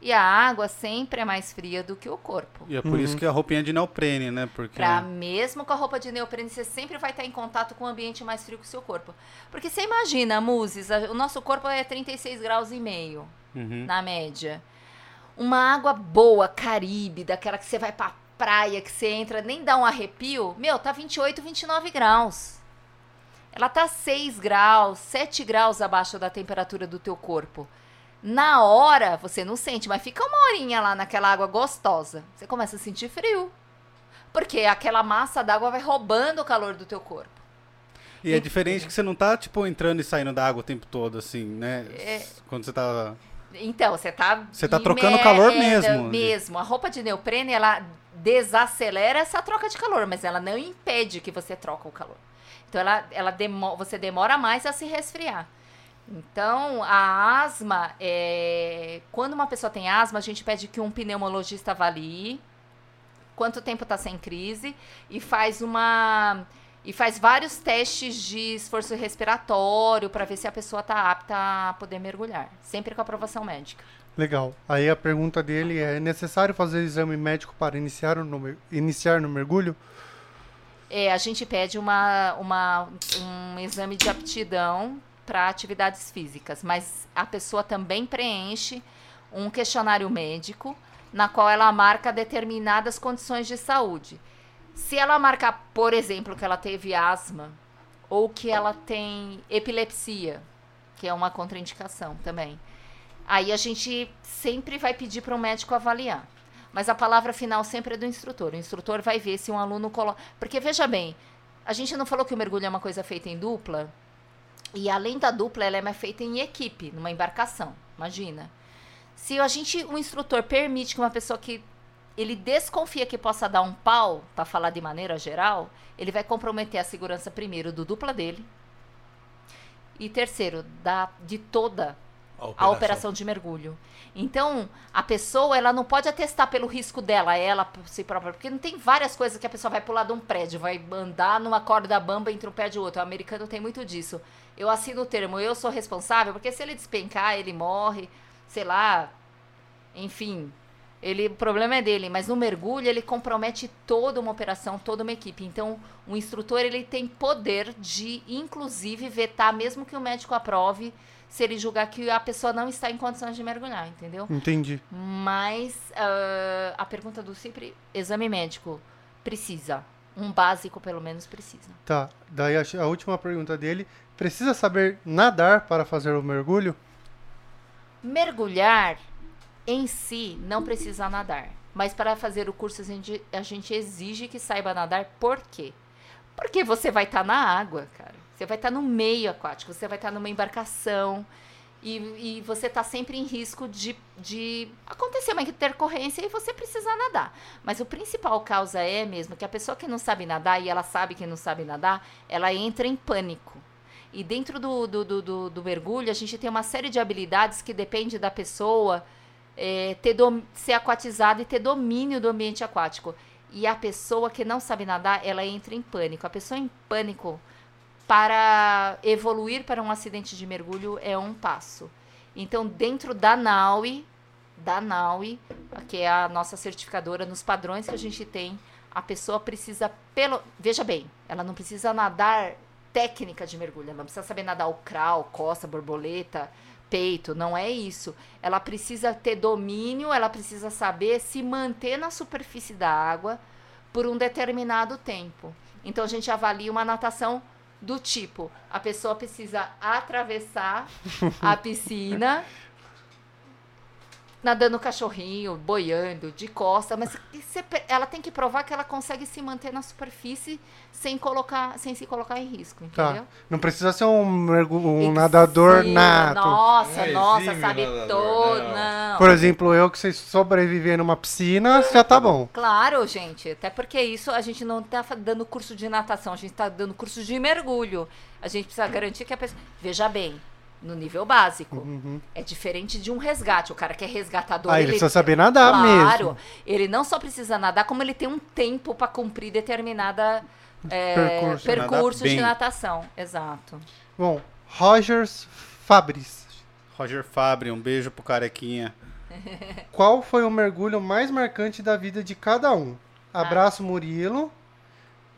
E a água sempre é mais fria do que o corpo. E é por isso que a roupinha é de neoprene, né? Porque Pra, mesmo com a roupa de neoprene, você sempre vai estar em contato com um ambiente mais frio que o seu corpo. Porque você imagina, Muses, o nosso corpo é 36 graus e meio, Uhum. na média. Uma água boa, caribe, daquela que você vai pra praia, que você entra, nem dá um arrepio, meu, tá 28, 29 graus. Ela tá 6 graus, 7 graus abaixo da temperatura do teu corpo. Na hora, você não sente, mas fica uma horinha lá naquela água gostosa. Você começa a sentir frio. Porque aquela massa d'água vai roubando o calor do teu corpo. E é diferente que você não tá, tipo, entrando e saindo da água o tempo todo, assim, né? É. Quando você tá. Então, você tá. Você tá trocando calor mesmo. Mesmo. A roupa de neoprene, ela desacelera essa troca de calor, mas ela não impede que você troca o calor. Então, ela, ela demo, você demora mais a se resfriar. Então, a asma, é... quando uma pessoa tem asma, a gente pede que um pneumologista avalie quanto tempo está sem crise e faz uma e faz vários testes de esforço respiratório para ver se a pessoa está apta a poder mergulhar, sempre com aprovação médica. Legal. Aí a pergunta dele é: é necessário fazer exame médico para iniciar no, iniciar no mergulho? É, a gente pede uma, uma, um exame de aptidão para atividades físicas, mas a pessoa também preenche um questionário médico na qual ela marca determinadas condições de saúde. Se ela marcar, por exemplo, que ela teve asma ou que ela tem epilepsia, que é uma contraindicação também, aí a gente sempre vai pedir para o médico avaliar. Mas a palavra final sempre é do instrutor. O instrutor vai ver se um aluno coloca. Porque veja bem, a gente não falou que o mergulho é uma coisa feita em dupla? E além da dupla, ela é feita em equipe, numa embarcação. Imagina. Se a gente, o instrutor permite que uma pessoa que ele desconfia que possa dar um pau, para falar de maneira geral, ele vai comprometer a segurança primeiro do dupla dele e terceiro da de toda a operação de mergulho. Então, a pessoa, ela não pode atestar pelo risco dela, ela por si própria, porque não tem várias coisas que a pessoa vai pular de um prédio, vai andar numa corda bamba entre um pé e outro. O americano tem muito disso. Eu assino o termo, eu sou responsável, porque se ele despencar, ele morre, sei lá, enfim. Ele, o problema é dele, mas no mergulho ele compromete toda uma operação, toda uma equipe. Então, o instrutor ele tem poder de, inclusive, vetar, mesmo que o médico aprove, se ele julgar que a pessoa não está em condições de mergulhar, entendeu? Entendi. Mas ah, a pergunta do sempre, exame médico, precisa. Um básico, pelo menos, precisa. Tá. Daí a, a última pergunta dele: precisa saber nadar para fazer o mergulho? Mergulhar em si não precisa nadar. Mas para fazer o curso a gente, a gente exige que saiba nadar. Por quê? Porque você vai estar na água, cara. Você vai estar no meio aquático, você vai estar numa embarcação. E, e você está sempre em risco de, de acontecer uma intercorrência e você precisa nadar. Mas o principal causa é mesmo que a pessoa que não sabe nadar e ela sabe que não sabe nadar, ela entra em pânico. E dentro do, do, do, do, mergulho, a gente tem uma série de habilidades que depende da pessoa é, ter dom- ser aquatizada e ter domínio do ambiente aquático. E a pessoa que não sabe nadar, ela entra em pânico. A pessoa em pânico, para evoluir para um acidente de mergulho, é um passo. Então, dentro da NAUI, da NAUI, que é a nossa certificadora, nos padrões que a gente tem, a pessoa precisa, pelo. Veja bem, ela não precisa nadar técnica de mergulho, ela não precisa saber nadar o crawl, costa, borboleta, peito, não é isso. Ela precisa ter domínio, ela precisa saber se manter na superfície da água por um determinado tempo. Então a gente avalia uma natação do tipo: a pessoa precisa atravessar a piscina nadando cachorrinho, boiando, de costa, mas você, ela tem que provar que ela consegue se manter na superfície sem colocar, sem se colocar em risco, Tá. entendeu? Não precisa ser um, um nadador Sim, nato. Nossa, Um nossa, sabe nadador, todo, não. não. Por exemplo, eu que sei sobreviver numa piscina, já tá bom. Claro, gente. Até porque isso a gente não tá dando curso de natação, a gente tá dando curso de mergulho. A gente precisa garantir que a pessoa. Veja bem, no nível básico. Uhum. É diferente de um resgate. O cara que é resgatador. Ah, ele precisa saber nadar claro, mesmo. Ele não só precisa nadar, como ele tem um tempo para cumprir determinada é, Percurso. percurso de bem. natação. Exato. Bom, Rogers Fabris. Roger Fabre, um beijo pro carequinha. Qual foi o mergulho mais marcante da vida de cada um? Abraço, Murilo.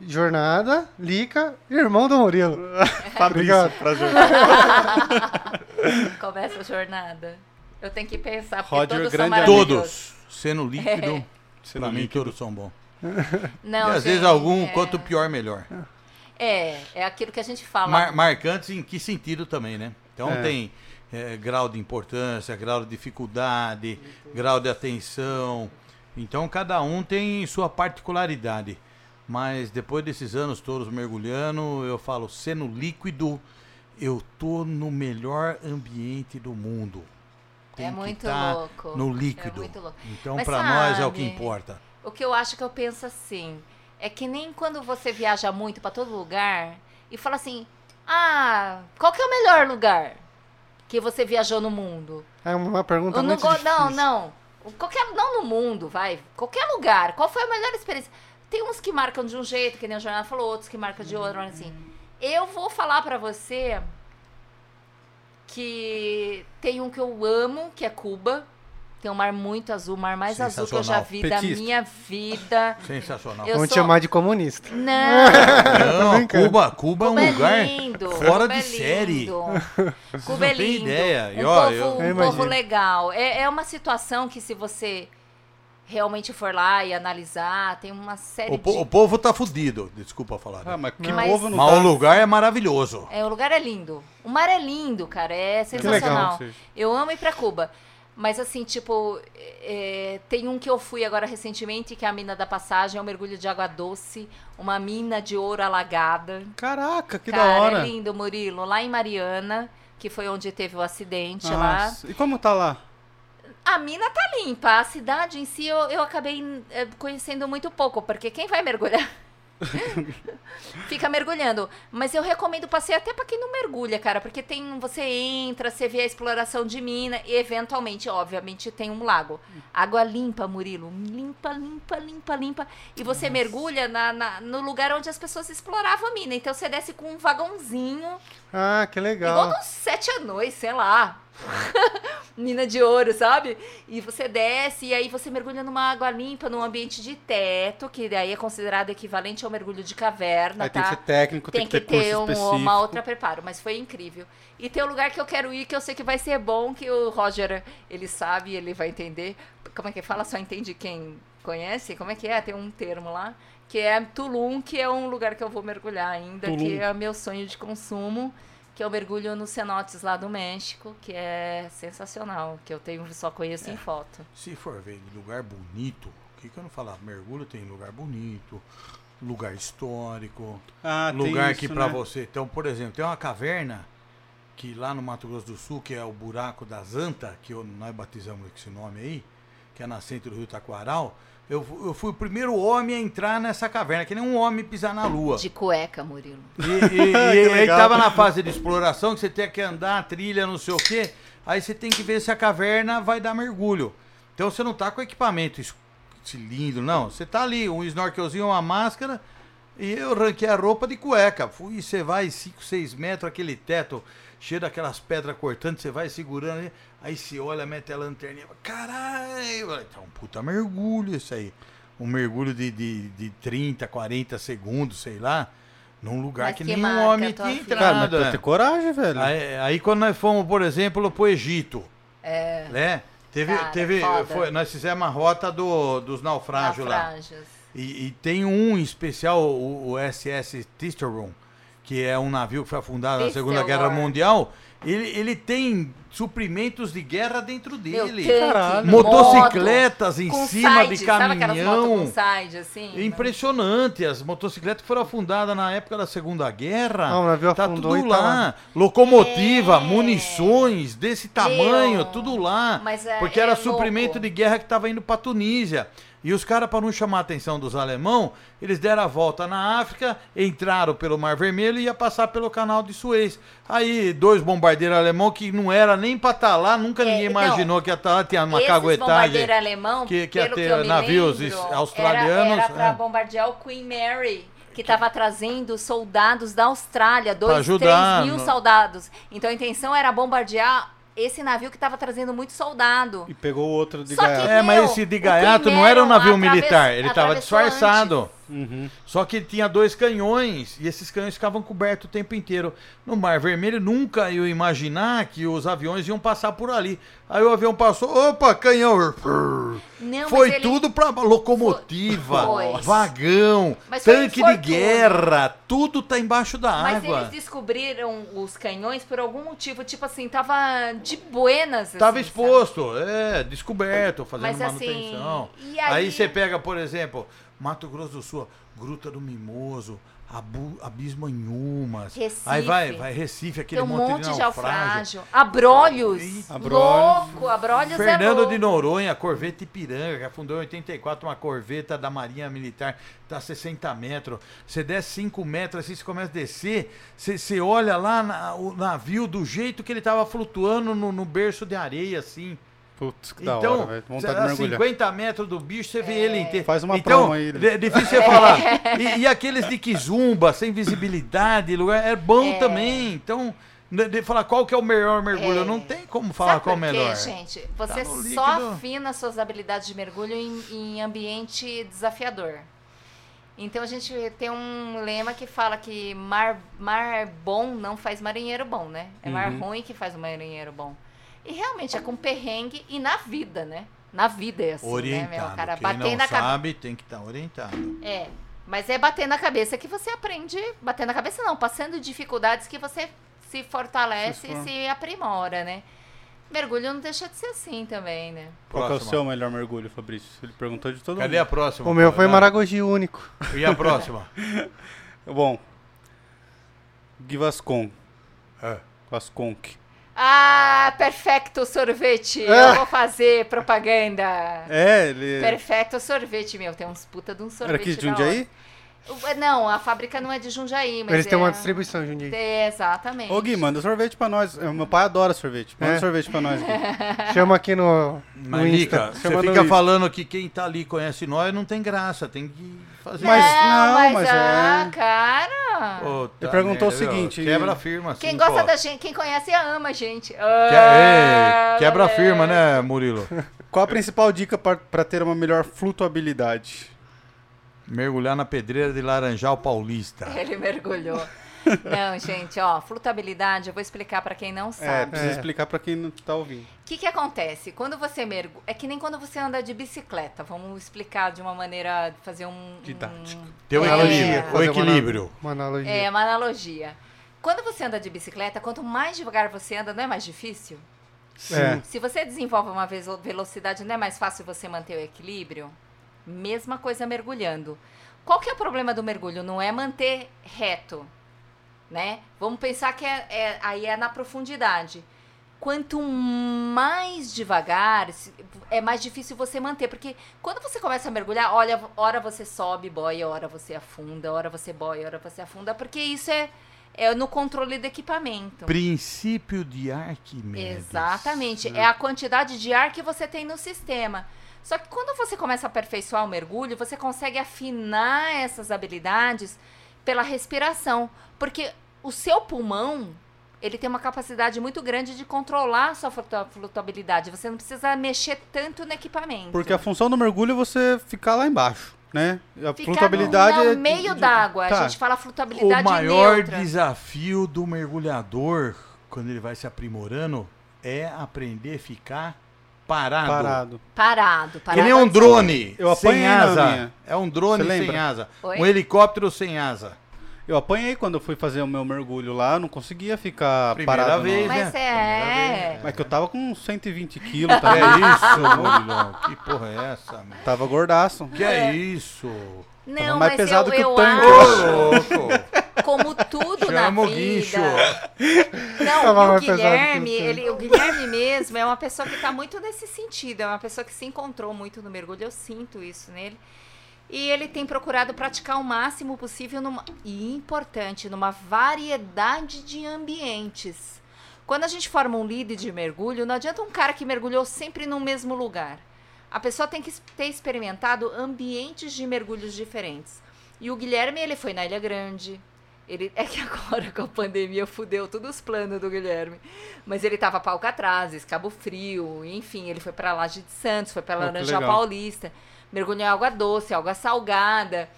Jornada, Lica, irmão do Murilo. Fabrício, Obrigado. prazer. Começa a jornada. Eu tenho que pensar, porque Roger, todos grande são. Todos. Sendo líquido, Sendo pra mim líquido. todos são bons. Não, e às vezes gente, algum, é... quanto pior, melhor. É, é aquilo que a gente fala. Mar- marcantes em que sentido também, né? Então É. tem é, grau de importância, grau de dificuldade, grau de atenção. Então cada um tem sua particularidade. Mas depois desses anos todos mergulhando, eu falo, sendo líquido, eu tô no melhor ambiente do mundo. Tem é que muito tá louco. no É líquido. muito louco. Então Mas pra nós é o que importa. O que eu acho que eu penso assim, é que nem quando você viaja muito pra todo lugar e fala assim: "Ah, qual que é o melhor lugar que você viajou no mundo?" É uma pergunta Eu não, muito go- difícil. não, não. Qualquer não no mundo, vai. Qualquer lugar. Qual foi a melhor experiência? Tem uns que marcam de um jeito, que nem o jornal falou, outros que marcam de outro, mas assim. Eu vou falar pra você que tem um que eu amo, que é Cuba. Tem um mar muito azul, o mar mais azul que eu já vi da Petista. minha vida. Sensacional. Eu Vão te sou- chamar de comunista. Não, Não, brincando. Cuba, Cuba é um Cuba é lugar lindo, fora Cuba de é série. Cuba é lindo. ideia. E, Um, ó, povo, eu- Eu um povo legal. É, é uma situação que se você realmente for lá e analisar, tem uma série O, po- de... o povo tá fudido, desculpa falar. Ah, né? mas que Mas- povo não Mas tá... o lugar é maravilhoso. É, o lugar é lindo. O mar é lindo, cara. É legal. sensacional. Seja. Eu amo ir pra Cuba. Mas assim, tipo, é, tem um que eu fui agora recentemente, que é a mina da passagem, é um mergulho de água doce, uma mina de ouro alagada. Caraca, que Cara, da hora. é lindo, Murilo. Lá em Mariana, que foi onde teve o acidente lá. Nossa, E como tá lá? A mina tá limpa. A cidade em si eu, eu acabei eh, conhecendo muito pouco, porque quem vai mergulhar fica mergulhando. Mas eu recomendo passeio até pra quem não mergulha, cara, porque tem você entra, você vê a exploração de mina e eventualmente, obviamente, tem um lago. Água limpa, Murilo, limpa, limpa, limpa, limpa. E você mergulha na, na- no lugar onde as pessoas exploravam a mina. Então você desce com um vagãozinho Ah, que legal. Igual nos sete anões, sei lá. Mina de ouro, sabe? E você desce e aí você mergulha numa água limpa, num ambiente de teto, que daí é considerado equivalente ao mergulho de caverna, Aí tá? tem que ser técnico, tem, Tem que ter, curso um- uma outra preparo, mas foi incrível. E tem um lugar que eu quero ir, que eu sei que vai ser bom, que o Roger, ele sabe, ele vai entender. Como é que fala? Só entende quem conhece? Como é que é? Tem um termo lá. Que é Tulum, que é um lugar que eu vou mergulhar ainda, Tulum. que é meu sonho de consumo. Que eu mergulho nos cenotes lá do México, que é sensacional, que eu tenho só conheço em foto. Se for ver lugar bonito, o que, que eu não falar? Mergulho tem lugar bonito, lugar histórico, Ah, tem lugar isso, que pra né? você. Então, por exemplo, tem uma caverna que lá no Mato Grosso do Sul, que é o buraco da Zanta, que eu- nós batizamos com esse nome aí, que é nascente do Rio Taquaral. Eu, eu fui o primeiro homem a entrar nessa caverna, que nem um homem pisar na lua. De cueca, Murilo. E, e- e aí tava na fase de exploração, que você tem que andar, trilha, não sei o quê. Aí você tem que ver se a caverna vai dar mergulho. Então você não tá com equipamento cilindro, não. Você tá ali, um snorkelzinho, uma máscara. E eu ranquei a roupa de cueca. Fui, e você vai 5, 6 metros, aquele teto cheio daquelas pedras cortantes, você vai segurando ali. Aí você olha, mete a lanterninha. Caralho! Tá um puta mergulho isso aí. Um mergulho de, de, de 30, 40 segundos, sei lá. Num lugar Mas que, que nenhum marca homem tinha filha? Cara, mas entrado. pra é. ter coragem, velho. Aí, aí quando nós fomos, por exemplo, pro Egito, É, né? Teve, Cara, teve, foda. foi- nós fizemos a rota do, dos naufrágios lá. E, e tem um em especial, o, o SS Tisteron, que é um navio que foi afundado na Segunda. Guerra Mundial. Ele, ele tem suprimentos de guerra dentro dele. tanque, Caralho. Motocicletas moto, em cima side, de Sabe aquelas motos caminhão. com side, assim? É impressionante. As motocicletas foram afundadas na época da Segunda Guerra. Não, o navio tá tudo e tá lá. lá. Locomotiva, É. munições desse tamanho, Meu. tudo lá. Mas é- porque é era louco. suprimento de guerra que estava indo pra Tunísia. E os caras, para não chamar a atenção dos alemão, eles deram a volta na África, entraram pelo Mar Vermelho e ia passar pelo canal de Suez. Aí, dois bombardeiros alemão que não era nem pra estar lá, nunca É, ninguém não. imaginou que ia estar lá, tinha uma caguetagem. bombardeiro alemão, que- que ia ter que navios lembro, australianos, Era, era pra é. bombardear o Queen Mary, que estava trazendo soldados da Austrália, dois, três mil soldados. Então a intenção era bombardear esse navio que estava trazendo muito soldado. E pegou o outro de Só que- gaiato. É, mas Meu, esse de gaiato não era um navio atraves- militar, ele estava disfarçado. Uhum. Só que ele tinha dois canhões e esses canhões ficavam cobertos o tempo inteiro. No Mar Vermelho nunca eu imaginar que os aviões iam passar por ali. Aí o avião passou, opa, canhão. Não, mas Foi ele- tudo pra locomotiva, Foi. vagão, Mas tanque de guerra, tudo tá embaixo da Mas água. eles descobriram os canhões por algum motivo, tipo assim, tava de buenas. Tava assim, exposto, é, descoberto, fazendo Mas, assim, manutenção. e aí... aí- você pega, por exemplo, Mato Grosso do Sul, Gruta do Mimoso, Abu, Abismo em Umas. Recife. Aí vai, vai Recife, aquele Tem um monte, monte de naufrágio. Abrolhos. Abrolhos. Louco, Abrolhos Fernando é louco. de Noronha, Corvette Ipiranga, que afundou em 84, uma corveta da Marinha Militar, tá a 60 metros. Você desce 5 metros, assim, você começa a descer, você, você olha lá na- o navio do jeito que ele tava flutuando no, no berço de areia, assim. Putz, que da então, hora, velho. Vontade de a mergulhar. 50 metros do bicho, você vê ele inteiro. Faz uma então, promo aí, É difícil você falar. E, e aqueles de Kizumba, sem visibilidade, lugar, é bom É. também. Então, de, de falar qual que é o melhor mergulho, É. não tem como falar Sabe qual é o melhor. gente? Você no só afina suas habilidades de mergulho em, em ambiente desafiador. Então a gente tem um lema que fala que mar, mar bom não faz marinheiro bom, né? É mar Uhum. ruim que faz um marinheiro bom. E realmente é com perrengue e na vida, né? Na vida é assim, né, Orientado. meu? Cara, Quem bater não na cabeça. sabe tem que estar orientado. É, mas é bater na cabeça que você aprende. Bater na cabeça não, passando dificuldades que você se fortalece Se e se aprimora, né? Mergulho não deixa de ser assim também, né? Qual que é o Próxima. seu melhor mergulho, Fabrício? Ele perguntou de todo Cadê a mundo. próxima? O meu foi. Maragogi único. E a próxima? Bom. Givascon. É. Vasconk. Ah, perfecto sorvete! É. Eu vou fazer propaganda. É, ele. Perfecto sorvete, meu. Tem uns puta de um sorvete. Era aqui de Jundiaí? hora. O- Não, a fábrica não é de Jundiaí, mas Eles é... têm uma distribuição, Jundiaí. É, exatamente. Ô Gui, manda sorvete pra nós. É, Meu pai adora sorvete. Manda É. sorvete pra nós. Gui. Chama aqui no, no Mas, Insta. Você fica falando que quem tá ali conhece nós, não tem graça. Tem que fazer Mas- não, não, mas, mas ah, é- cara... Ô, Ele perguntou o merda, viu? seguinte, Quebra a firma, assim, Quem gosta pô. da gente, quem conhece, ama a gente. Que- Ah, Ei, quebra firma, né, Murilo? Qual a principal dica pra, pra ter uma melhor flutuabilidade? Mergulhar na pedreira de Laranjal Paulista. Ele mergulhou. Não, gente, ó, flutabilidade, eu vou explicar pra quem não É, sabe. precisa É. explicar pra quem não tá ouvindo. O que que acontece? Quando você mergulha, é que nem quando você anda de bicicleta. Vamos explicar de uma maneira, fazer um... Didática. Tem o É. equilíbrio. O equilíbrio. Uma analogia. É, uma analogia. Quando você anda de bicicleta, quanto mais devagar você anda, não é mais difícil? É. Se você desenvolve uma vez- velocidade, não é mais fácil você manter o equilíbrio? Mesma coisa mergulhando. Qual que é o problema do mergulho? Não é manter reto, né? Vamos pensar que é, é- aí é na profundidade. Quanto mais devagar, é mais difícil você manter. Porque quando você começa a mergulhar, olha, hora você sobe, boia, hora você afunda, hora você boia, hora você afunda. Porque isso é, é no controle do equipamento. Princípio de Arquimedes. Exatamente. É a quantidade de ar que você tem no sistema. Só que quando você começa a aperfeiçoar o mergulho, você consegue afinar essas habilidades pela respiração. Porque o seu pulmão, ele tem uma capacidade muito grande de controlar a sua flutu- flutuabilidade. Você não precisa mexer tanto no equipamento. Porque a função do mergulho é você ficar lá embaixo. né? A Ficar flutuabilidade no é meio de- d'água. tá. A gente fala flutuabilidade O maior neutra. desafio do mergulhador, quando ele vai se aprimorando, é aprender a ficar parado. Parado. Parado, Que parado. nem um drone Eu sem asa. minha. É um drone sem asa. Oi? Um helicóptero sem asa. Eu apanhei quando eu fui fazer o meu mergulho lá, não conseguia ficar Primeira parado. vez, não. né? Mas Primeira é. vez. Mas que eu tava com 120 quilos, Que tá é isso, Murilão? Que porra é essa, meu? Tava gordaço. Que é isso? Não, mais mas pesado eu, que o eu tanque, Ô, acho, louco! Como tudo Chama na o vida. guincho. Não, e o Guilherme, ele, o Guilherme mesmo é uma pessoa que tá muito nesse sentido. É uma pessoa que se encontrou muito no mergulho. Eu sinto isso nele. E ele tem procurado praticar o máximo possível numa, e importante, numa variedade de ambientes. Quando a gente forma um lead de mergulho, não adianta um cara que mergulhou sempre no mesmo lugar. A pessoa tem que ter experimentado ambientes de mergulhos diferentes. E o Guilherme, ele foi na Ilha Grande. Ele, é que agora com a pandemia fudeu todos os planos do Guilherme. Mas ele tava para Alcatrazes, Cabo Frio, enfim, ele foi para Laje de Santos, foi para Oh, que Laranjal legal. Paulista, mergulhou em água doce, água salgada.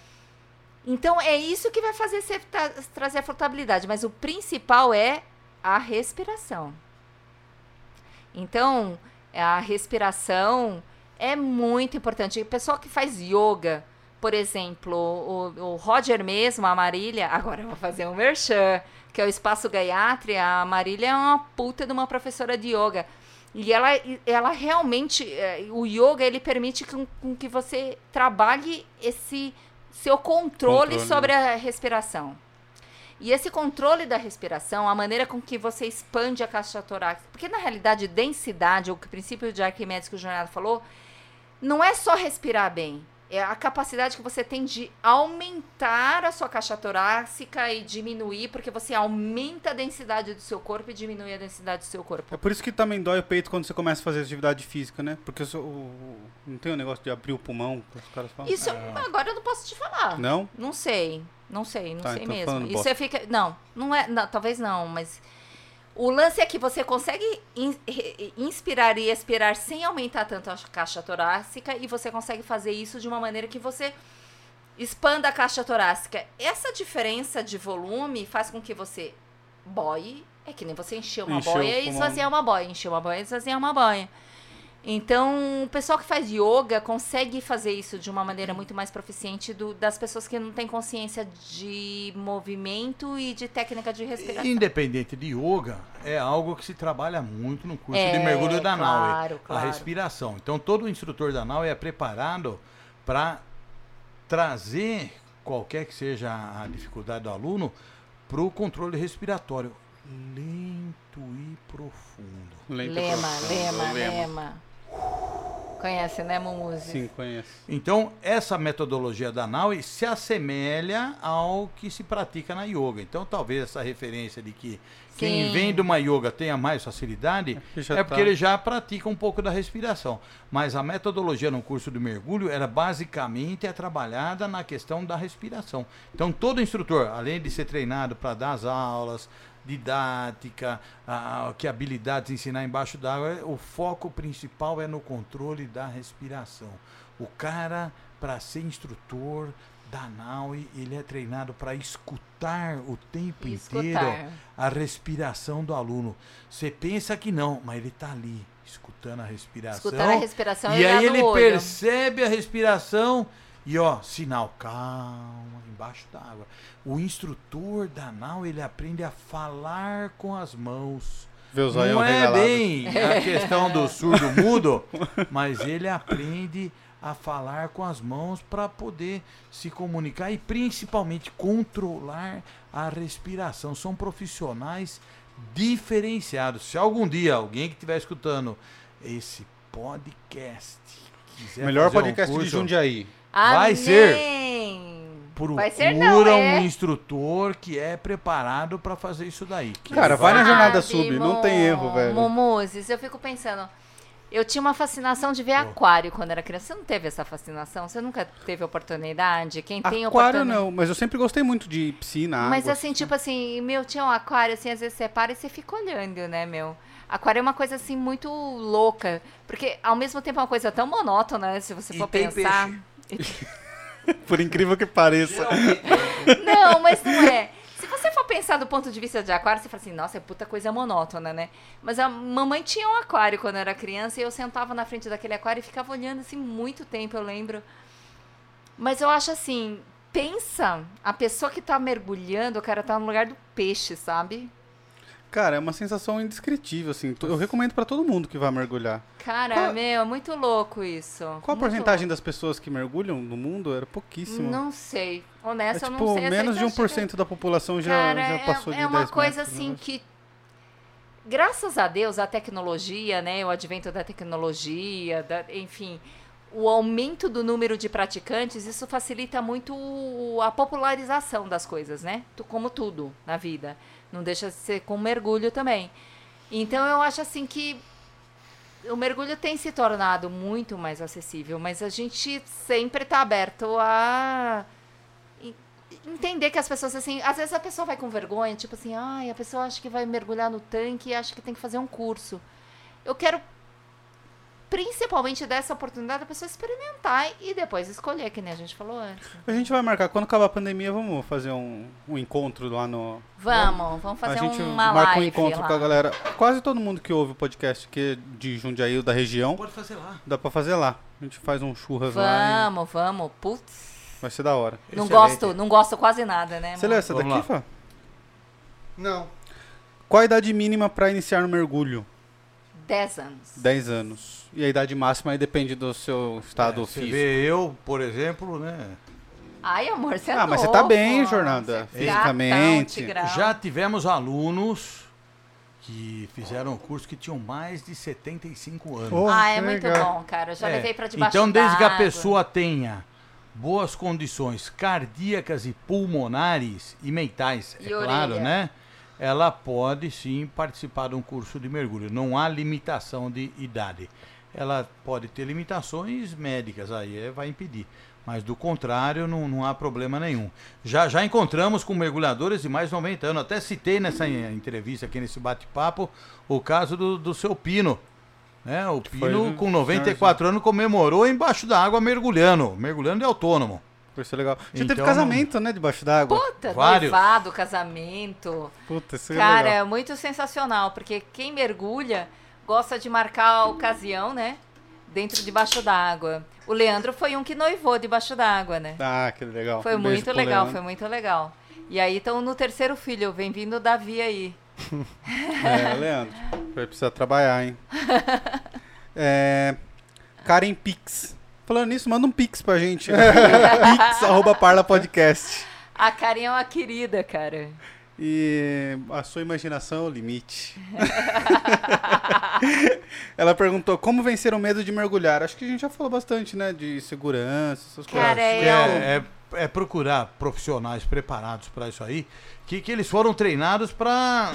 Então é isso que vai fazer você tra- trazer a flutabilidade, mas o principal é a respiração. Então, a respiração é muito importante. O pessoal que faz yoga, por exemplo, o, o Roger mesmo, a Marília, agora eu vou fazer um merchan, que é o Espaço Gayatri, a Marília é uma puta de uma professora de yoga. E ela, ela realmente, eh, o yoga, ele permite com, com que você trabalhe esse seu controle, Controle, sobre a respiração. E esse controle da respiração, a maneira com que você expande a caixa torácica, porque na realidade densidade, o princípio de Arquimedes que o Jornada falou, não é só respirar bem, é a capacidade que você tem de aumentar a sua caixa torácica e diminuir, porque você aumenta a densidade do seu corpo e diminui a densidade do seu corpo. É por isso que também dói o peito quando você começa a fazer atividade física, né? Porque eu sou- o- não tem o negócio de abrir o pulmão, que os caras falam. Isso eu- agora eu não posso te falar. Não? Não sei, não sei, não Tá, sei então mesmo. E você fica. Não, não é. Não, talvez não, mas. O lance é que você consegue in- inspirar e expirar sem aumentar tanto a caixa torácica e você consegue fazer isso de uma maneira que você expanda a caixa torácica. Essa diferença de volume faz com que você boie. É que nem você encher uma Encher boia e esvaziar uma boia. Encher uma boia e esvaziar uma boia. Então, o pessoal que faz yoga consegue fazer isso de uma maneira muito mais proficiente do- das pessoas que não têm consciência de movimento e de técnica de respiração. Independente de yoga, é algo que se trabalha muito no curso É, de mergulho da claro, NAUE, claro. a respiração. Então todo instrutor da NAUE é preparado para trazer qualquer que seja a dificuldade do aluno para o controle respiratório lento e profundo. Lento Lema, profundo, lema, lema. Conhece, né, Mumuzi? Sim, conheço. Então, essa metodologia da NAUE se assemelha ao que se pratica na yoga. Então, talvez essa referência de que quem Sim. vem de uma yoga tenha mais facilidade já é porque tá- ele já pratica um pouco da respiração. Mas a metodologia no curso de mergulho era basicamente é trabalhada na questão da respiração. Então, todo instrutor, além de ser treinado para dar as aulas, didática, ah, que habilidades ensinar embaixo d'água, o foco principal é no controle da respiração. O cara, para ser instrutor da NAUE, ele é treinado para escutar o tempo inteiro Escutar. a respiração do aluno. Você pensa que não, mas ele está ali, escutando a respiração. Escutar a respiração e e aí ele olho. percebe a respiração e ó, sinal, calma, embaixo d'água. O instrutor da NAU, ele aprende a falar com as mãos. Não é regalado. bem a questão do surdo mudo, mas ele aprende a falar com as mãos para poder se comunicar e principalmente controlar a respiração. São profissionais diferenciados. Se algum dia alguém que estiver escutando esse podcast quiser Melhor fazer um podcast de curso, Jundiaí. Vai ser. Amém. procura Vai ser não, é. um instrutor que é preparado para fazer isso daí. Cara, vai na jornada sub, não tem Mo- erro, velho. Momuzes, eu fico pensando. Eu tinha uma fascinação de ver aquário quando era criança. Você não teve essa fascinação? Você nunca teve oportunidade? Quem tem Aquário oportunidade. não, mas eu sempre gostei muito de piscina, Mas água. assim, tipo assim, meu, tinha um aquário, assim, às vezes você para e você fica olhando, né, meu? Aquário é uma coisa, assim, muito louca. Porque, ao mesmo tempo, é uma coisa tão monótona, né, se você E for tem pensar. Por incrível que pareça. Não, mas não é. Se você for pensar do ponto de vista de aquário, você fala assim, nossa, é puta coisa monótona, né? Mas a mamãe tinha um aquário quando eu era criança e eu sentava na frente daquele aquário e ficava olhando assim muito tempo, eu lembro. Mas eu acho assim, pensa, a pessoa que tá mergulhando, o cara tá no lugar do peixe, sabe? Cara, é uma sensação indescritível, assim. Eu recomendo pra todo mundo que vai mergulhar. Cara, Qual- meu, é muito louco isso. Qual a Muito porcentagem louco. das pessoas que mergulham no mundo? Era pouquíssimo. Não sei. é Honesta, eu tipo, não sei. essa menos de estatística. 1% da população já, Cara, já é- passou é, de uma 10 coisa metros, assim né? que graças a Deus a tecnologia, né, o advento da tecnologia, da- enfim, o aumento do número de praticantes, isso facilita muito a popularização das coisas, né? Como tudo na vida, não deixa de ser com mergulho também. Então eu acho assim que o mergulho tem se tornado muito mais acessível, mas a gente sempre está aberto a en- entender que as pessoas assim, às vezes a pessoa vai com vergonha, tipo assim, ai, a pessoa acha que vai mergulhar no tanque e acha que tem que fazer um curso. Eu quero principalmente dessa oportunidade a pessoa experimentar e depois escolher, que nem a gente falou antes. A gente vai marcar, quando acabar a pandemia, vamos fazer um, um encontro lá no... Vamos, vamos fazer a gente uma marca live um encontro lá. com a galera. Quase todo mundo que ouve o podcast que é de Jundiaí ou da região, Pode fazer lá. dá pra fazer lá. A gente faz um churras lá Vamos, vamos. Putz, vai ser da hora. não Excelente. gosto, não gosto quase nada, né? Você lê essa Vamos daqui, lá. Fá? Não. Qual a idade mínima pra iniciar no mergulho? 10 anos. 10 anos. E a idade máxima aí depende do seu estado É, Você físico. vê eu, por exemplo, né? Ai, amor, você é Ah, mas você novo. tá bem, jornada, Você é fisicamente. Já tivemos alunos que fizeram um curso que tinham mais de 75 anos. Oh, Ah, é muito legal. bom, cara. Eu já É, levei pra debaixo Então, desde que a pessoa tenha boas condições cardíacas e pulmonares e mentais, E é claro, orelha. né? Ela pode sim participar de um curso de mergulho. Não há limitação de idade. Ela pode ter limitações médicas, aí é, vai impedir. Mas do contrário, não, não há problema nenhum. Já, já encontramos com mergulhadores de mais de 90 anos. Até citei nessa entrevista aqui, nesse bate-papo, o caso do, do seu Pino. Né? O foi Pino, o com 94 anos, comemorou embaixo da água mergulhando. Mergulhando de autônomo. Vai ser legal. Já teve Então, casamento, né, debaixo d'água. Puta, Vários. noivado, casamento. Puta, isso é Cara, legal. é muito sensacional, porque quem mergulha gosta de marcar a ocasião, né? Dentro debaixo d'água. O Leandro foi um que noivou debaixo d'água, né? Ah, que legal. Foi Um muito legal, foi muito legal. E aí estão no terceiro filho, vem vindo o Davi aí. É, Leandro. Vai precisar trabalhar, hein? É, Karen Pix. Falando nisso, manda um Pix pra gente. Pix, arroba Parla Podcast. A Karen é uma querida, cara. E a sua imaginação é o limite. Ela perguntou como vencer o medo de mergulhar. Acho que a gente já falou bastante, né? De segurança, essas Cara, coisas. é- É, é, é procurar profissionais preparados para isso aí, que, que eles foram treinados para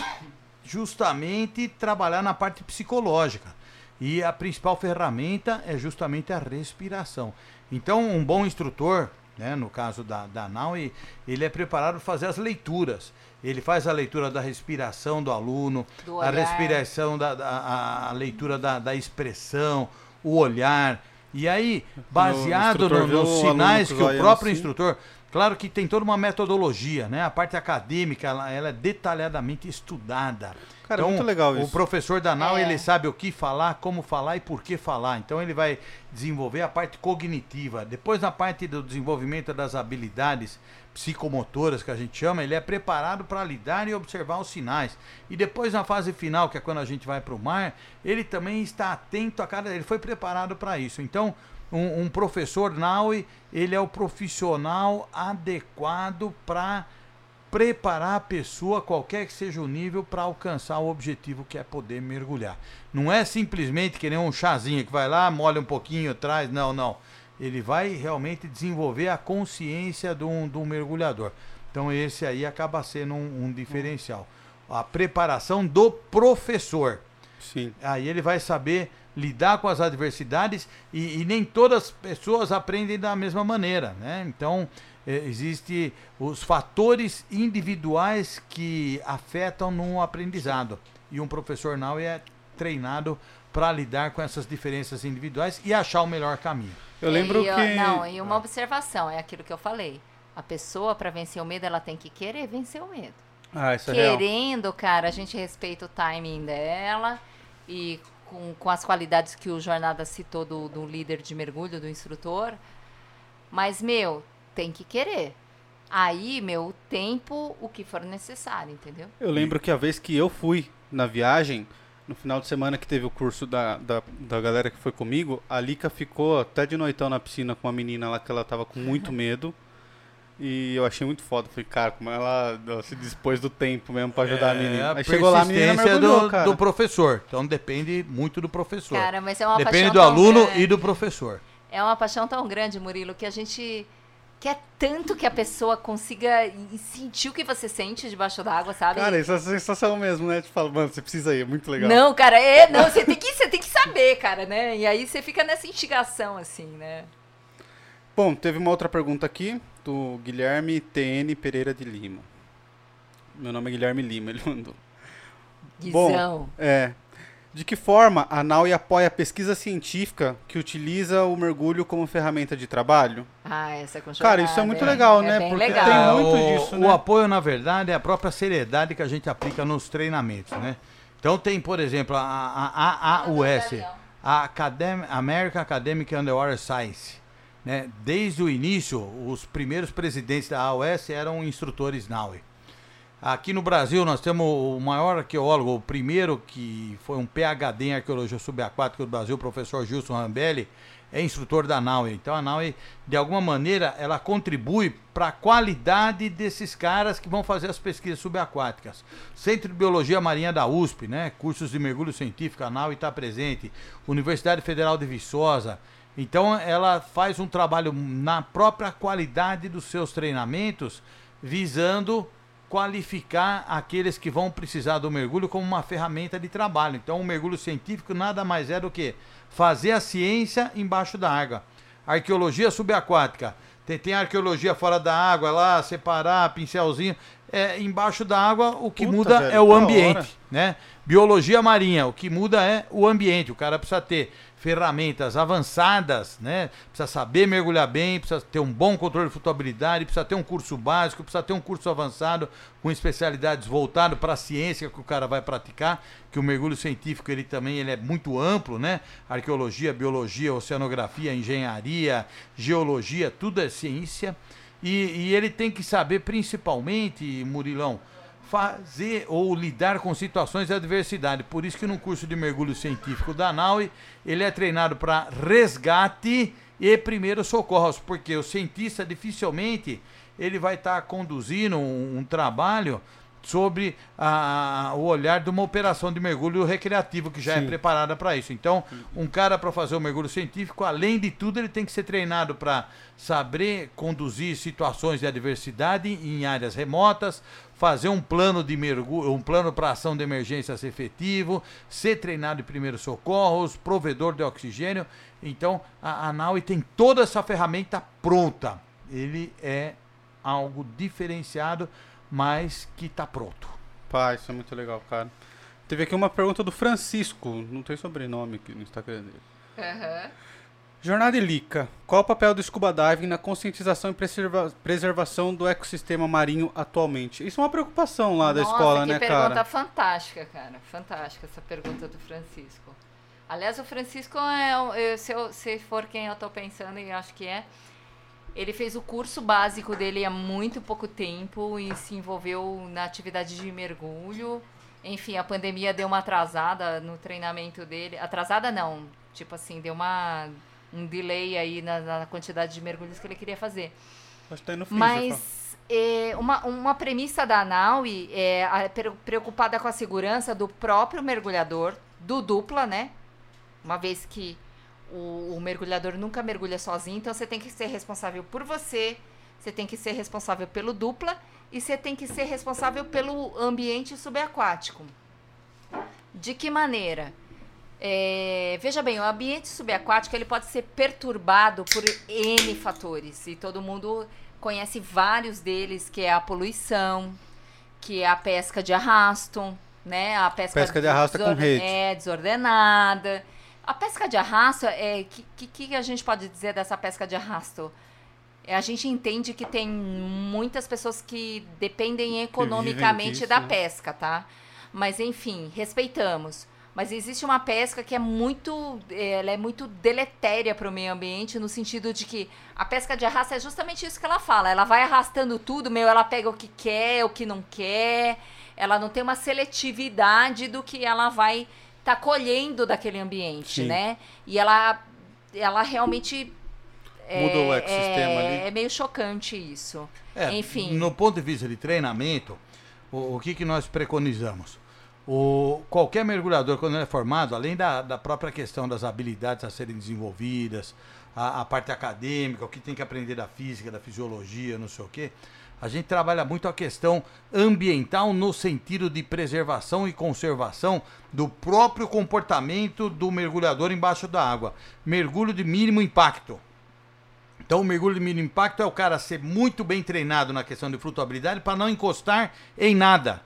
justamente trabalhar na parte psicológica. E a principal ferramenta é justamente a respiração. Então, um bom instrutor, né, no caso da, da NAUI, ele é preparado para fazer as leituras. Ele faz a leitura da respiração do aluno, Do a respiração, da, da- a, a leitura da, da expressão, o olhar. E aí, baseado no- vê o nos sinais que o próprio assim. instrutor. Claro que tem toda uma metodologia, né? A parte acadêmica, ela, ela é detalhadamente estudada. Cara, então, muito legal o isso. professor da NAU, É. ele sabe o que falar, como falar e por que falar. Então, ele vai desenvolver a parte cognitiva. Depois, na parte do desenvolvimento das habilidades psicomotoras, que a gente chama, ele é preparado para lidar e observar os sinais. E depois, na fase final, que é quando a gente vai para o mar, ele também está atento a cada... Ele foi preparado para isso. Então, um, um professor NAUI, ele é o profissional adequado para preparar a pessoa, qualquer que seja o nível, para alcançar o objetivo que é poder mergulhar. Não é simplesmente que nem um chazinho que vai lá, molha um pouquinho, traz. Não, não. Ele vai realmente desenvolver a consciência de um, de um mergulhador. Então esse aí acaba sendo um, um diferencial. A preparação do professor. Sim. Aí ele vai saber lidar com as adversidades e, e nem todas as pessoas aprendem da mesma maneira, né? Então eh, existe os fatores individuais que afetam no aprendizado e um professor não é treinado para lidar com essas diferenças individuais e achar o melhor caminho. Eu lembro e, que. Não, e uma observação, é aquilo que eu falei. A pessoa, para vencer o medo, ela tem que querer vencer o medo. Ah, isso é real. Querendo, cara, a gente respeita o timing dela e com, com as qualidades que o Jornada citou do, do líder de mergulho, do instrutor. Mas, meu, tem que querer. Aí, meu, o tempo, o que for necessário, entendeu? Eu lembro que a vez que eu fui na viagem, no final de semana que teve o curso da, da, da galera que foi comigo, a Lica ficou até de noitão na piscina com uma menina lá que ela tava com muito medo. E eu achei muito foda. Falei, cara, como ela, ela se dispôs do tempo mesmo pra ajudar a menina. É a Aí chegou lá, a menina mergulhou, do, cara. do professor. Então depende muito do professor. Cara, mas é uma depende paixão do aluno grande. e do professor. É uma paixão tão grande, Murilo, que a gente quer tanto que a pessoa consiga sentir o que você sente debaixo d'água, sabe? Cara, isso é sensação mesmo, né? Te falo, mano, você precisa ir, é muito legal. Não, cara, é, não, você tem que, você tem que saber, cara, né? E aí você fica nessa instigação, assim, né? Bom, teve uma outra pergunta aqui, do Guilherme TN Pereira de Lima. Meu nome é Guilherme Lima, ele mandou. Bom, Guizão. É. De que forma a NAUI apoia a pesquisa científica que utiliza o mergulho como ferramenta de trabalho? Ah, essa com Cara, isso é muito legal, né? bem Porque legal. tem É, muito o, disso, o né? apoio, na verdade, é a própria seriedade que a gente aplica nos treinamentos, né? Então tem, por exemplo, a, a, a AUS, a Academ American Academic Underwater Science. Né? Desde o início, os primeiros presidentes da AUS eram instrutores NAUI. Aqui no Brasil nós temos o maior arqueólogo, o primeiro que foi um PhD em arqueologia subaquática do Brasil, o professor Gilson Rambelli, é instrutor da NAUI. Então a NAUI, de alguma maneira, ela contribui para a qualidade desses caras que vão fazer as pesquisas subaquáticas. Centro de Biologia Marinha da USP, né? cursos de mergulho científico, a NAUI está presente. Universidade Federal de Viçosa. Então ela faz um trabalho na própria qualidade dos seus treinamentos, visando qualificar aqueles que vão precisar do mergulho como uma ferramenta de trabalho. Então, o mergulho científico nada mais é do que fazer a ciência embaixo da água. Arqueologia subaquática. Tem, tem arqueologia fora da água lá, separar, pincelzinho. É, embaixo da água, o que Puta, muda velho, é o ambiente, né? Biologia marinha, o que muda é o ambiente. O cara precisa ter ferramentas avançadas, né? Precisa saber mergulhar bem, precisa ter um bom controle de flutuabilidade, precisa ter um curso básico, precisa ter um curso avançado com especialidades voltado para a ciência que o cara vai praticar, que o mergulho científico ele também ele é muito amplo, né? Arqueologia, biologia, oceanografia, engenharia, geologia, tudo é ciência. E, e ele tem que saber principalmente, Murilão, fazer ou lidar com situações de adversidade. Por isso que no curso de mergulho científico da NAUI, ele é treinado para resgate e primeiros socorros, porque o cientista dificilmente ele vai estar conduzindo um, um trabalho sobre a- o olhar de uma operação de mergulho recreativo que já é Sim. preparada para isso. Então, um cara para fazer o mergulho científico, além de tudo, ele tem que ser treinado para saber conduzir situações de adversidade em áreas remotas, fazer um plano de mergulho, um plano para ação de emergências efetivo, ser treinado em primeiros socorros, provedor de oxigênio. Então, a, a NAUI tem toda essa ferramenta pronta. Ele é algo diferenciado, mas que está pronto. Pá, isso é muito legal, cara. Teve aqui uma pergunta do Francisco, não tem sobrenome aqui no Instagram dele. Aham. Jornada Elica, qual o papel do scuba diving na conscientização e preserva- preservação do ecossistema marinho atualmente? Isso é uma preocupação lá da Nossa, escola, que né, pergunta cara? fantástica, cara. Fantástica essa pergunta do Francisco. Aliás, o Francisco, é, se, eu- se for quem eu tô pensando, e acho que é, ele fez o curso básico dele há muito pouco tempo e se envolveu na atividade de mergulho. Enfim, a pandemia deu uma atrasada no treinamento dele. Atrasada não, tipo assim, deu uma um delay aí na, na quantidade de mergulhos que ele queria fazer. Acho que tá. Mas é, uma, uma premissa da NAUI é a- pre- preocupada com a segurança do próprio mergulhador, do dupla, né? Uma vez que o, o mergulhador nunca mergulha sozinho, então você tem que ser responsável por você, você tem que ser responsável pelo dupla e você tem que ser responsável pelo ambiente subaquático. De que maneira? É, veja bem, o ambiente subaquático ele pode ser perturbado por N fatores. E todo mundo conhece vários deles, que é a poluição, que é a pesca de arrasto, né? A pesca, Pesca de arrasto com desorde- rede. É, desordenada. A pesca de arrasto, é que, que, que a gente pode dizer dessa pesca de arrasto? É, a gente entende que tem muitas pessoas que dependem economicamente da né? pesca, tá? Mas enfim, respeitamos. Mas existe uma pesca que é muito, eh, ela é muito deletéria para o meio ambiente no sentido de que a pesca de arrasto é justamente isso que ela fala. Ela vai arrastando tudo, meu, ela pega o que quer, o que não quer. Ela não tem uma seletividade do que ela vai estar colhendo daquele ambiente, Sim. né? E ela, ela realmente Muda o é, ecossistema é, ali. é meio chocante isso. É, Enfim. No ponto de vista de treinamento, o, o que, que nós preconizamos? O, qualquer mergulhador, quando ele é formado, além da, da própria questão das habilidades a serem desenvolvidas, a, a parte acadêmica, o que tem que aprender da física, da fisiologia, não sei o quê, a gente trabalha muito a questão ambiental no sentido de preservação e conservação do próprio comportamento do mergulhador embaixo da água. Mergulho de mínimo impacto. Então, o mergulho de mínimo impacto é o cara ser muito bem treinado na questão de flutuabilidade para não encostar em nada.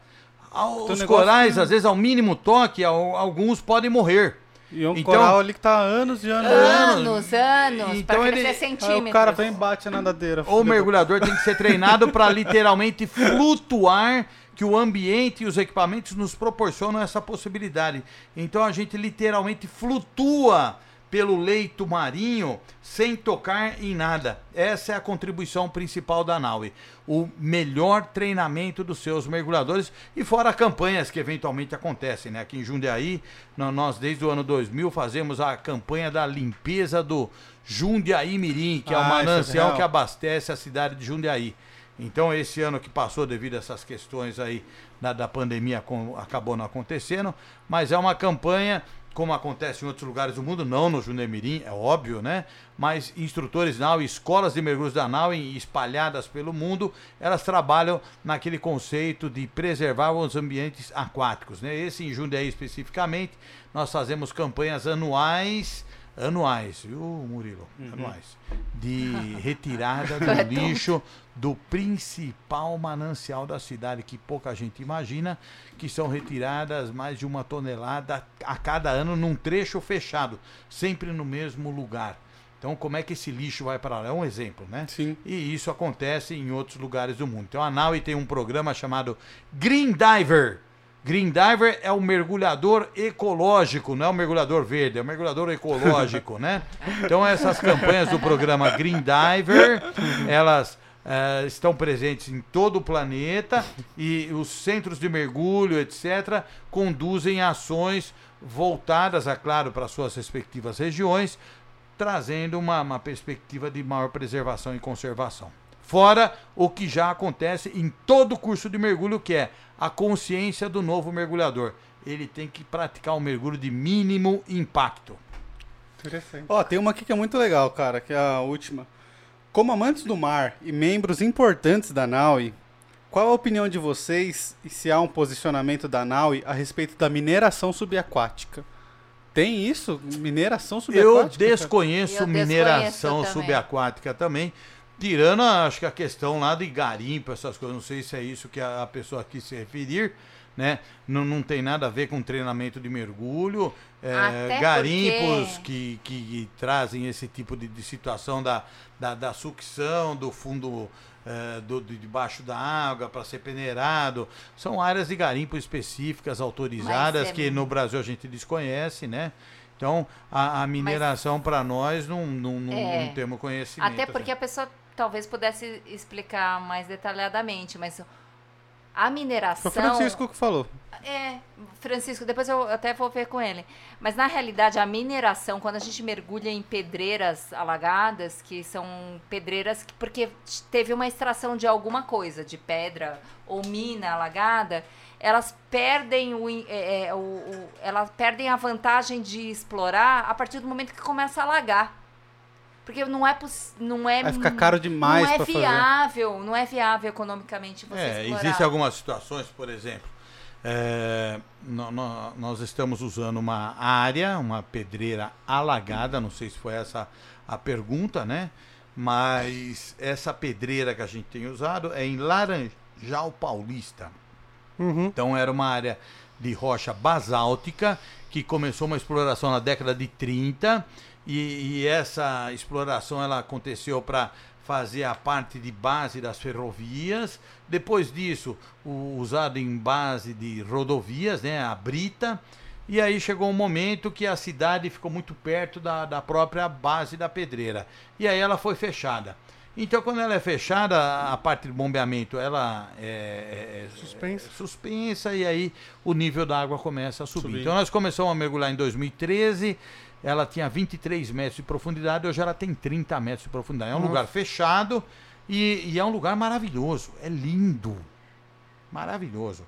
Então, Os corais, que- às vezes, ao mínimo toque, al- alguns podem morrer. E um Então- coral ali que tá há anos e anos. Anos, anos, Então para ele- crescer Aí centímetros. o cara vem e bate a nadadeira. O mergulhador tem que ser treinado para literalmente flutuar, que o ambiente e os equipamentos nos proporcionam essa possibilidade. Então a gente literalmente flutua pelo leito marinho sem tocar em nada. Essa é a contribuição principal da Naui. O melhor treinamento dos seus mergulhadores e fora campanhas que eventualmente acontecem, né? Aqui em Jundiaí, nó- nós desde o ano 2000 fazemos a campanha da limpeza do Jundiaí Mirim, que é o Ah, é manancial real. que abastece a cidade de Jundiaí. Então, esse ano que passou, devido a essas questões aí da, da pandemia, com- acabou não acontecendo, mas é uma campanha, como acontece em outros lugares do mundo, não no Junemirim, é óbvio, né? Mas instrutores NAU, escolas de mergulhos da NAU espalhadas pelo mundo, elas trabalham naquele conceito de preservar os ambientes aquáticos, né? Esse em Jundiaí especificamente, nós fazemos campanhas anuais anuais, viu, Murilo? Anuais. De retirada do Correto. lixo do principal manancial da cidade, que pouca gente imagina, que são retiradas mais de uma tonelada a cada ano num trecho fechado, sempre no mesmo lugar. Então, como é que esse lixo vai para lá? É um exemplo, né? Sim. E isso acontece em outros lugares do mundo. Então a Naui tem um programa chamado Green Diver. Green Diver é o mergulhador ecológico, não é o mergulhador verde, é o mergulhador ecológico, né? Então essas campanhas do programa Green Diver, elas eh, estão presentes em todo o planeta e os centros de mergulho, etc., conduzem ações voltadas, é claro, para suas respectivas regiões, trazendo uma, uma perspectiva de maior preservação e conservação. Fora o que já acontece em todo curso de mergulho, que é a consciência do novo mergulhador. Ele tem que praticar um mergulho de mínimo impacto. Interessante. Ó, tem uma aqui que é muito legal, cara, que é a última. Como amantes do mar e membros importantes da NAUI, qual a opinião de vocês e se há um posicionamento da NAUI a respeito da mineração subaquática? Tem isso? Mineração Eu subaquática? cara? desconheço Eu mineração desconheço também. subaquática também. Tirando, a- acho que a questão lá de garimpo, essas coisas, não sei se é isso que a, a pessoa quis se referir, né? Não, não tem nada a ver com treinamento de mergulho. é, garimpos porque- que, que trazem esse tipo de, de situação da, da, da sucção do fundo é, do, de debaixo da água para ser peneirado. São áreas de garimpo específicas, autorizadas, é- que no Brasil a gente desconhece, né? Então, a, a mineração para nós não, não, não, É. não temos conhecimento. Até porque a pessoa talvez pudesse explicar mais detalhadamente, mas a mineração. Foi o Francisco que falou. É, Francisco, depois eu até vou ver com ele. Mas na realidade, a mineração, quando a gente mergulha em pedreiras alagadas, que são pedreiras que, porque teve uma extração de alguma coisa, de pedra ou mina alagada, elas perdem o, é, é, o- o- elas perdem a vantagem de explorar a partir do momento que começa a alagar. Porque não é não é Vai ficar caro demais não é pra fazer. viável, não é viável economicamente você É, explorar. existem algumas situações, por exemplo, é, nó- nó- nós estamos usando uma área, uma pedreira alagada, não sei se foi essa a pergunta, né? Mas essa pedreira que a gente tem usado é em Laranjal Paulista. Uhum. Então era uma área de rocha basáltica, que começou uma exploração na década de 30 e, e essa exploração ela aconteceu para fazer a parte de base das ferrovias. Depois disso, o, usado em base de rodovias, né, a brita. E aí chegou um momento que a cidade ficou muito perto da, da própria base da pedreira. E aí ela foi fechada. Então, quando ela é fechada, a parte de bombeamento ela é, é, Suspensa. é suspensa e aí o nível da água começa a subir. Subir. Então, nós começamos a mergulhar em 2013. Ela tinha 23 metros de profundidade, hoje ela tem 30 metros de profundidade. É um Nossa. lugar fechado e, e é um lugar maravilhoso. É lindo. Maravilhoso.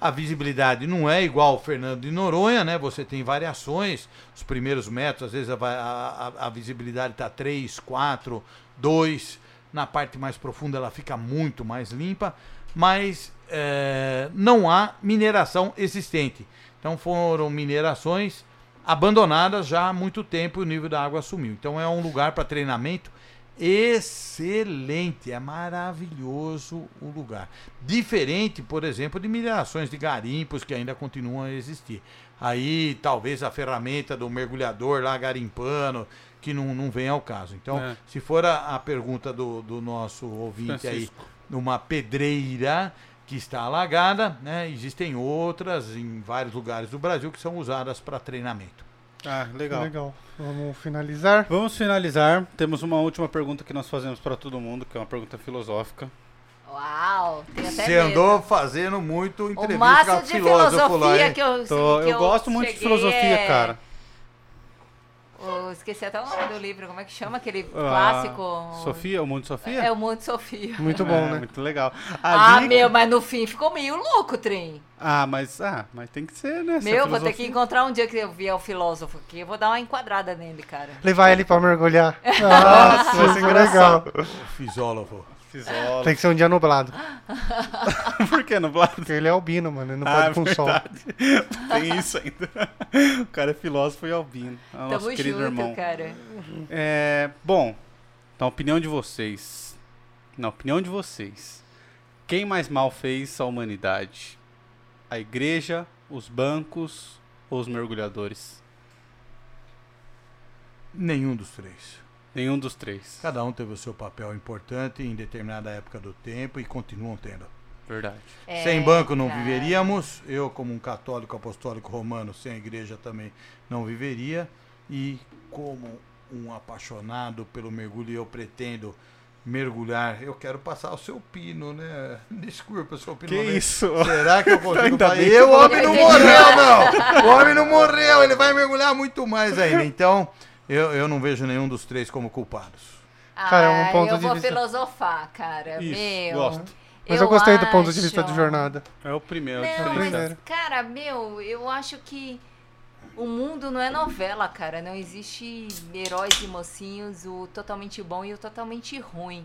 A visibilidade não é igual ao Fernando de Noronha, né? Você tem variações. Os primeiros metros, às vezes a, a- a- visibilidade está 3, 4, 2. Na parte mais profunda ela fica muito mais limpa. Mas eh, não há mineração existente. Então foram minerações abandonadas já há muito tempo e o nível da água sumiu. Então é um lugar para treinamento excelente, é maravilhoso o lugar. Diferente, por exemplo, de minerações de garimpos que ainda continuam a existir. Aí talvez a ferramenta do mergulhador lá garimpando, que não, não vem ao caso. Então, É. se for a, a pergunta do, do nosso ouvinte aí, Francisco. numa pedreira que está alagada, né? Existem outras em vários lugares do Brasil que são usadas para treinamento. Ah, legal. Legal. Vamos finalizar. Vamos finalizar. Temos uma última pergunta que nós fazemos para todo mundo, que é uma pergunta filosófica. Uau, tem até Você medo. andou fazendo muito O entrevista máximo com de filósofo lá, filosofia que eu Tô- que eu gosto muito de filosofia, é- cara. Eu esqueci até o nome do livro, como é que chama aquele Ah, clássico? Sofia, o mundo Sofia? É o Mundo Sofia. Muito bom, É, né? Muito legal. Ah, meu, mas no fim ficou meio louco o trem. Ah, mas, ah, mas tem que ser, né? Meu, vou ter que filosofia- encontrar um dia que eu vier o filósofo aqui. Eu vou dar uma enquadrada nele, cara. Levar ele pra mergulhar. Nossa, Nossa, vai ser engraçado. legal. O fisólogo. Fisólogo. Tem que ser um dia nublado. Por que nublado? Porque ele é albino, mano. Ele não Ah, pode com sol. verdade. Tem isso ainda. O cara é filósofo e albino. É o nosso Tamo querido junto, irmão. cara. É, bom, na opinião de vocês, na opinião de vocês, quem mais mal fez a humanidade? A igreja, os bancos ou os mergulhadores? Nenhum dos três. Nenhum dos três. Cada um teve o seu papel importante em determinada época do tempo e continuam tendo. Verdade. É, sem banco não viveríamos. Eu, como um católico apostólico romano, sem a igreja também não viveria. E como um apaixonado pelo mergulho, eu pretendo mergulhar. Eu quero passar o seu pino, né? Desculpa, seu pino. Que vem. isso? Será que eu consigo Ainda fazer? bem que E o homem não morreu, não! O homem não morreu, ele vai mergulhar muito mais ainda. Então, eu, eu não vejo nenhum dos três como culpados. Cara, é um Ah, ponto eu de vou vista- filosofar, cara. Isso, meu. gosto. Mas eu, gostei do ponto de acho- vista do jornada. É o primeiro. Não, diferenciado. mas, Primeiro. cara, meu, eu acho que o mundo não é novela, cara. Não existe heróis e mocinhos, o totalmente bom e o totalmente ruim.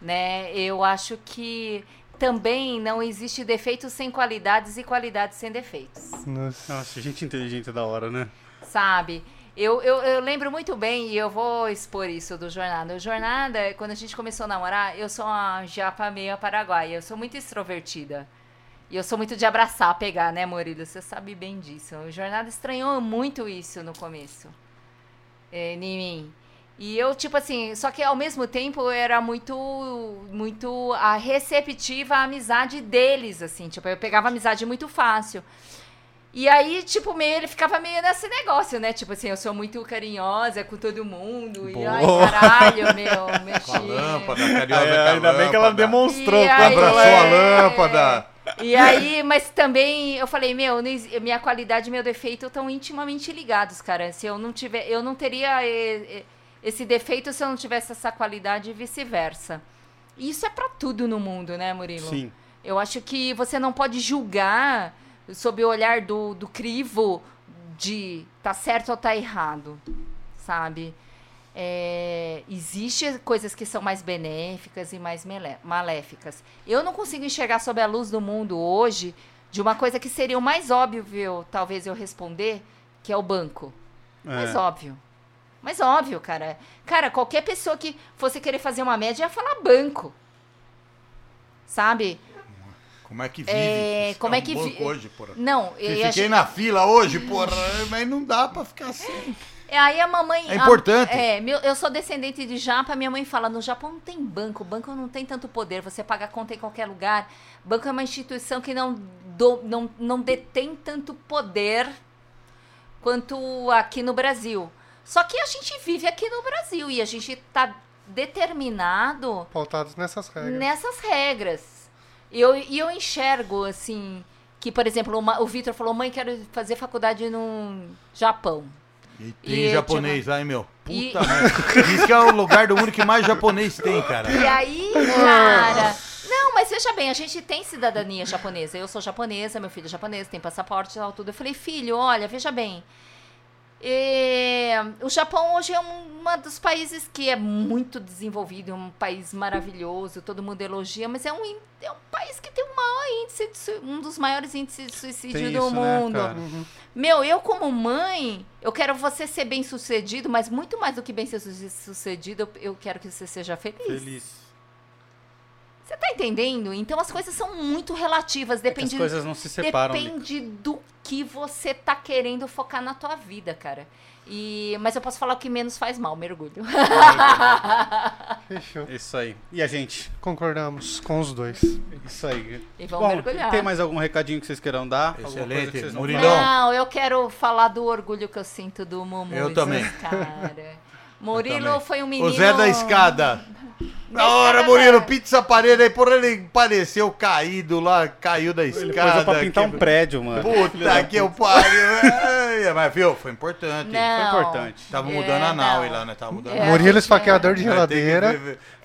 Né? Eu acho que também não existe defeitos sem qualidades e qualidades sem defeitos. Nossa. Nossa, gente inteligente é da hora, né? sabe? Eu, eu, eu lembro muito bem, e eu vou expor isso do Jornada. O Jornada, quando a gente começou a namorar, eu sou uma japa meio paraguaia. Eu sou muito extrovertida. E eu sou muito de abraçar, pegar, né, Murilo? Você sabe bem disso. O Jornada estranhou muito isso no começo. É, em mim. E eu, tipo assim, só que ao mesmo tempo eu era muito, muito a receptiva à amizade deles, assim. Tipo, eu pegava amizade muito fácil. E aí, tipo, meio, ele ficava meio nesse negócio, né? Tipo assim, eu sou muito carinhosa com todo mundo. E ai, Boa. caralho, meu, Com a mexi. lâmpada, carinhosa a ainda bem que ela lâmpada. demonstrou. Abraçou a É. lâmpada. E aí, mas também eu falei, meu, minha qualidade e meu defeito estão intimamente ligados, cara. Se eu não tiver, eu não teria eh, eh, esse defeito se eu não tivesse essa qualidade e vice-versa. E isso é pra tudo no mundo, né, Murilo? Sim. Eu acho que você não pode julgar sob o olhar do, do crivo de tá certo ou tá errado, sabe? É, existe coisas que são mais benéficas e mais maléficas. Eu não consigo enxergar sob a luz do mundo hoje de uma coisa que seria o mais óbvio, talvez eu responder, que é o banco. Mais É. óbvio. Mais óbvio, cara. Cara, qualquer pessoa que fosse querer fazer uma média ia falar banco. Sabe? Como é que vive? É, como é um que banco vi- hoje, porra? Não, Eu e a fiquei gente- na fila hoje, porra, mas não dá pra ficar assim. É, Aí a mamãe. É a- importante. é, meu- eu sou descendente de japa, minha mãe fala: no Japão não tem banco, banco não tem tanto poder, você paga conta em qualquer lugar. Banco é uma instituição que não, do- não, não detém tanto poder quanto aqui no Brasil. Só que a gente vive aqui no Brasil e a gente tá determinado Pautados nessas regras. nessas regras. E eu, e eu enxergo, assim, que, por exemplo, uma- o Vitor falou: mãe, quero fazer faculdade no Japão. E tem E, japonês lá, hein, meu? Puta E- merda. Diz que é o lugar do mundo que mais japonês tem, cara. E aí, cara. Não, mas veja bem, a gente tem cidadania japonesa. Eu sou japonesa, meu filho é japonês, tem passaporte e tal, tudo. Eu falei, filho, olha, veja bem. É, o Japão hoje é um uma dos países que é muito desenvolvido, é um país maravilhoso, todo mundo elogia, mas é um, é um país que tem o maior índice de um dos maiores índices de suicídio Tem do isso, né, mundo. cara? Uhum. Meu, eu como mãe, eu quero você ser bem sucedido, mas muito mais do que bem ser su- sucedido, eu, eu quero que você seja feliz. Feliz. Você tá entendendo? Então as coisas são muito relativas, É que as depende, coisas não se separam. Depende do que você tá querendo focar na tua vida, cara. E, mas eu posso falar o que menos faz mal, mergulho. Fechou. Isso aí. E a gente? Concordamos com os dois. Isso aí. E vamos Bom, mergulhar. tem mais algum recadinho que vocês queiram dar? Coisa Excelente. que vocês não Murilão. Não, eu quero falar do orgulho que eu sinto do Mumu. Eu também. Cara. Murilo foi um menino. O Zé da escada. Da Na hora, Murilo, pizza parede aí, porra, ele pareceu caído lá, caiu da escada. Ele pôs pra pintar um prédio, mano. Puta que eu pariu. Ai, Mas, viu, foi importante. Não. Foi importante. Tava É, mudando a nau lá, né? Tava mudando É, Murilo esfaqueador de geladeira.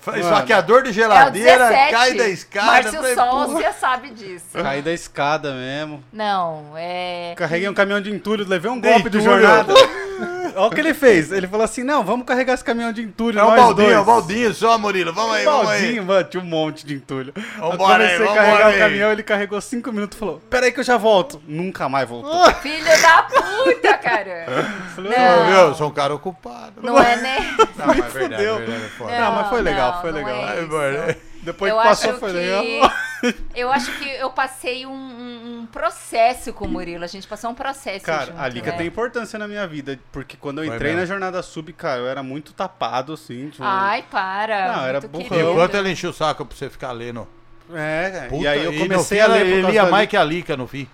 Mano. Esfaqueador de É geladeira, 17. cai da escada. Márcio Sol, você sabe disso. Caí da escada mesmo. Não, é. Carreguei um caminhão de entulho, levei um golpe de jornada. Olha o que ele fez. Ele falou assim: não, vamos carregar esse caminhão de entulho. É um baldinho, dois. é um baldinho só, Murilo. Vamos aí, vamos aí. Baldinho, mano, tinha um monte de entulho. Vambora aí, comecei a vambora carregar aí. o caminhão, ele carregou cinco minutos e falou: peraí que eu já volto. Nunca mais voltou. Filho da puta, cara. Falei, Não. Viu? Eu sou um cara ocupado. Não é, né? Não, mas é verdade, fudeu. é verdade, é foda. Não, mas foi legal, não, foi não legal. é. Depois eu que passou, acho foi que legal. eu acho que eu passei um, um- um processo com o Murilo. A gente passou um processo Cara, junto, a Lica né? tem importância na minha vida, porque quando eu Foi entrei mesmo. na jornada sub, cara, eu era muito tapado, assim. tipo, Ai, para. Não, era burrão. Enquanto ela encheu o saco pra você ficar lendo. É, Puta, e aí eu comecei fim, a ler Ele por causa lia da mais que a Lica no fim.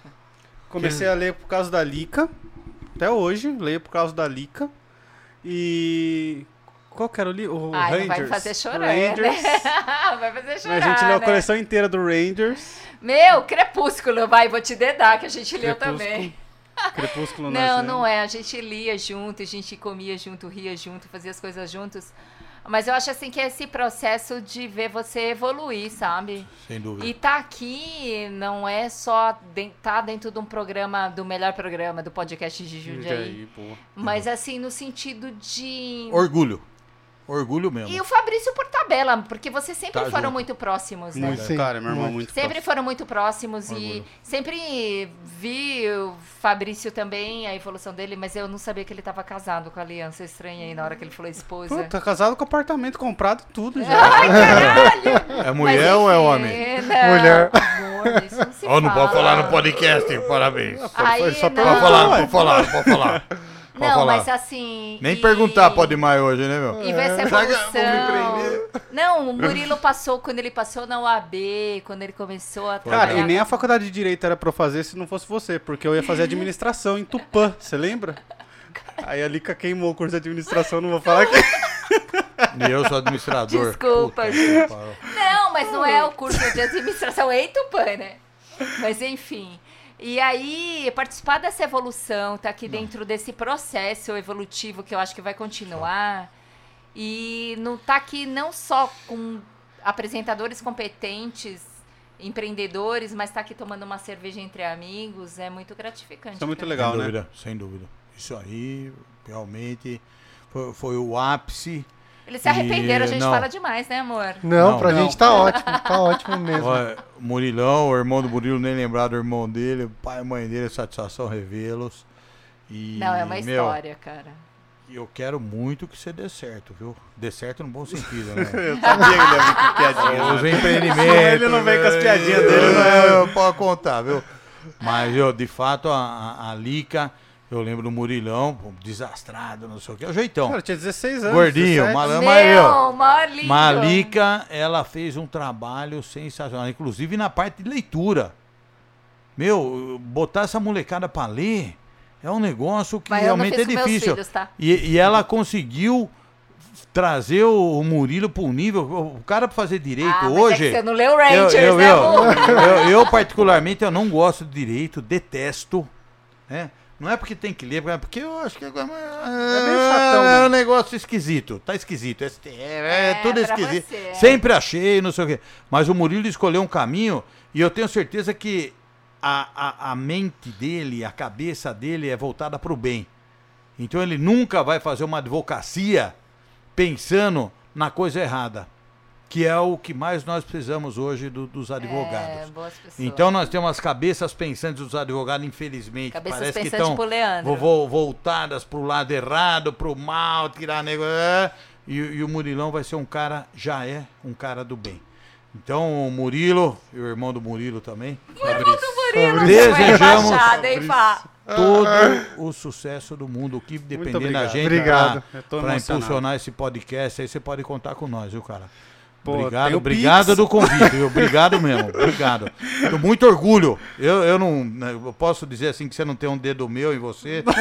Comecei a ler por causa da Lica. Até hoje, leio por causa da Lica. E. Qual que era o livro? O Ai, Rangers. não vai fazer chorar, Rangers. né? vai fazer chorar, A gente leu a né? coleção inteira do Rangers. Meu, Crepúsculo, vai, vou te dedar, que a gente leu Crepúsculo, também. Crepúsculo Não, nós não é. A gente lia junto, a gente comia junto, ria junto, fazia as coisas juntos. Mas eu acho assim que é esse processo de ver você evoluir, sabe? Sem dúvida. E tá aqui não é só de, tá dentro de um programa, do melhor programa, do podcast de Jundiaí. Jundiaí, pô. Mas assim, no sentido de. Orgulho. Orgulho mesmo. E o Fabrício por tabela, porque vocês sempre Tá foram junto. muito próximos, né? Muito, cara, meu irmão, muito. muito Sempre próximo. foram muito próximos e Orgulho. sempre vi o Fabrício também, a evolução dele, mas eu não sabia que ele estava casado com a aliança estranha aí na hora que ele falou esposa. Pô, tá casado com apartamento comprado e tudo já. Ai, caralho! É mulher ou é homem? Não, Mulher. Amor, isso não se Ó, não pode fala. falar no podcast, parabéns. Aí, Foi só não. Pode falar, pode falar, pode falar. Pode Não, falar. mas assim. Nem e- perguntar pode mais hoje, né, meu? E vai ser que- evolução. Não, o Murilo passou, quando ele passou na UAB, quando ele começou a Cara, trabalhar e nem a faculdade de Direito era pra eu fazer se não fosse você, porque eu ia fazer administração em Tupã, você lembra? Aí a Lica queimou o curso de administração, não vou falar aqui. E eu sou administrador. Desculpa, Puta gente. que. Não, mas não é o curso de administração em Tupã, né? Mas enfim. E aí, participar dessa evolução, tá aqui dentro desse processo evolutivo que eu acho que vai continuar. E não tá aqui não só com apresentadores competentes, empreendedores, mas tá aqui tomando uma cerveja entre amigos, é muito gratificante. Isso é muito legal, sem né? dúvida, sem dúvida. Isso aí, realmente, foi, foi o ápice. Eles se arrependeram, a gente não. fala demais, né, amor? Não, Não, pra não. gente tá ótimo, tá ótimo mesmo. Ó, o Murilão, o irmão do Murilo, nem lembrar do irmão dele, o pai e mãe dele, satisfação revê-los. E, Não, é uma meu, história, cara. eu quero muito que você dê certo, viu? Dê certo no bom sentido, né? Eu sabia que ele ia vir com piadinha. Os né? empreendimentos. Ele não vem com as piadinhas dele, não não é? Pode contar, viu? Mas, eu, de fato, a, a- a Lica, eu lembro do Murilão, pô, desastrado, não sei o que, é o jeitão. Cara, tinha 16 anos. Gordinho, 17. malandro. Lindo. Malika, ela fez um trabalho sensacional, inclusive na parte de leitura. Meu, botar essa molecada pra ler é um negócio que Mas realmente é difícil. filhos, tá? E, e ela conseguiu trazer o Murilo para um nível. O cara para fazer direito Ah, mas hoje. É que você não leu eu, Rangers, eu, né, eu, amor? eu- eu, particularmente, eu não gosto de direito, detesto. Né? Não é porque tem que ler, é porque eu acho que é, meio chatão, é, né? um negócio esquisito. Tá esquisito. STF, é, É, tudo pra esquisito. você, é. Sempre achei, não sei o quê. Mas o Murilo escolheu um caminho e eu tenho certeza que a, a, a mente dele, a cabeça dele é voltada para o bem. Então ele nunca vai fazer uma advocacia pensando na coisa errada, que é o que mais nós precisamos hoje do- dos É, advogados. boas pessoas. Então nós temos as cabeças pensantes dos advogados, infelizmente. Cabeças parece que estão vo- vo- voltadas pro lado errado, pro mal, tirar nego. é. E, e o Murilão vai ser um cara, já é um cara do bem. Então o Murilo, e o irmão do Murilo também, Murilo, Desejamos- foi rebaixado, hein, Fá? todo o sucesso do mundo. O que depender da gente para impulsionar esse podcast, aí você pode contar com nós, viu, cara? Pô, obrigado, obrigado Pix. do convite, viu? Obrigado mesmo, obrigado. Com muito orgulho. Eu, eu não né, eu posso dizer assim que você não tem um dedo meu em você.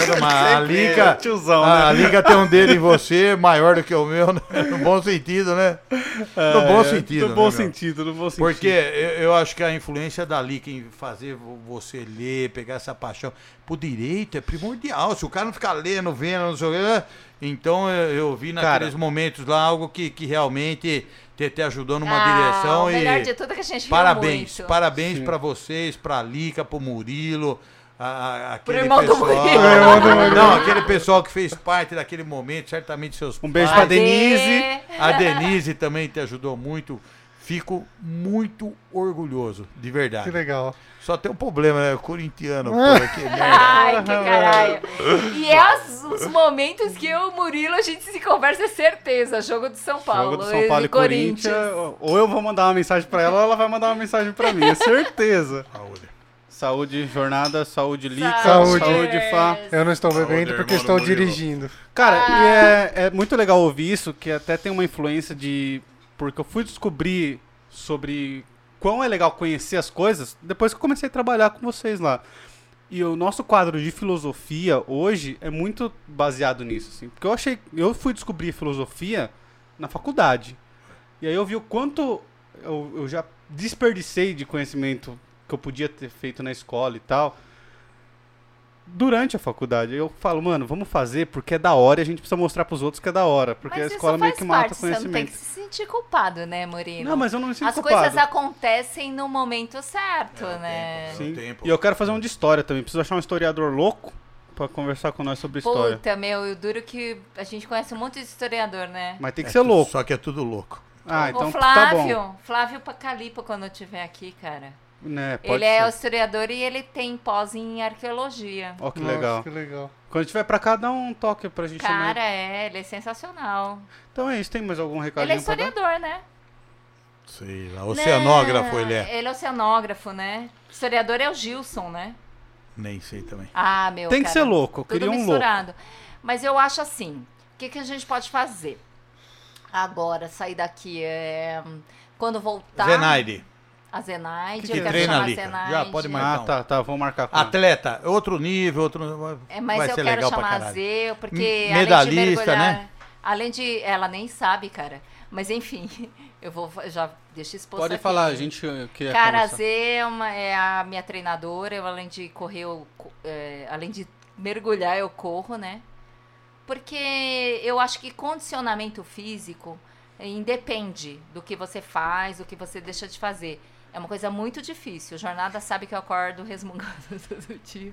É, mas a Sempre Liga, é, tiozão, a né? Liga tem um dedo em você maior do que o meu, né? no bom sentido, né? No bom É, sentido. No né, bom meu? sentido, no bom sentido. Porque eu, eu acho que a influência da Lica em fazer vo- você ler, pegar essa paixão pro direito é primordial. Se o cara não ficar lendo, vendo, não sei o quê. Então eu, eu vi naqueles Cara. momentos lá algo que, que realmente te, te ajudou numa Ah, direção. o e melhor de tudo é que a gente viu parabéns, muito. parabéns pra vocês, pra Lica, pro Murilo. A, a- aquele irmão do pessoal, Murilo. Pro irmão do Murilo. Não, aquele pessoal que fez parte daquele momento, certamente seus Um beijo pais, pra Denise. a Denise também te ajudou muito. Fico muito orgulhoso, de verdade. Que legal. Só tem um problema, né? Corintiano, porra, que merda. Ai, que caralho. E é os, os momentos que eu e o Murilo a gente se conversa, é certeza. Jogo do São Paulo. Jogo do São Paulo e Corinthians. Ou eu vou mandar uma mensagem pra ela, ou ela vai mandar uma mensagem pra mim, é certeza. Saúde. Saúde, jornada, saúde, Lica, Saúde. saúde, Fá. Eu não estou Saúde, bebendo porque estou Murilo. dirigindo. Cara, Ah. e é, é muito legal ouvir isso, que até tem uma influência de. Porque eu fui descobrir sobre quão é legal conhecer as coisas depois que eu comecei a trabalhar com vocês lá. E o nosso quadro de filosofia hoje é muito baseado nisso, assim. Porque eu achei. Eu fui descobrir filosofia na faculdade. E aí eu vi o quanto eu, eu já desperdicei de conhecimento que eu podia ter feito na escola e tal. Durante a faculdade, eu falo, mano, vamos fazer porque é da hora e a gente precisa mostrar pros outros que é da hora. Porque Mas a escola meio que mata parte, Você não tem conhecimento. que se sentir culpado, né, Murilo? Não, mas eu não me sinto As culpado. coisas acontecem no momento certo, É, o né? tempo, Sim. No tempo. E eu quero fazer um de história também. Preciso achar um historiador louco pra conversar com nós sobre história. Puta, meu, eu duro que a gente conhece um monte de historiador, né? Mas tem que É ser tudo- louco. Só que é tudo louco. Ah, então o tá bom. Flávio, Flávio Pacalipo, quando eu estiver aqui, cara. Né, Ele é ser. historiador e ele tem pós em arqueologia. Ó, que Nossa, legal. Que legal. Quando tiver pra cá, dá um toque pra gente Cara, também. é, ele é sensacional. Então é isso. Tem mais algum recadinho Ele é historiador, né? Sei lá. Oceanógrafo Não, ele é. Ele é oceanógrafo, né? Historiador é o Gilson, né? Nem sei também. Ah, meu. Tem que cara, ser louco. Eu Tudo queria um louco. misturado. Mas eu acho assim, o que, que a gente pode fazer? Agora, sair daqui é... Quando voltar... Zenaide. A Zenaide, Que que eu quero Treina chamar a ali, cara. Zenaide. Já pode marcar. Ah, tá, tá. Vou marcar com ela. Atleta, outro nível, outro. É, mas vai eu ser quero legal chamar a. Zeu, porque M- além de mergulhar... né? Além de... Ela nem sabe, cara. Mas enfim, eu vou... Já deixa exposto Pode aqui. falar, a gente queria Cara, a. Zê é, uma- é a minha treinadora. Eu, além de correr, eu é, além de mergulhar, eu corro, né? Porque eu acho que condicionamento físico eh, independe do que você faz, do que você deixa de fazer. É uma coisa muito difícil. Jornada sabe que eu acordo resmungando todo dia.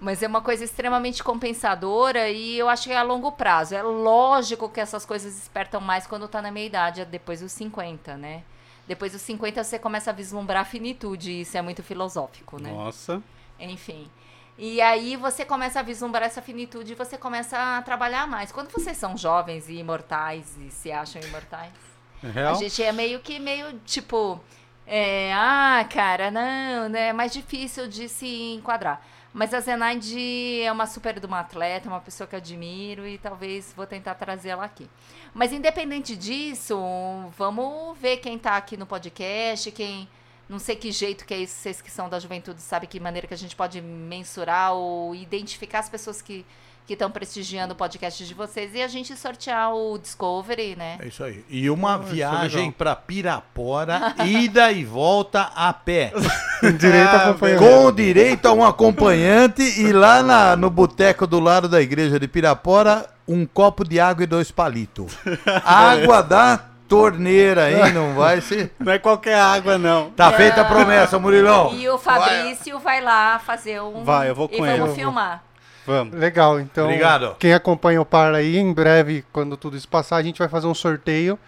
Mas é uma coisa extremamente compensadora e eu acho que é a longo prazo. É lógico que essas coisas despertam mais quando tá na meia idade, depois dos 50, né? Depois dos 50 você começa a vislumbrar a finitude, e isso é muito filosófico, né? Nossa. Enfim. E aí você começa a vislumbrar essa finitude e você começa a trabalhar mais. Quando vocês são jovens e imortais e se acham imortais, É real? a gente é meio que meio tipo. É, ah, cara, não, né? É mais difícil de se enquadrar. Mas a Zenaide é uma super de uma atleta, uma pessoa que admiro e talvez vou tentar trazê-la aqui. Mas independente disso, vamos ver quem tá aqui no podcast, quem. Não sei que jeito que é isso, vocês que são da juventude sabem que maneira que a gente pode mensurar ou identificar as pessoas que que estão prestigiando o podcast de vocês e a gente sortear o Discovery, né? É isso aí. E uma é viagem legal. pra Pirapora, ida e volta a pé. Direito Ah. Com direito a um acompanhante e lá na- no boteco do lado da igreja de Pirapora, um copo de água e dois palitos. Água da torneira, hein? Não vai ser. Não é qualquer água, não. Tá feita a promessa, Murilão. E o Fabrício vai, lá fazer um. Vai, eu vou com e ele. vamos filmar. Vamos. Legal, então. Obrigado. Quem acompanha o Parla aí, em breve, quando tudo isso passar, a gente vai fazer um sorteio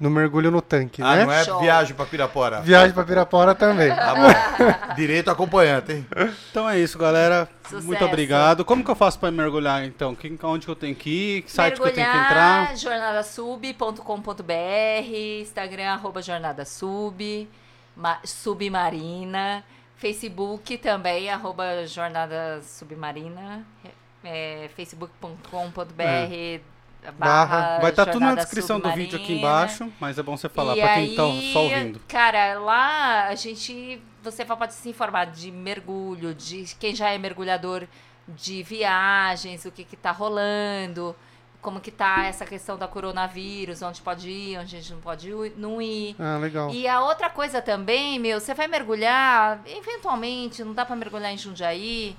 no mergulho no tanque, Ah, né? não é Show. viagem pra Pirapora. Viagem pra Pirapora também. Tá bom. Direito acompanhante, hein? Então é isso, galera. Sucesso. Muito obrigado. Como que eu faço pra mergulhar, então? Quem, onde que eu tenho que ir? Que site que eu tenho que entrar? jornadasub.com.br, Instagram, arroba jornadasub, ma- submarina, Facebook também, arroba jornada submarina, é, facebook.com.br barra Vai estar tudo na descrição do vídeo aqui embaixo, mas é bom você falar pra quem tá aí, só ouvindo. Cara, lá a gente. Você pode se informar de mergulho, de quem já é mergulhador de viagens, o que, que tá rolando, como que tá essa questão da coronavírus, onde pode ir, onde a gente não pode ir, não ir. Ah, legal. E a outra coisa também, meu, você vai mergulhar, eventualmente, não dá pra mergulhar em Jundiaí.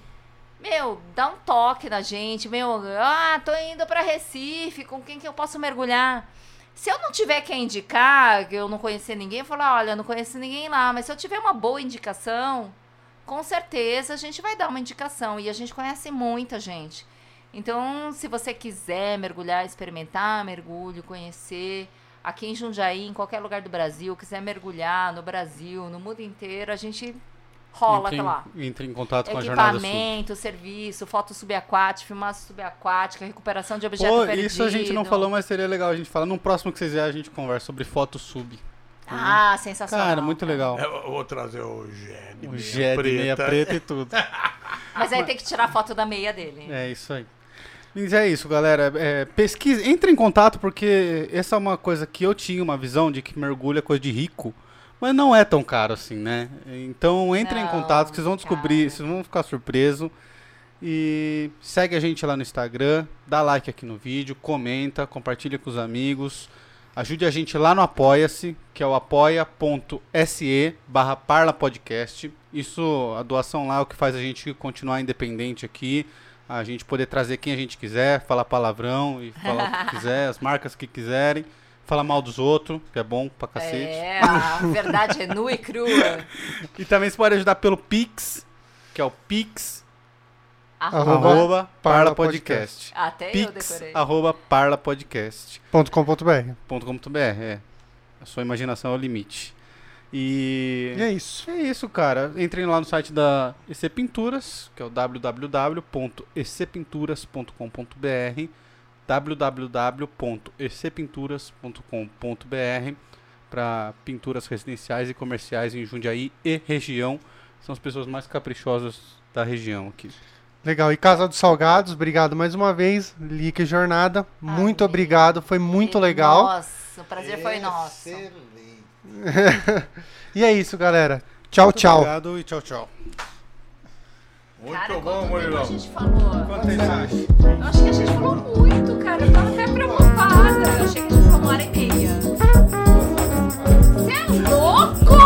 Meu, dá um toque na gente, meu, ah, tô indo pra Recife, com quem que eu posso mergulhar? Se eu não tiver quem indicar, que eu não conhecer ninguém, eu falar, olha, não conheço ninguém lá, mas se eu tiver uma boa indicação, com certeza a gente vai dar uma indicação. E a gente conhece muita gente. Então, se você quiser mergulhar, experimentar mergulho, conhecer, aqui em Jundiaí, em qualquer lugar do Brasil, quiser mergulhar no Brasil, no mundo inteiro, a gente rola entre, em- lá. entre em contato com a Jornada. Equipamento, serviço, foto subaquática, filmagem subaquática, recuperação de objeto Pô, perdido. isso a gente não falou, mas seria legal a gente falar. No próximo que vocês vierem, a gente conversa sobre foto sub. Ah, sensacional. Cara, muito legal. Eu vou trazer o Gé de O meia Gé de meia preta e tudo. Mas aí tem que tirar a foto da meia dele. É isso aí. Mas é isso, galera. É, pesquisa, entre em contato porque essa é uma coisa que eu tinha uma visão de que mergulho é coisa de rico, mas não é tão caro assim, né? Então entre em contato que vocês vão descobrir, cara. vocês vão ficar surpresos. E segue a gente lá no Instagram, dá like aqui no vídeo, comenta, compartilha com os amigos. Ajude a gente lá no Apoia-se, que é o apoia.se barra Parla Podcast. Isso, a doação lá é o que faz a gente continuar independente aqui, a gente poder trazer quem a gente quiser, falar palavrão e falar o que quiser, as marcas que quiserem, falar mal dos outros, que é bom pra cacete. É, a verdade é nua e crua. E também você pode ajudar pelo Pix, que é o Pix Arroba. arroba Parla Parla Podcast. Até eu Pix decorei. arroba parlapodcast. .com.br. .com.br, é. A sua imaginação é o limite. E... E é isso. É isso, cara. Entrem lá no site da EC Pinturas, que é o www.ecpinturas.com.br www.ecpinturas.com.br para pinturas residenciais e comerciais em Jundiaí e região. São as pessoas mais caprichosas da região aqui. Legal. E Casa dos Salgados, obrigado mais uma vez. Lique Jornada, muito obrigado. Foi muito E, legal. Nossa, o prazer foi nosso. E é isso, galera. Tchau, Muito tchau. Obrigado e tchau, tchau. Muito cara, bom, Murilão. a gente falou? Quanto vocês? Eu acho que a gente falou muito, cara. Eu tava até preocupada. Eu achei que a gente falou uma hora e meia. Você é louco?